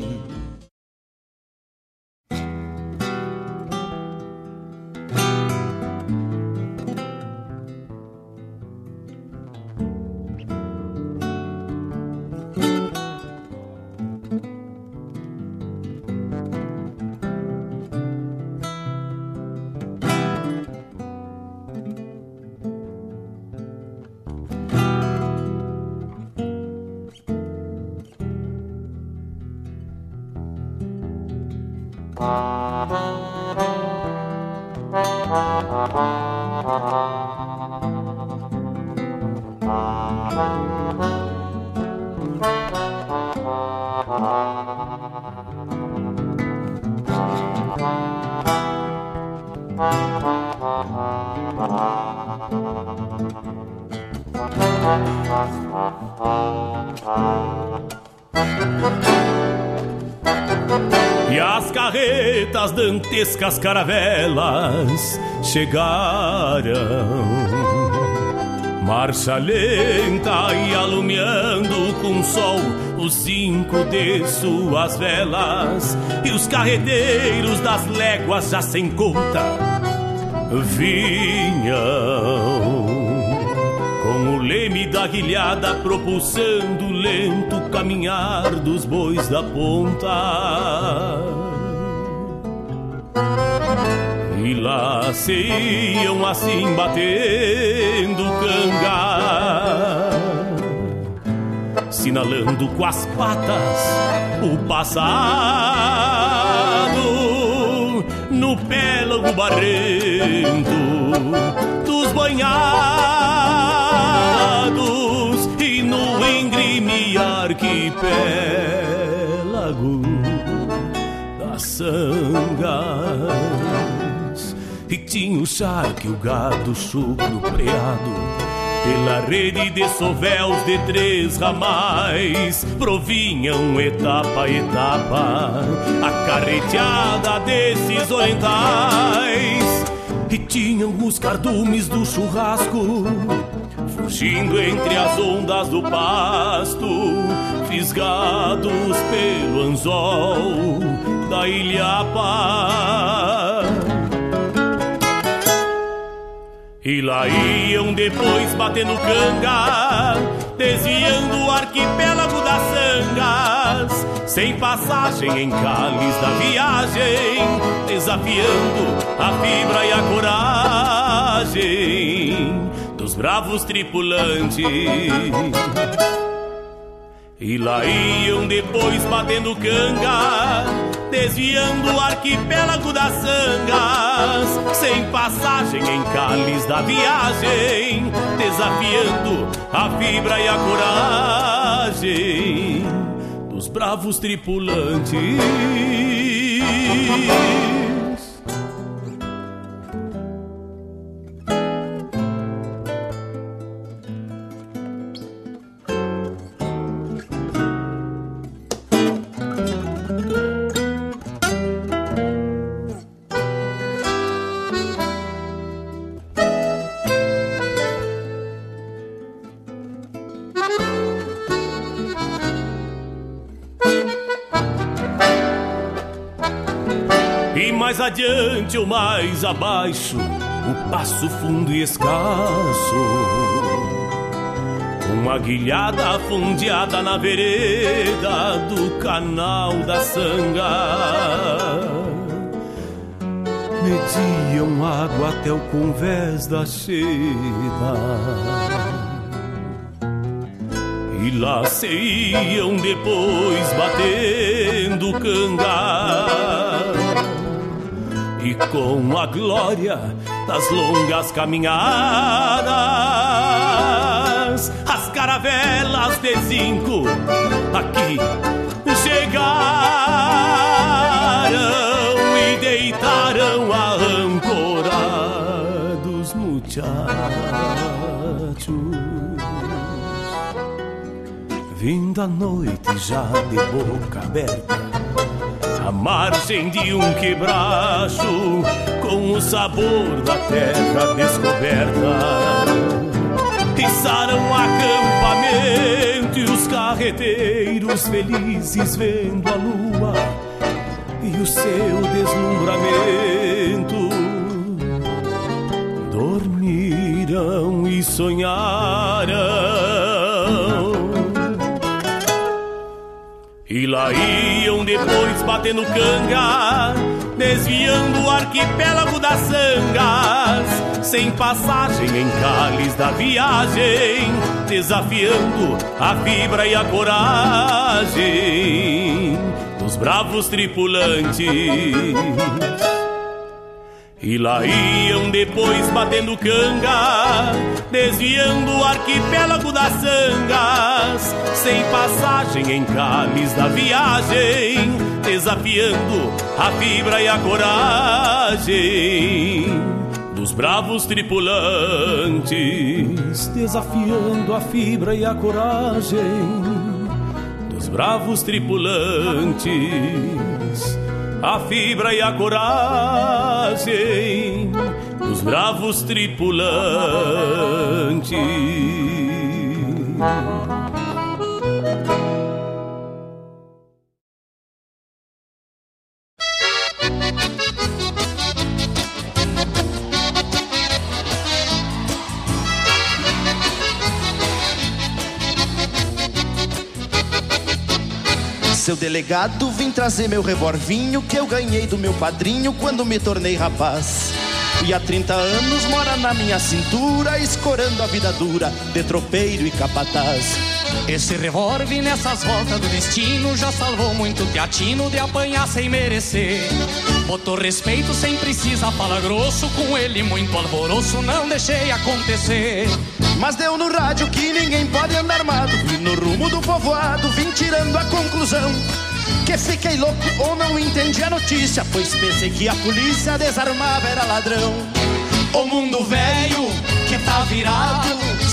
Dantescas caravelas chegaram. Marcha lenta e alumiando com sol os cinco de suas velas. E os carreteiros das léguas já sem conta vinham com o leme da guilhada propulsando o lento caminhar dos bois da ponta. Lá se iam assim batendo canga, sinalando com as patas o passado no pélago barrento dos banhados e no engrime arquipélago das sangas. E tinha o charque, o gado chucro preado. Pela rede de sovéus de três ramais provinham etapa a etapa a carreteada desses orientais. E tinham os cardumes do churrasco fugindo entre as ondas do pasto fisgados pelo anzol da ilhapa e lá iam depois batendo canga, desviando o arquipélago das sangas, sem passagem em cáliz da viagem, desafiando a fibra e a coragem dos bravos tripulantes. E lá iam depois batendo canga, desviando o arquipélago das sangas, sem passagem em cáliz da viagem, desafiando a fibra e a coragem dos bravos tripulantes. Mais abaixo, o passo fundo e escasso. Uma guilhada fundeada na vereda do canal da Sanga mediam água até o convés da cheda. E lá se iam depois batendo canga. E com a glória das longas caminhadas, as caravelas de zinco aqui chegaram deitaram a ancorados muchachos. Vindo a noite já de boca aberta, a margem de um quebracho, com o sabor da terra descoberta. Pissaram acampamento e os carreteiros felizes vendo a lua e o seu deslumbramento. Dormiram e sonharam. E lá iam depois batendo canga, desviando o arquipélago das sangas, sem passagem em cáliz da viagem, desafiando a fibra e a coragem os bravos tripulantes. E lá iam depois batendo canga, desviando o arquipélago das sangas, sem passagem em cáliz da viagem, desafiando a fibra e a coragem dos bravos tripulantes, desafiando a fibra e a coragem bravos tripulantes, a fibra e a coragem dos bravos tripulantes. Seu delegado, vim trazer meu revolvinho que eu ganhei do meu padrinho quando me tornei rapaz. E há 30 anos mora na minha cintura, escorando a vida dura de tropeiro e capataz. Esse revólver nessas voltas do destino já salvou muito teatino de apanhar sem merecer. Botou respeito sem precisar falar grosso, com ele muito alvoroço, não deixei acontecer. Mas deu no rádio que ninguém pode andar armado. E no rumo do povoado vim tirando a conclusão. Que fiquei louco ou não entendi a notícia, pois pensei que a polícia desarmava era ladrão. O mundo velho que tá virado,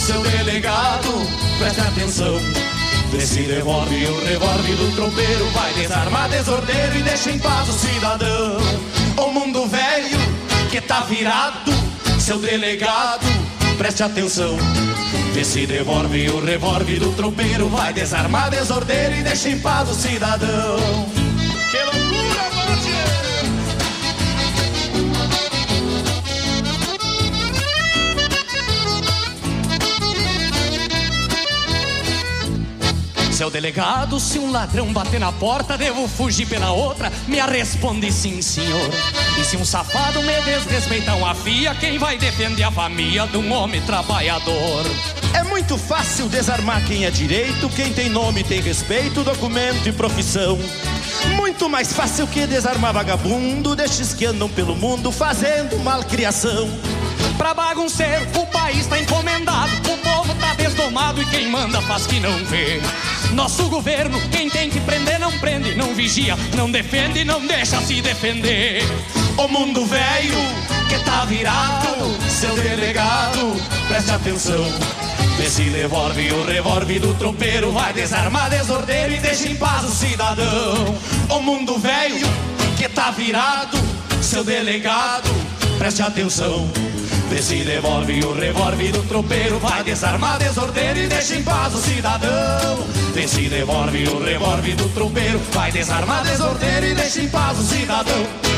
seu delegado, presta atenção. Vê se devolve o revólver do tropeiro, vai desarmar desordeiro e deixa em paz o cidadão. O mundo velho que tá virado, seu delegado, preste atenção. Vê se devolve o revólver do tropeiro, vai desarmar desordeiro e deixa em paz o cidadão. Seu delegado, se um ladrão bater na porta, devo fugir pela outra? Me responde sim, senhor. E se um safado me desrespeitar uma fia, quem vai defender a família de um homem trabalhador? É muito fácil desarmar quem é direito, quem tem nome tem respeito, documento e profissão. Muito mais fácil que desarmar vagabundo, destes que andam pelo mundo fazendo malcriação. Pra bagunceiro, o país tá encomendado, o povo tá desdomado e quem manda faz que não vê. Nosso governo, quem tem que prender, não prende, não vigia, não defende, não deixa se defender. O mundo velho que tá virado, seu delegado, preste atenção. Vê se devolve o revólver do tropeiro, vai desarmar desordeiro e deixa em paz o cidadão. O mundo velho que tá virado, seu delegado, preste atenção. Vê se devolve o revólver do tropeiro, vai desarmar desordeiro e deixa em paz o cidadão. Vê se devolve o revólver do tropeiro, vai desarmar desordeiro e deixa em paz o cidadão.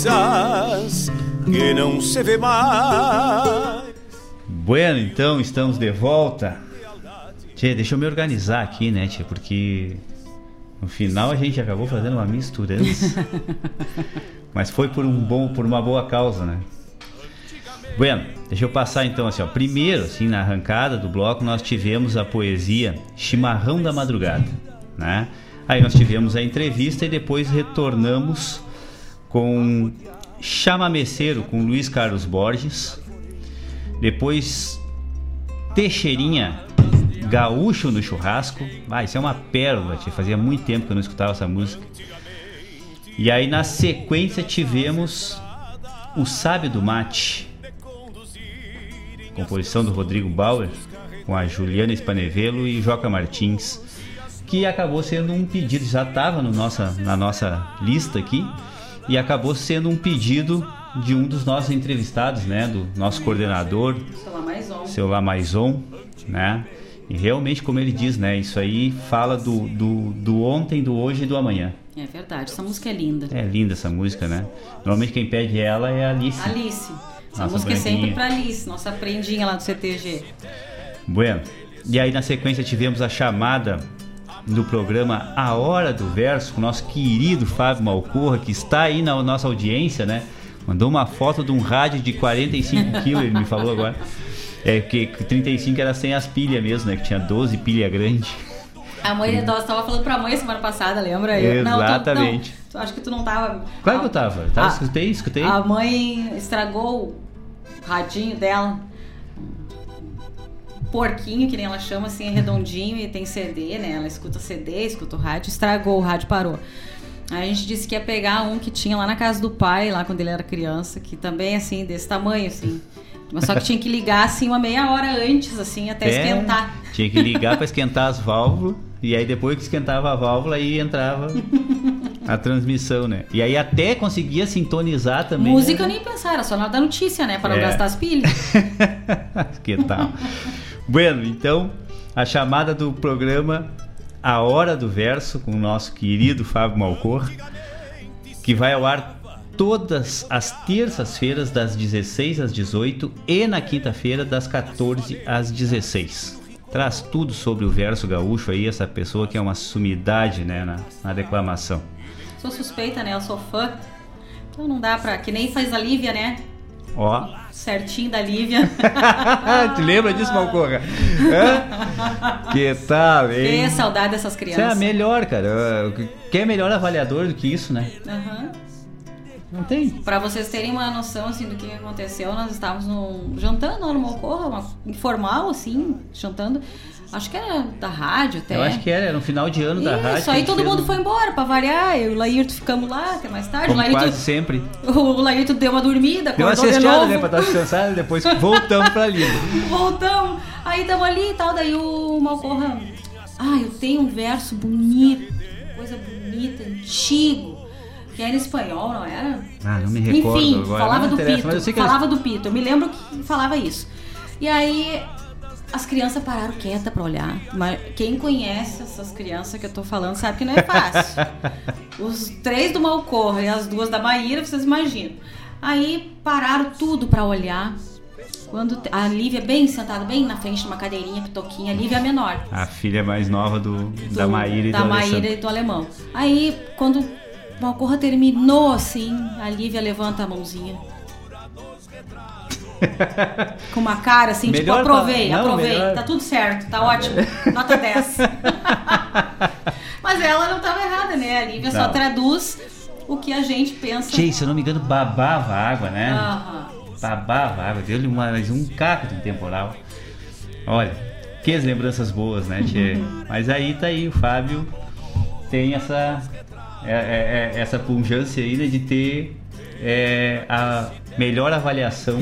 Coisas que não se vê mais. Bueno, então estamos de volta. Tchê, deixa eu me organizar aqui, né, tia? Porque no final a gente acabou fazendo uma misturança. Mas foi por um bom, por uma boa causa, né? Bueno, deixa eu passar então assim, ó. Primeiro, assim, na arrancada do bloco, nós tivemos a poesia Chimarrão da Madrugada, né? Aí nós tivemos a entrevista e depois retornamos com Chamameceiro com Luiz Carlos Borges. Depois Teixeirinha Gaúcho no churrasco. Ah, isso é uma pérola, tia. Fazia muito tempo que eu não escutava essa música. E aí na sequência tivemos O Sábio do Mate composição do Rodrigo Bauer, com a Juliana Spanevelo e Joca Martins, que acabou sendo um pedido, já estava no nossa, na nossa lista aqui, e acabou sendo um pedido de um dos nossos entrevistados, né, do nosso coordenador, Seu Lamaison. seu Lamaison, né, e realmente, como ele diz, né, isso aí fala do, do, do ontem, do hoje e do amanhã. É verdade, essa música é linda. É linda essa música, né? Normalmente quem pede ela é a Alice. Alice. Essa Nossa música é sempre pra Alice, nossa prendinha lá do CTG. Bueno, e aí na sequência tivemos a chamada do programa A Hora do Verso com o nosso querido Fábio Malcorra, que está aí na nossa audiência, né? Mandou uma foto de um rádio de 45 quilos, ele me falou agora. É, porque 35 era sem as pilhas mesmo, né? Que tinha 12 pilhas grandes. A mãe, nós tava falando pra mãe semana passada, lembra? Eu- não, tu- Exatamente. não, tu, acho que tu não tava. Claro que eu tava. tava Ah, escutei, escutei. A mãe estragou o radinho dela. Porquinho, que nem ela chama, assim, é redondinho e tem CD, né? Ela escuta CD, escuta o rádio, estragou, o rádio parou. Aí a gente disse que ia pegar um que tinha lá na casa do pai, lá quando ele era criança, que também, assim, desse tamanho, assim. Mas só que tinha que ligar, assim, uma meia hora antes, assim, até É, esquentar. Tinha que ligar para esquentar as válvulas. E aí depois que esquentava a válvula, aí entrava a transmissão, né? E aí até conseguia sintonizar também. Música eu né? nem pensar, era só na hora da notícia, né? Para não É. gastar as pilhas. que tal? Bueno, então, a chamada do programa A Hora do Verso, com o nosso querido Fábio Malcor, que vai ao ar todas as terças-feiras, das 16 às 18 e na quinta-feira, das 14 às 16. Traz tudo sobre o verso gaúcho aí, essa pessoa que é uma sumidade né, na, na declamação. Sou suspeita, né? Eu sou fã. Então não dá pra. Que nem faz a Lívia, né? Ó, Certinho da Lívia. te lembra disso, Malcorra? Hã? que tal, hein? Que saudade dessas Isso é a crianças. melhor, cara. Quem é melhor avaliador do que isso, né? Aham. Não tem. Pra vocês terem uma noção assim do que aconteceu, nós estávamos num, jantando no Mocorra, uma, informal, assim, jantando. Acho que era da rádio até. Eu acho que era, era no final de ano da Isso, rádio. que a aí todo mundo um- foi embora pra variar. Eu e o Laírto ficamos lá até mais tarde. O Como Laírto, quase sempre. o Laírto deu uma dormida, Deu uma de novo. né? Pra dar descansada, depois voltamos pra Lida. Voltamos. Aí tamo ali e tal. Daí o Malcorra. Ah, eu tenho um verso bonito, coisa bonita, antigo. que era espanhol, não era? Ah, não me recordo Enfim, agora. falava do pito. falava do pito. Eu me lembro que falava isso. E aí as crianças pararam quieta pra olhar. Mas quem conhece essas crianças que eu tô falando sabe que não é fácil. Os três do Malcorra e as duas da Maíra, vocês imaginam. Aí pararam tudo pra olhar. Quando a Lívia bem sentada, bem na frente, numa cadeirinha, pitoquinha, a Lívia é a menor. A filha mais nova do, da Maíra e da do Maíra e do alemão. Aí, quando o Malcorra terminou assim, a Lívia levanta a mãozinha. Com uma cara assim, Melhor tipo, aprovei, não, aprovei, melhor. tá tudo certo, tá ótimo, nota 10. Mas ela não tava errada, né? A Lívia só Não. traduz o que a gente pensa. Tchê, se eu não me engano, babava água, né? Aham. Babava água, deu-lhe mais um caco de um temporal. Olha, que as lembranças boas, né, Tchê? Mas aí tá aí, o Fábio tem essa, é- é- é- essa pujança aí né, de ter é, a melhor avaliação,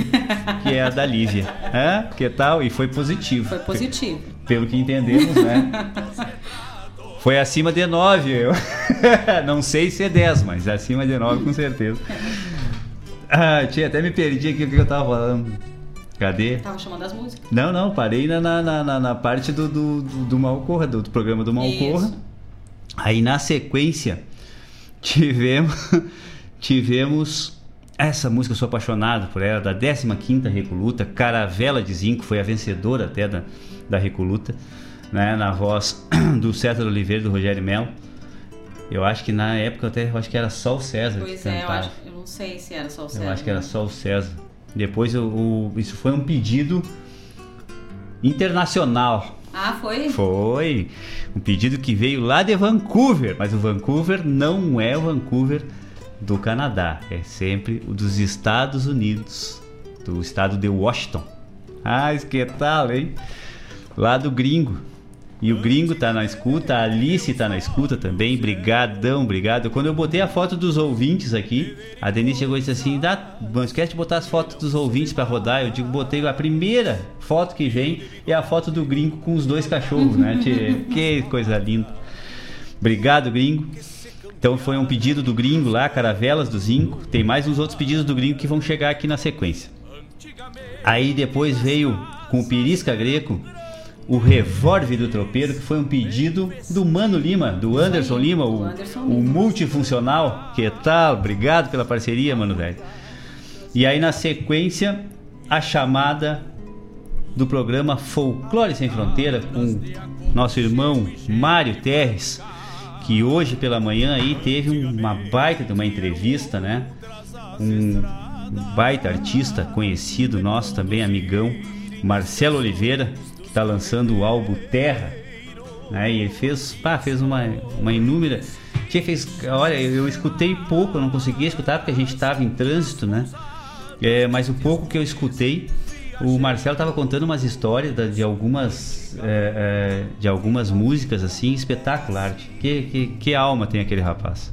que é a da Lívia. Hã? Que tal? E foi positivo. Foi positivo. Pelo que entendemos, né? Foi acima de 9. Eu... Não sei se é 10, mas acima de 9 com certeza. Ah, tinha até me perdi aqui o que eu tava falando. Cadê? Tava chamando as músicas. Não, não, parei na, na, na, na- na parte do, do, do, do Malcorra, do, do programa do Malcorra. Isso. Aí na sequência tivemos tivemos essa música eu sou apaixonado por ela, da 15ª Recoluta, Caravela de Zinco, foi a vencedora até da, da Recoluta, né, na voz do César Oliveira e do Rogério Melo. Eu acho que na época até eu acho que era só o César Pois que é, eu, cantava. acho, eu não sei se era só o César. Eu acho que era né? só o César. Depois o, o- isso foi um pedido internacional. Ah, foi? Foi um pedido que veio lá de Vancouver, mas o Vancouver não é o Vancouver do Canadá, é sempre o dos Estados Unidos, do estado de Washington. Ah, que tal, hein? Lá do gringo. E o gringo tá na escuta, a Alice tá na escuta também. Brigadão, obrigado. Quando eu botei a foto dos ouvintes aqui, a Denise chegou e disse assim: Dá, não esquece de botar as fotos dos ouvintes pra rodar. Eu digo, botei a primeira foto que vem é a foto do gringo com os dois cachorros, né? Que coisa linda. Obrigado, gringo. Então foi um pedido do gringo lá, Caravelas do Zinco. Tem mais uns outros pedidos do gringo que vão chegar aqui na sequência. Aí depois veio com o Pirisca Greco o Revólver do Tropeiro, que foi um pedido do Mano Lima, do Anderson Lima, o, o multifuncional. Que tal? Obrigado pela parceria, mano velho. E aí na sequência, a chamada do programa Folclore Sem Fronteira com nosso irmão Mário Terres, que hoje pela manhã aí teve uma baita de uma entrevista, né? Um baita artista conhecido nosso também, amigão, Marcelo Oliveira, que está lançando o álbum Terra, né? E ele fez, pá, fez uma, uma inúmera. Tinha fez, olha, eu, eu escutei pouco, eu não conseguia escutar porque a gente estava em trânsito, né? É, mas o pouco que eu escutei, o Marcelo estava contando umas histórias de algumas é, é, de algumas músicas assim espetacular. Que, que, que alma tem aquele rapaz.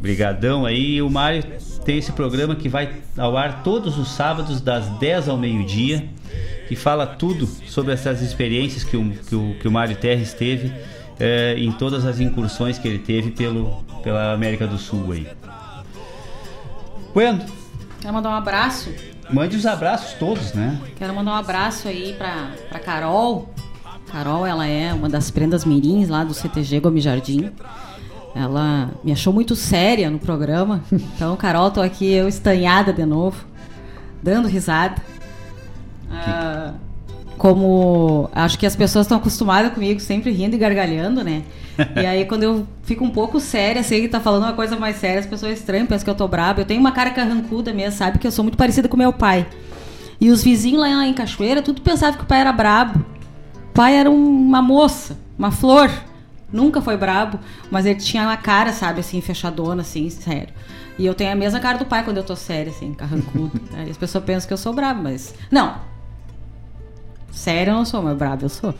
Brigadão aí. O Mário tem esse programa que vai ao ar todos os sábados, das 10 ao meio-dia, que fala tudo sobre essas experiências que o, que o, que o Mário Terres teve eh, em todas as incursões que ele teve pelo, pela América do Sul aí. Bueno, Quero mandar um abraço. mande os abraços todos, né? Quero mandar um abraço aí pra, pra Carol. Carol, ela é uma das prendas mirins lá do CTG Gomes Jardim. Ela me achou muito séria no programa. Então, Carol, tô aqui eu estanhada de novo, dando risada. Ah, como acho que as pessoas estão acostumadas comigo, sempre rindo e gargalhando, né? E aí, quando eu fico um pouco séria, sei que tá falando uma coisa mais séria, as pessoas estranham, pensam que eu tô braba. Eu tenho uma cara carrancuda mesmo, sabe? Que eu sou muito parecida com meu pai. E os vizinhos lá em Cachoeira, tudo pensava que o pai era brabo. O pai era um- uma moça, uma flor. Nunca foi brabo, mas ele tinha uma cara, sabe, assim, fechadona, assim, sério. E eu tenho a mesma cara do pai quando eu tô séria, assim, carrancuda. Aí as pessoas pensam que eu sou brabo, mas. Não! Sério eu não sou, mas brabo eu sou.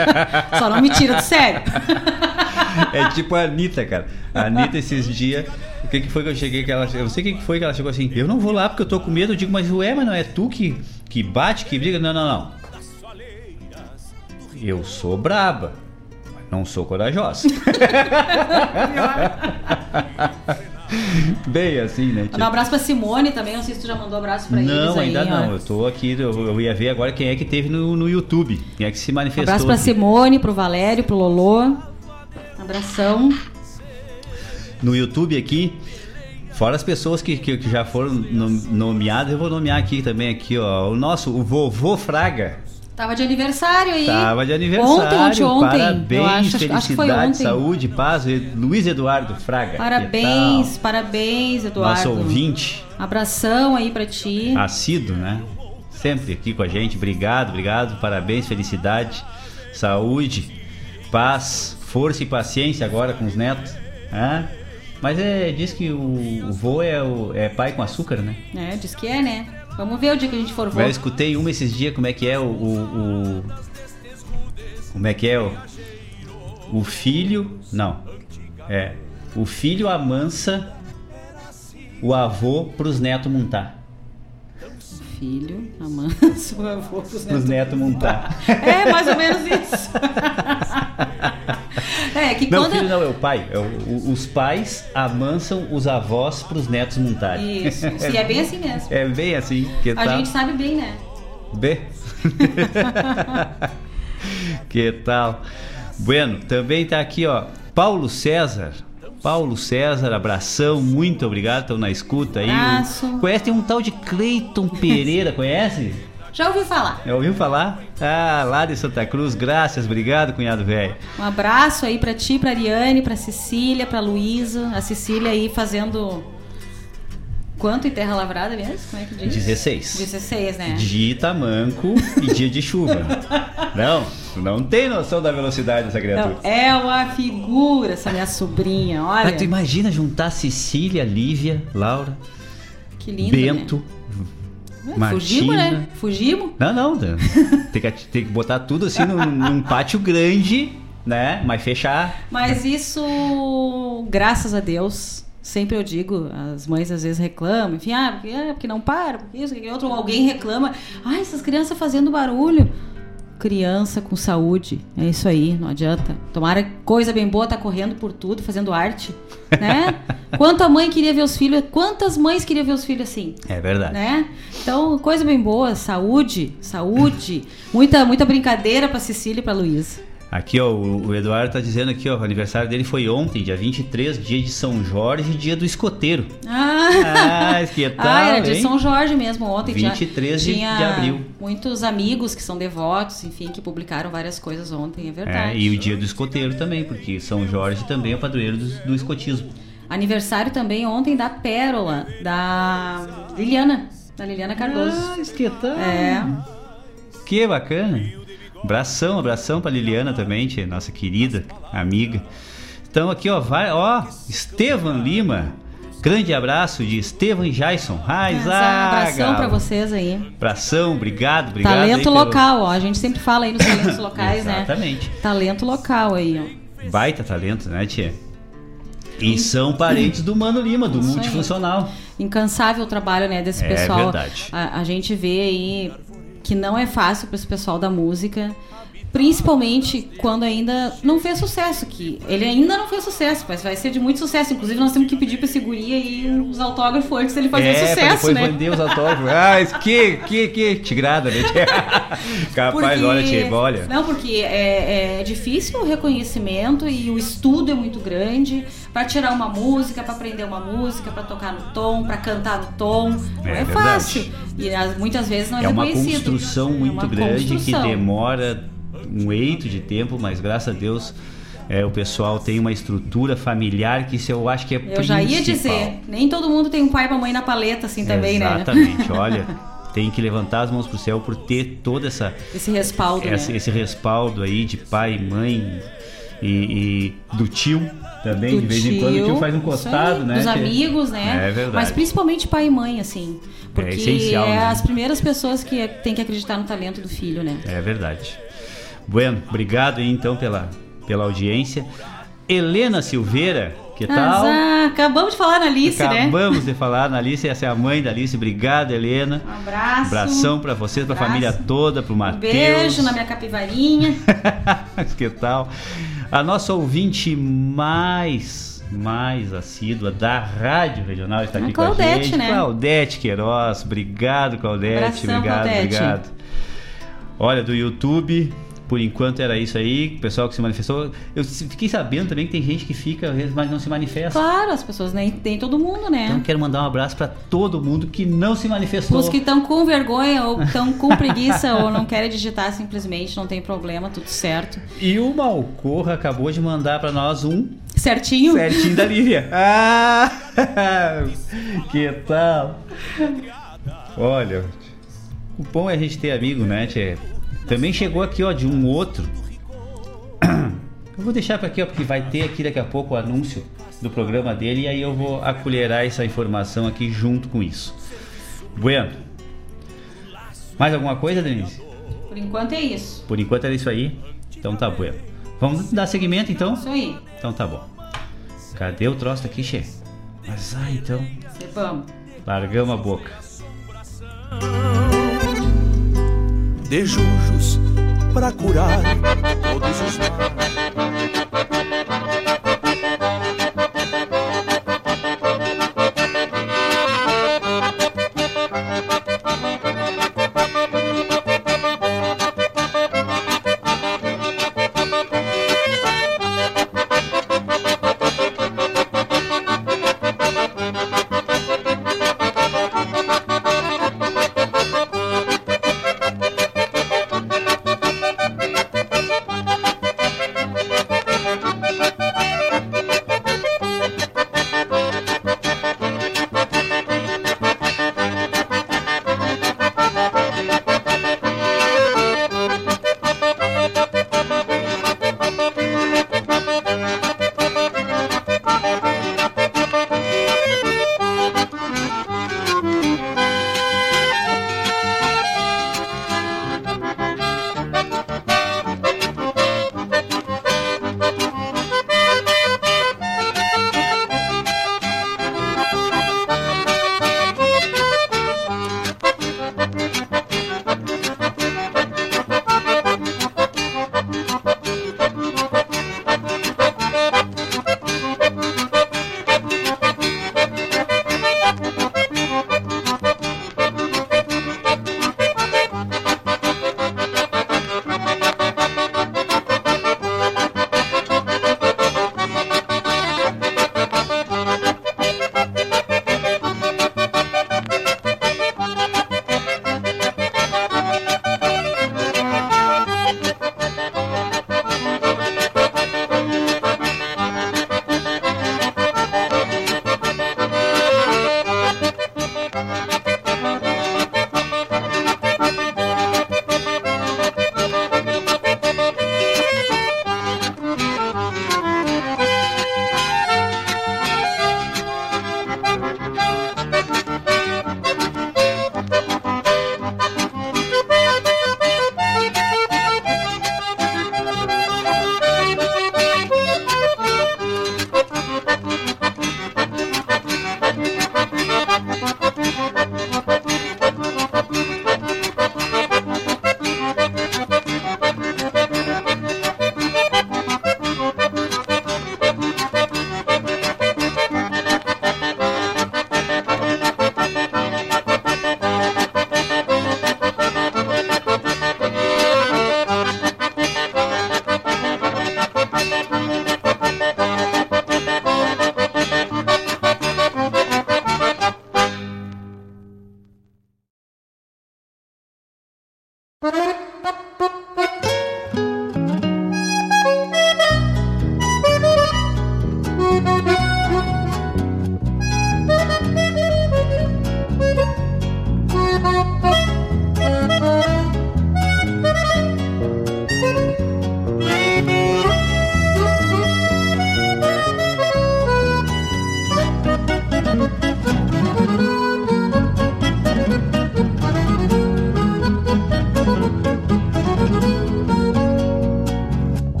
Só não me tira do sério. É tipo a Anitta, cara. A Anitta esses dias. O que, que foi que eu cheguei que ela. Eu não sei o que, que foi que ela chegou assim. Eu não vou lá porque eu tô com medo. Eu digo, mas ué, mas não é tu que, que bate, que briga? Não, não, não. Eu sou braba, mas não sou corajosa. Bem assim, né? Mandar um abraço pra Simone também, não sei se tu já mandou abraço pra não, eles aí. ainda não. Eu tô aqui, eu, eu ia ver agora quem é que teve no, no YouTube. Quem é que se manifestou. Abraço pra aqui. Simone, pro Valério, pro Lolô. Abração. no YouTube aqui. Fora as pessoas que, que, que já foram nom- nomeadas, eu vou nomear aqui também aqui, ó. O nosso, o vovô Fraga. Tava de aniversário aí. Tava de aniversário. Ontem, ontem, ontem. Parabéns, acho, felicidade, acho que foi ontem. saúde, paz. Luiz Eduardo Fraga. Parabéns, parabéns? Eduardo. Nosso ouvinte, Abração aí pra ti. assíduo, né? Sempre aqui com a gente. Obrigado, obrigado. Parabéns, felicidade, saúde, paz, força e paciência agora com os netos. né? Mas é, diz que o, o vô é, o, é pai com açúcar, né? É, diz que é, né? Vamos ver o dia que a gente for Eu voar. escutei uma esses dias, como é que é o. o- o- como é que é o. O filho. Não. É. O filho amansa o avô pros netos montar. Filho, amanso, o avô pros Pros netos montar. É, mais ou menos isso. é, que Não, quando. filho não, é o pai. É o- os pais amansam os avós pros netos montarem. Isso, isso. E é bem assim mesmo. É bem assim. Que A gente sabe bem, né? B. que tal? Bueno, também tá aqui, ó, Paulo César. Paulo César, abração, muito obrigado, estão na escuta aí. Abraço. Conhece tem um tal de Cleiton Pereira, conhece? Já ouvi falar. Já ouviu falar? Ah, lá de Santa Cruz, graças, obrigado, cunhado velho. Um abraço aí pra ti, pra Ariane, pra Cecília, pra Luísa. A Cecília aí fazendo. Quanto em terra lavrada mesmo? Como é que diz? 16. 16, né? Dia tamanco e dia de chuva. Não, não tem noção da velocidade dessa criatura. Não, é uma figura essa minha sobrinha, olha. Mas tu imagina juntar Cecília, Lívia, Laura, Que lindo, Bento, né? Martina. Fugimos, né? Fugimos. Não, não. tem, que, tem que botar tudo assim num, num pátio grande, né? Mas fechar. Mas isso, graças a Deus, sempre eu digo, as mães às vezes reclamam, enfim, ah, porque, ah, porque não para, porque isso, porque outro, ou alguém reclama, ah, essas crianças fazendo barulho. Criança com saúde, é isso aí, não adianta. Tomara coisa bem boa tá correndo por tudo, fazendo arte, né? Quanta mãe queria ver os filhos, quantas mães queriam ver os filhos assim? É verdade. né? Então, coisa bem boa, saúde, saúde. Muita, muita brincadeira pra Cecília e pra Luísa. Aqui, ó, o o Eduardo tá dizendo aqui, ó, o aniversário dele foi ontem, dia 23, dia de São Jorge e dia do escoteiro. Ah, Ah, que tal, ah era de? São Jorge mesmo ontem. tinha- 23 de- tinha de abril. Muitos amigos que são devotos, enfim, que publicaram várias coisas ontem, é É, verdade. e o dia do escoteiro também, porque São Jorge também é o padroeiro do, do escotismo. Aniversário também ontem da Pérola, da Liliana, da Liliana Cardoso. Ah, que tal? É. Que bacana. Abração, abração pra Liliana também, tia, nossa querida amiga. Então aqui, ó, vai, ó, Estevan Lima. Grande abraço de Estevan Jason. Ai, ah, abração pra vocês aí. Abração, obrigado, obrigado. Talento aí pelo- local, ó. A gente sempre fala aí nos talentos locais, né? Exatamente. Talento local aí, ó. Baita talento, né, tia? E são parentes do Mano Lima, do Isso aí. multifuncional. Incansável o trabalho, né, desse É pessoal. verdade. A, a gente vê aí que não é fácil para esse pessoal da música, principalmente quando ainda não fez sucesso, que ele ainda não fez sucesso, mas vai ser de muito sucesso. Inclusive nós temos que pedir para esse guri aí os autógrafos antes dele fazer é, pra sucesso, depois né? vender os autógrafos. Ah, que, que, que tigrada, né? Capaz, Porque- olha, tia, olha. Não, porque é, é difícil o reconhecimento e o estudo é muito grande para tirar uma música, para aprender uma música, para tocar no tom, para cantar no tom. Não É é, verdade. fácil. E as- muitas vezes não é, É uma reconhecido. construção É muito uma grande construção. que demora um eito de tempo, mas graças a Deus é, o pessoal tem uma estrutura familiar que isso eu acho que é Eu já ia principal. dizer, nem todo mundo tem um pai e uma mãe na paleta assim também, né? Exatamente, olha, tem que levantar as mãos pro céu por ter toda essa Esse respaldo, esse, né? esse respaldo aí de pai, mãe e, e do tio também, Do de vez em quando o tio faz um costado, aí, né? Dos que- amigos, né? É verdade. Mas principalmente pai e mãe, assim. Porque essencial, é né? as primeiras pessoas que tem que acreditar no talento do filho, né? É verdade. Bueno, obrigado aí então pela, pela audiência. Helena Silveira, que tal? Ah, acabamos de falar na Alice, né? Acabamos de falar na Alice, essa é a mãe da Alice. Obrigado, Helena. Um abraço. Abração pra vocês, pra Abraço. família toda, pro Um Matheus. beijo na minha capivarinha. que tal? A nossa ouvinte mais mais assídua da Rádio Regional está A aqui com a Claudete, gente. né? Claudete Queiroz, obrigado Claudete, Abração, obrigado, Claudete. obrigado. Olha, do YouTube, por enquanto era isso aí, o pessoal que se manifestou. Eu fiquei sabendo também que tem gente que fica, mas não se manifesta. Claro, as pessoas nem tem todo mundo, né? Então quero mandar um abraço para todo mundo que não se manifestou. Os que estão com vergonha ou estão com preguiça ou não querem digitar simplesmente, não tem problema, tudo certo. E o Malcorra acabou de mandar para nós um Certinho? certinho da Lívia. Ah! que tal? Olha, o bom é a gente ter amigo, né, Tchê? Também chegou aqui, ó, de um outro. Eu vou deixar para aqui, ó, porque vai ter aqui daqui a pouco o anúncio do programa dele e aí eu vou acolherar essa informação aqui junto com isso. Bueno. Mais alguma coisa, Denise? Por enquanto é isso. Por enquanto era isso aí. Então tá bueno. Vamos dar seguimento então? Isso aí. Então tá bom. Cadê o troço aqui, che? Mas ah, então. Vamos. Largamos a boca. De jujos para curar todos os males.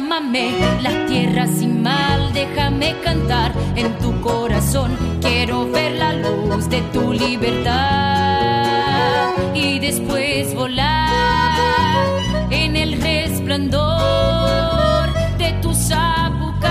llámame la tierra sin mal, déjame cantar en tu corazón, quiero ver la luz de tu libertad y después volar en el resplandor de tu sabucay.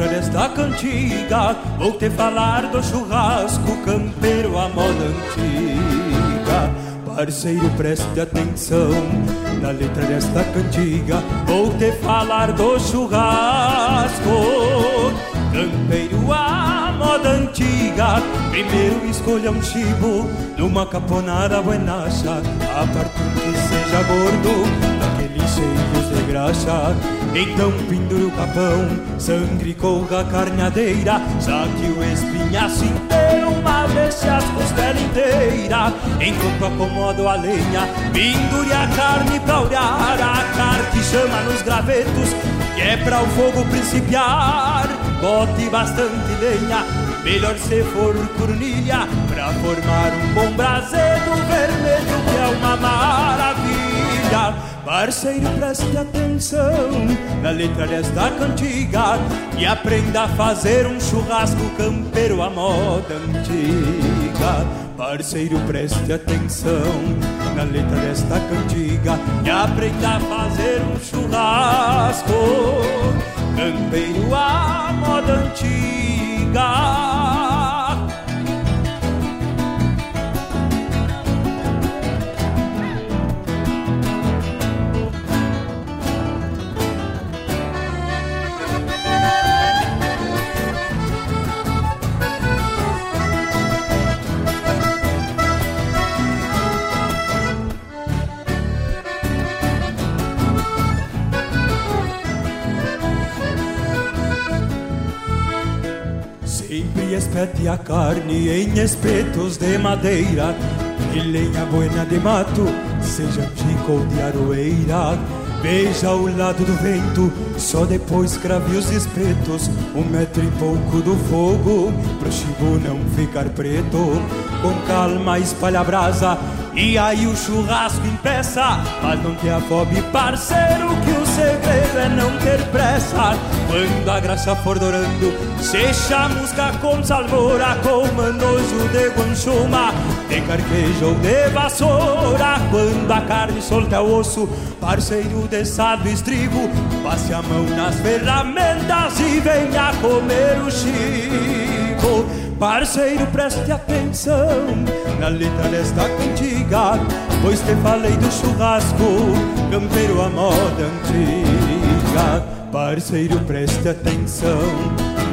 Letra desta cantiga. Vou te falar do churrasco campeiro à moda antiga. Parceiro, preste atenção na letra desta cantiga. Vou te falar do churrasco campeiro à moda antiga. Primeiro escolha um chibo numa caponada buenacha. A partir que seja gordo, daqueles cheios de graxa. Então pendure o capão, sangue colga a carneadeira. Saque o espinhaço inteiro, uma vez as costelas inteira. Enquanto acomodo a lenha, pendure a carne pra olhar. A carne que chama nos gravetos, que é pra o fogo principiar. Bote bastante lenha, melhor se for cornilha, pra formar um bom brasedo vermelho que é uma maravilha. Parceiro, preste atenção na letra desta cantiga e aprenda a fazer um churrasco campeiro à moda antiga. Parceiro, preste atenção na letra desta cantiga e aprenda a fazer um churrasco campeiro à moda antiga. Espete a carne em espetos de madeira E lenha buena de mato, seja chico ou de aroeira. Veja o lado do vento, só depois crave os espetos. Um metro e pouco do fogo, pro chibo não ficar preto. Com calma espalha a brasa, e aí o churrasco impeça Mas não te afobe parceiro, que o segredo é não ter pressa. Quando a graxa for dourando, se chamusca com salmoura Com manojo de guanchuma, de carquejo ou de vassoura Quando a carne solta o osso, parceiro de sábio estribo Passe a mão nas ferramentas e venha comer o chico Parceiro, preste atenção na letra desta cantiga, pois te falei do churrasco, campeiro à moda antiga. Parceiro, preste atenção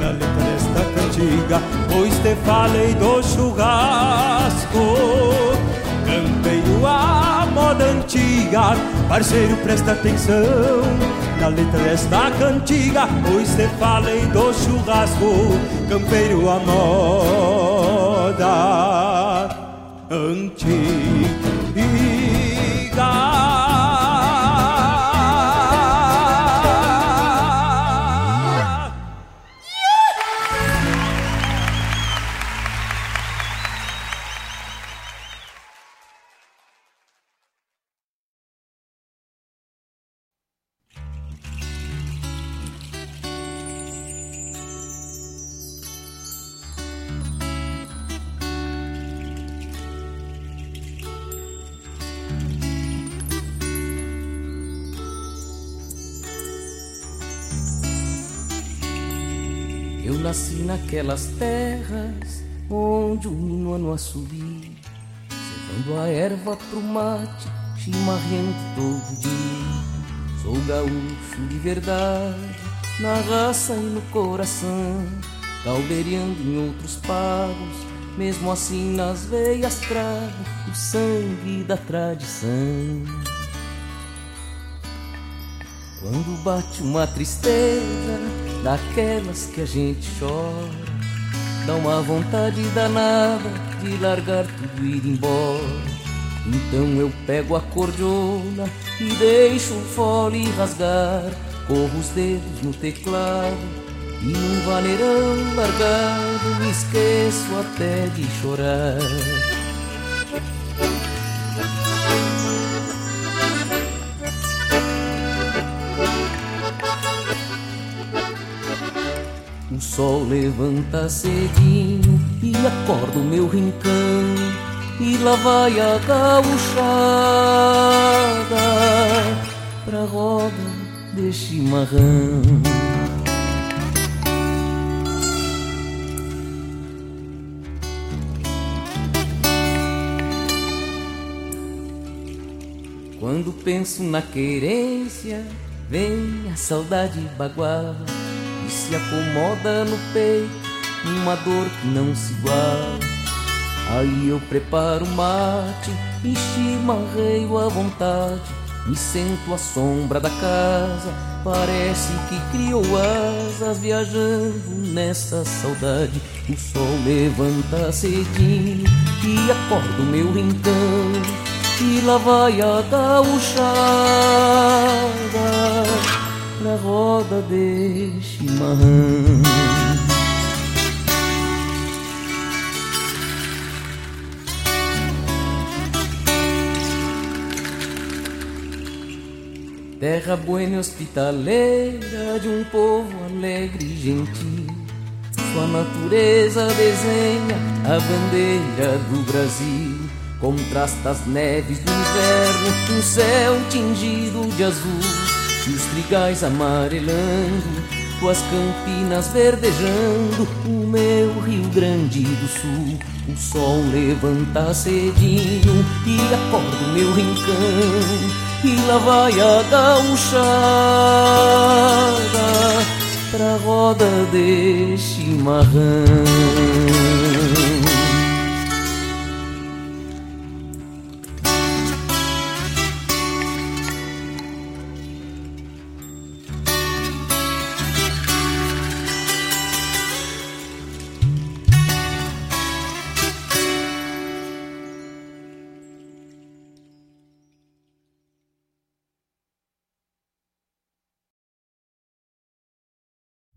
na letra desta cantiga, pois te falei do churrasco, campeiro à moda antiga. Parceiro, presta atenção na letra desta cantiga, pois te falei do churrasco, campeiro à moda antiga. Naquelas terras onde o minuano assobia, cevando a erva pro mate, chimarrento todo dia. Sou gaúcho de verdade, na raça e no coração, caldeirando em outros pagos, mesmo assim nas veias trago o sangue da tradição. Quando bate uma tristeza daquelas que a gente chora, dá uma vontade danada de largar tudo e ir embora. Então eu pego a cordiona e deixo o fole rasgar, corro os dedos no teclado e num vaneirão largado me esqueço até de chorar. O sol levanta cedinho e acorda o meu rincão E lá vai a gauchada pra roda de chimarrão. Quando penso na querência, vem a saudade bagual e se acomoda no peito uma dor que não se iguala. Aí eu preparo mate e chimarreio à vontade. Me sento à sombra da casa, parece que criou asas viajando nessa saudade. O sol levanta cedinho e acorda o meu rincão. E lá vai a gauchada pra roda de chimarrão. Terra buena e hospitaleira de um povo alegre e gentil. Sua natureza desenha a bandeira do Brasil. Contrasta as neves do inverno, um céu tingido de azul. E os trigais amarelando, com as campinas verdejando. O meu Rio Grande do Sul, o sol levanta cedinho e acorda o meu rincão e lá vai a gauchada pra roda de chimarrão.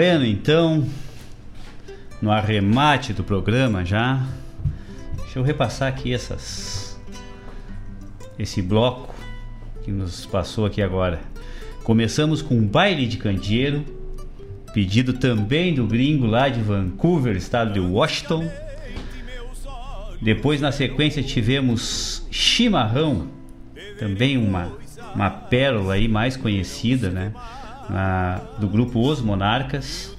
Bueno, então, no arremate do programa já, deixa eu repassar aqui essas esse bloco que nos passou aqui agora. Começamos com um baile de candeeiro, pedido também do gringo lá de Vancouver, estado de Washington. Depois, na sequência, tivemos Chimarrão, também uma, uma pérola aí mais conhecida, né? Na, do grupo Os Monarcas.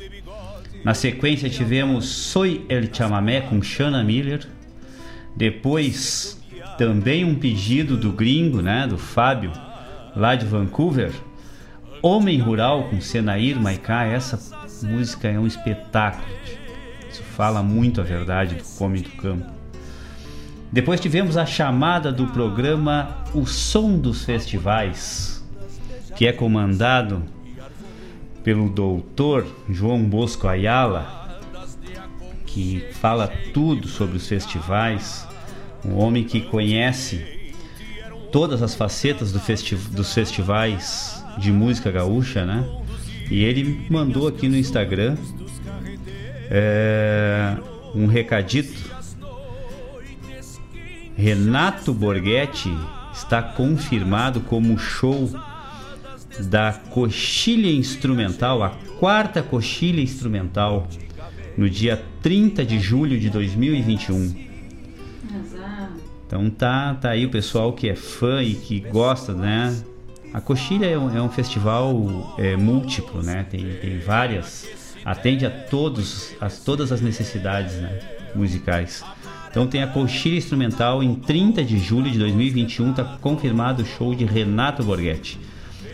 Na sequência tivemos Soy El Chamamé com Shanna Miller. Depois também um pedido do gringo, né, do Fábio, lá de Vancouver. Homem Rural com Senair Maiká. Essa música é um espetáculo. Isso fala muito a verdade do homem do campo. Depois tivemos a chamada do programa O Som dos Festivais, que é comandado pelo doutor João Bosco Ayala, que fala tudo sobre os festivais, um homem que conhece todas as facetas do festi dos festivais de música gaúcha, né? E ele mandou aqui no Instagram é, um recadito. Renato Borghetti está confirmado como show da coxilha instrumental, a quarta coxilha instrumental, no dia 30 de julho de 2021. Então tá, tá aí o pessoal que é fã e que gosta, né? A Coxilha é um, é um festival é, múltiplo, né? Tem, tem várias, atende a todos, a todas as necessidades né? musicais. Então tem a Coxilha Instrumental em 30 de julho de 2021, tá confirmado o show de Renato Borghetti.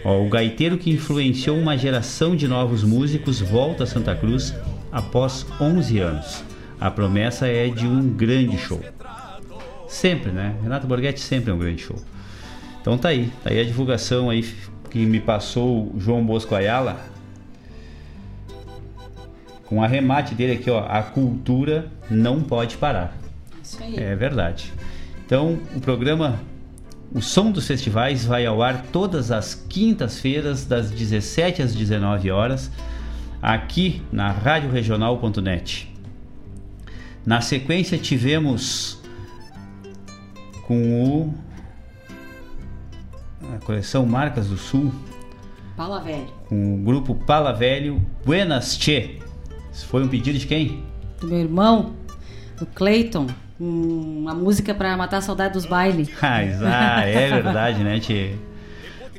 Ó, o gaiteiro que influenciou uma geração de novos músicos volta a Santa Cruz após 11 anos. A promessa é de um grande show. Sempre, né? Renato Borghetti sempre é um grande show. Então tá aí, tá aí a divulgação aí que me passou o João Bosco Ayala. Com arremate dele aqui, ó, a cultura não pode parar. Isso aí. É verdade. Então, o programa O Som dos Festivais vai ao ar todas as quintas-feiras, das 17 às 19 horas, aqui na radioregional.net. Na sequência, tivemos com o a coleção Marcas do Sul, Pala Velho. com o grupo Pala Velho Buenas Che. Isso foi um pedido de quem? Do meu irmão, do Clayton. Um- Uma música pra matar a saudade dos bailes. Ah, é verdade, né, Tchê?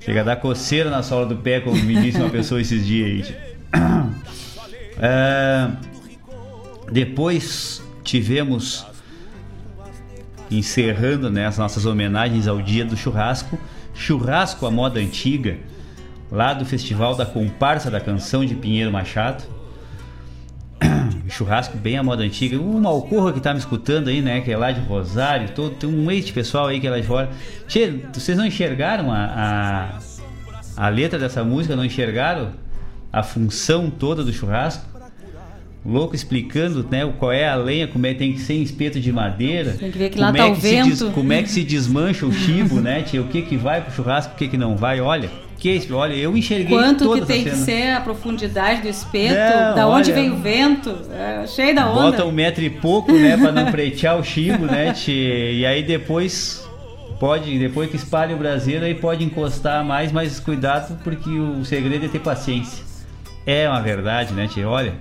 Chega a dar coceira na sola do pé, como me disse uma pessoa esses dias. Ah, depois tivemos, encerrando né, as nossas homenagens ao dia do churrasco, churrasco à moda antiga, lá do Festival da Comparsa da Canção de Pinheiro Machado. Churrasco bem à moda antiga. O Malcorra que tá me escutando aí, né? Que é lá de Rosário, todo, tem um ex pessoal aí que é lá de fora. Tchê, vocês não enxergaram a, a, a letra dessa música? Não enxergaram a função toda do churrasco? Louco explicando, né, qual é a lenha, como é que tem que ser espeto de madeira. Tem que ver que lá como tá é o que se des- vento. como é que se desmancha o chibo, né, tia? O que que vai pro churrasco, o que que não vai? Olha, que olha, eu enxerguei Quanto toda que tem que ser a profundidade do espeto, Não, da onde olha- vem o vento, é, cheio da onda. Bota um metro e pouco, né, pra não pretear o chibo, né, tchê? E aí depois pode, depois que espalha o braseiro, aí pode encostar mais, mas cuidado porque o segredo é ter paciência. É uma verdade, né, tchê? Olha,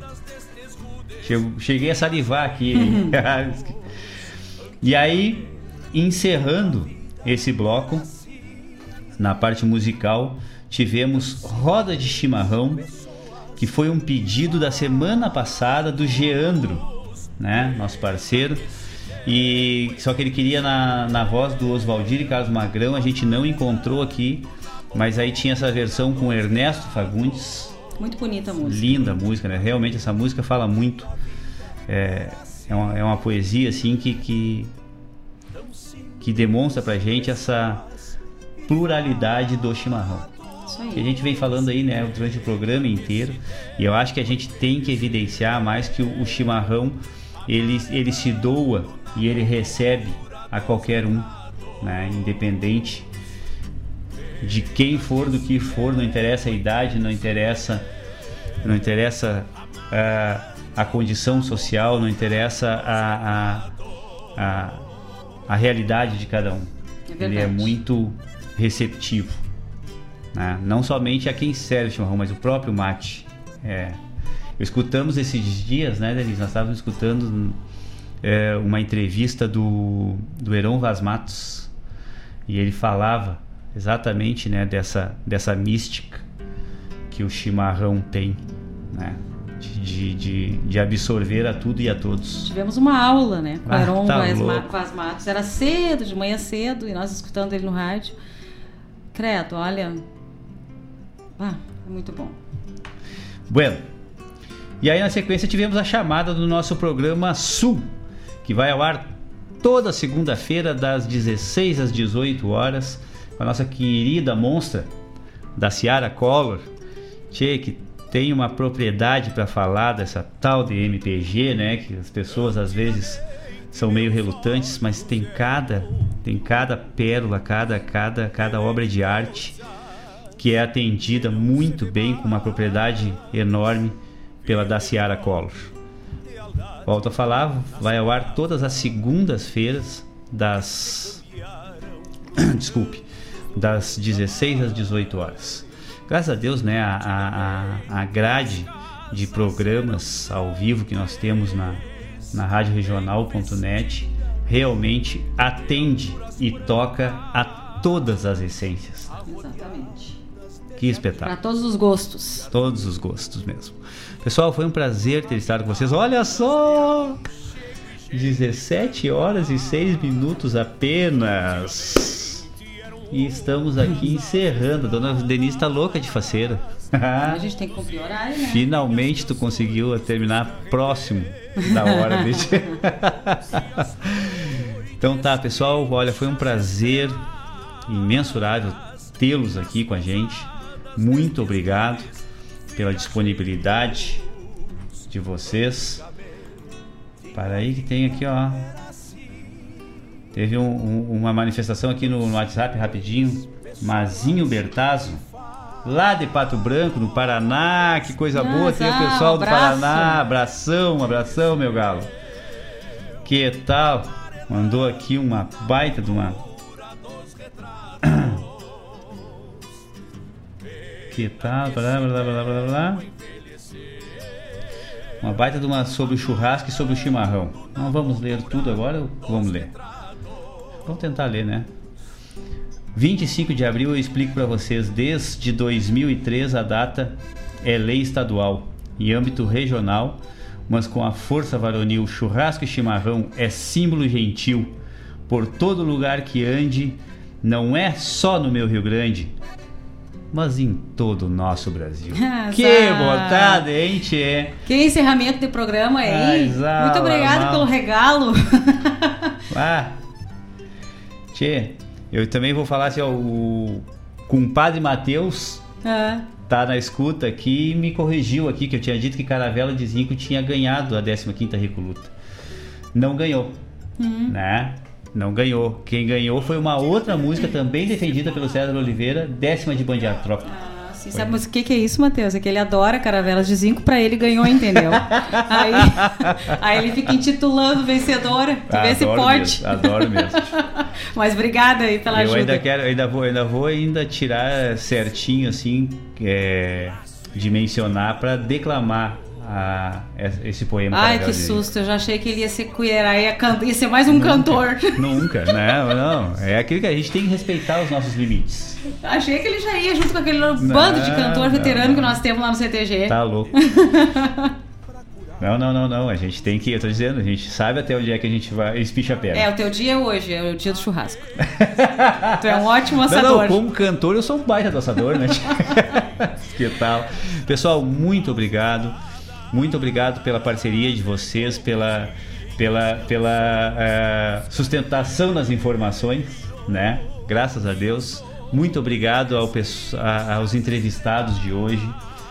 cheguei a salivar aqui. e aí, encerrando esse bloco, na parte musical, tivemos Roda de Chimarrão, que foi um pedido da semana passada do Geandro, né, nosso parceiro. E só que ele queria na, na voz do Oswaldir e Carlos Magrão, a gente não encontrou aqui, mas aí tinha essa versão com Ernesto Fagundes. Muito bonita a música. Linda a música, né? Realmente essa música fala muito. É, é, uma, é uma poesia assim que, que, que demonstra pra gente essa pluralidade do chimarrão. Que a gente vem falando aí, né, durante o programa inteiro. E eu acho que a gente tem que evidenciar mais que o, o chimarrão ele, ele se doa e ele recebe a qualquer um, né, independente de quem for, do que for, não interessa a idade, não interessa, não interessa ah, a condição social, não interessa a, a, a, a realidade de cada um. É Ele é muito receptivo. Né? Não somente a quem serve o chimarrão, mas o próprio mate. É. Escutamos esses dias, né, Denise? Nós estávamos escutando é, uma entrevista do, do Heron Vaz Matos e ele falava exatamente né, dessa, dessa mística que o chimarrão tem, né? De, de, de, absorver a tudo e a todos. Tivemos uma aula, né? Com Ah, o Heron tá. Vaz Matos. Era cedo, de manhã cedo, e nós escutando ele no rádio. Credo, olha. Ah, é muito bom. Bueno. E aí na sequência tivemos a chamada do nosso programa Sul, que vai ao ar toda segunda-feira das 16 às 18 horas, com a nossa querida monstra da Ciara Collor, tchê, que tem uma propriedade para falar dessa tal de MPG, né, que as pessoas às vezes são meio relutantes, mas tem cada tem cada pérola, cada cada cada obra de arte que é atendida muito bem com uma propriedade enorme pela Daciara Collor. Volto a falar, vai ao ar todas as segundas-feiras das desculpe, das 16 às 18 horas. Graças a Deus, né, a, a, a- grade de programas ao vivo que nós temos na, na radioregional.net realmente atende e toca a todas as essências. Exatamente. Que espetáculo. Para todos os gostos. Todos os gostos mesmo. Pessoal, foi um prazer ter estado com vocês. Olha só! 17 horas e 6 minutos apenas. E estamos aqui encerrando. A dona Denise tá louca de faceira. a gente tem que cumprir horário, né? Finalmente tu conseguiu terminar próximo da hora então tá, pessoal, olha, foi um prazer imensurável tê-los aqui com a gente. Muito obrigado pela disponibilidade de vocês. Para aí que tem aqui, ó. Teve um, um, uma manifestação aqui no, no, WhatsApp rapidinho. Mazinho Bertazzo, lá de Pato Branco, no Paraná. Que coisa boa tem o pessoal um do Paraná. Abração, abração, meu galo. Que tal? Mandou aqui uma baita de uma. Blá, blá, blá, blá, blá. Uma baita de uma sobre o churrasco e sobre o chimarrão. Não vamos ler tudo agora? Vamos ler. Vamos tentar ler, né? 25 de abril eu explico para vocês. Desde 2003 a data é lei estadual. Em âmbito regional, mas com a força varonil, churrasco e chimarrão é símbolo gentil. Por todo lugar que ande, não é só no meu Rio Grande, mas em todo o nosso Brasil. Que botada, hein, tchê? Que encerramento de programa, hein? Ah, Muito obrigada mal. pelo regalo. Ah, tchê, eu também vou falar assim, ó, o compadre Matheus Ah, tá na escuta aqui e me corrigiu aqui, que eu tinha dito que Caravela de Zinco tinha ganhado a 15ª Recoluta. Não ganhou, Hum. né? Não ganhou. Quem ganhou foi uma outra música também defendida pelo César Oliveira, décima de Bandeira Tropa. Assim, sabe, mas o que, que é isso, Matheus? É que ele adora caravelas de zinco, pra ele ganhou, entendeu? aí, aí ele fica intitulando vencedora. Tu vê Adoro pode. mesmo, adoro mesmo. mas obrigada aí pela eu ajuda. ainda quero, ainda vou, ainda vou ainda tirar certinho assim, é, de mencionar para declamar a- esse poema. Ai, que susto. Eu já achei que ele ia ser cuiará, ia, can... ia ser mais um cantor. Nunca, não, não. É aquilo que a gente tem que respeitar os nossos limites. Achei que ele já ia junto com aquele bando de cantor não, veterano não. que nós temos lá no CTG. Tá louco. Não, não, não, não. A gente tem que, eu tô dizendo, a gente sabe até onde é que a gente vai espicha a perna. É, o teu dia é hoje, é o dia do churrasco. tu é um ótimo Não, assador. não, como cantor eu sou um baita do assador, né? que tal? Pessoal, muito obrigado. Muito obrigado pela parceria de vocês, pela, pela, pela eh, sustentação das informações, né? Graças a Deus. Muito obrigado ao, aos entrevistados de hoje.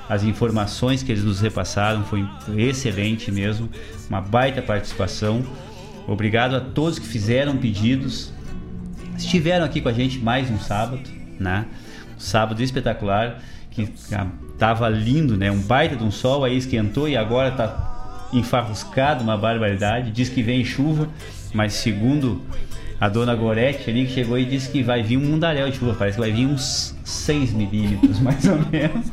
As informações que eles nos repassaram foi excelente mesmo. Uma baita participação. Obrigado a todos que fizeram pedidos, estiveram aqui com a gente mais um sábado, né? Um sábado espetacular, que tava lindo, né? Um baita de um sol, aí esquentou e agora tá enfarruscado, uma barbaridade. Diz que vem chuva, mas segundo a dona Gorete ali que chegou e disse que vai vir um mundaréu de chuva, parece que vai vir uns 6 milímetros mais ou menos.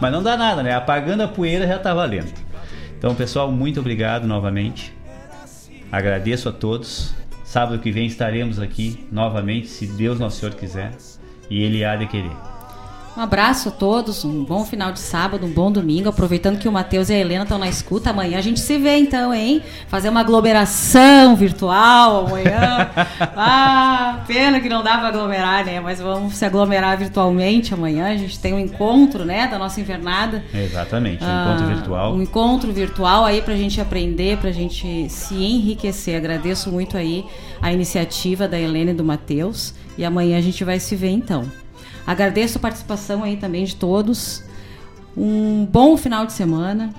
Mas não dá nada, né? Apagando a poeira já tá valendo. Então, pessoal, muito obrigado novamente. Agradeço a todos. Sábado que vem estaremos aqui novamente, se Deus Nosso Senhor quiser. E Ele há de querer. Um abraço a todos, um bom final de sábado, um bom domingo. Aproveitando que o Matheus e a Helena estão na escuta, amanhã a gente se vê então, hein? Fazer uma aglomeração virtual amanhã. ah, pena que não dá pra aglomerar, né? Mas vamos se aglomerar virtualmente amanhã. A gente tem um encontro, né, da nossa invernada. Exatamente, um Ah, encontro virtual. Um encontro virtual aí pra gente aprender, pra gente se enriquecer. Agradeço muito aí a iniciativa da Helena e do Matheus. E amanhã a gente vai se ver então. Agradeço a participação aí também de todos. Um bom final de semana.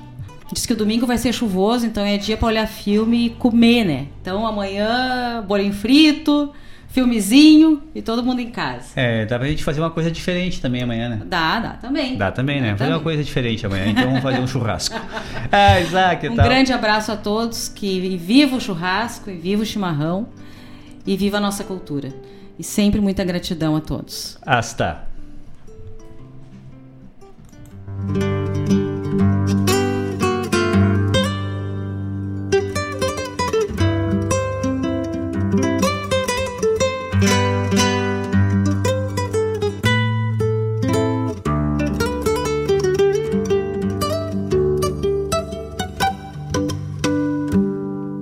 Diz que o domingo vai ser chuvoso, então é dia pra olhar filme e comer, né? Então amanhã, bolinho frito, filmezinho e todo mundo em casa. É, dá pra gente fazer uma coisa diferente também amanhã, né? Dá, dá também. Dá também, né? Fazer uma também. coisa diferente amanhã, então vamos fazer um churrasco. Ah, Isaac, Um tal? grande abraço a todos, que viva o churrasco, e viva o chimarrão, e viva a nossa cultura. E sempre muita gratidão a todos. Hasta.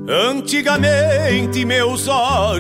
Antigamente meus olhos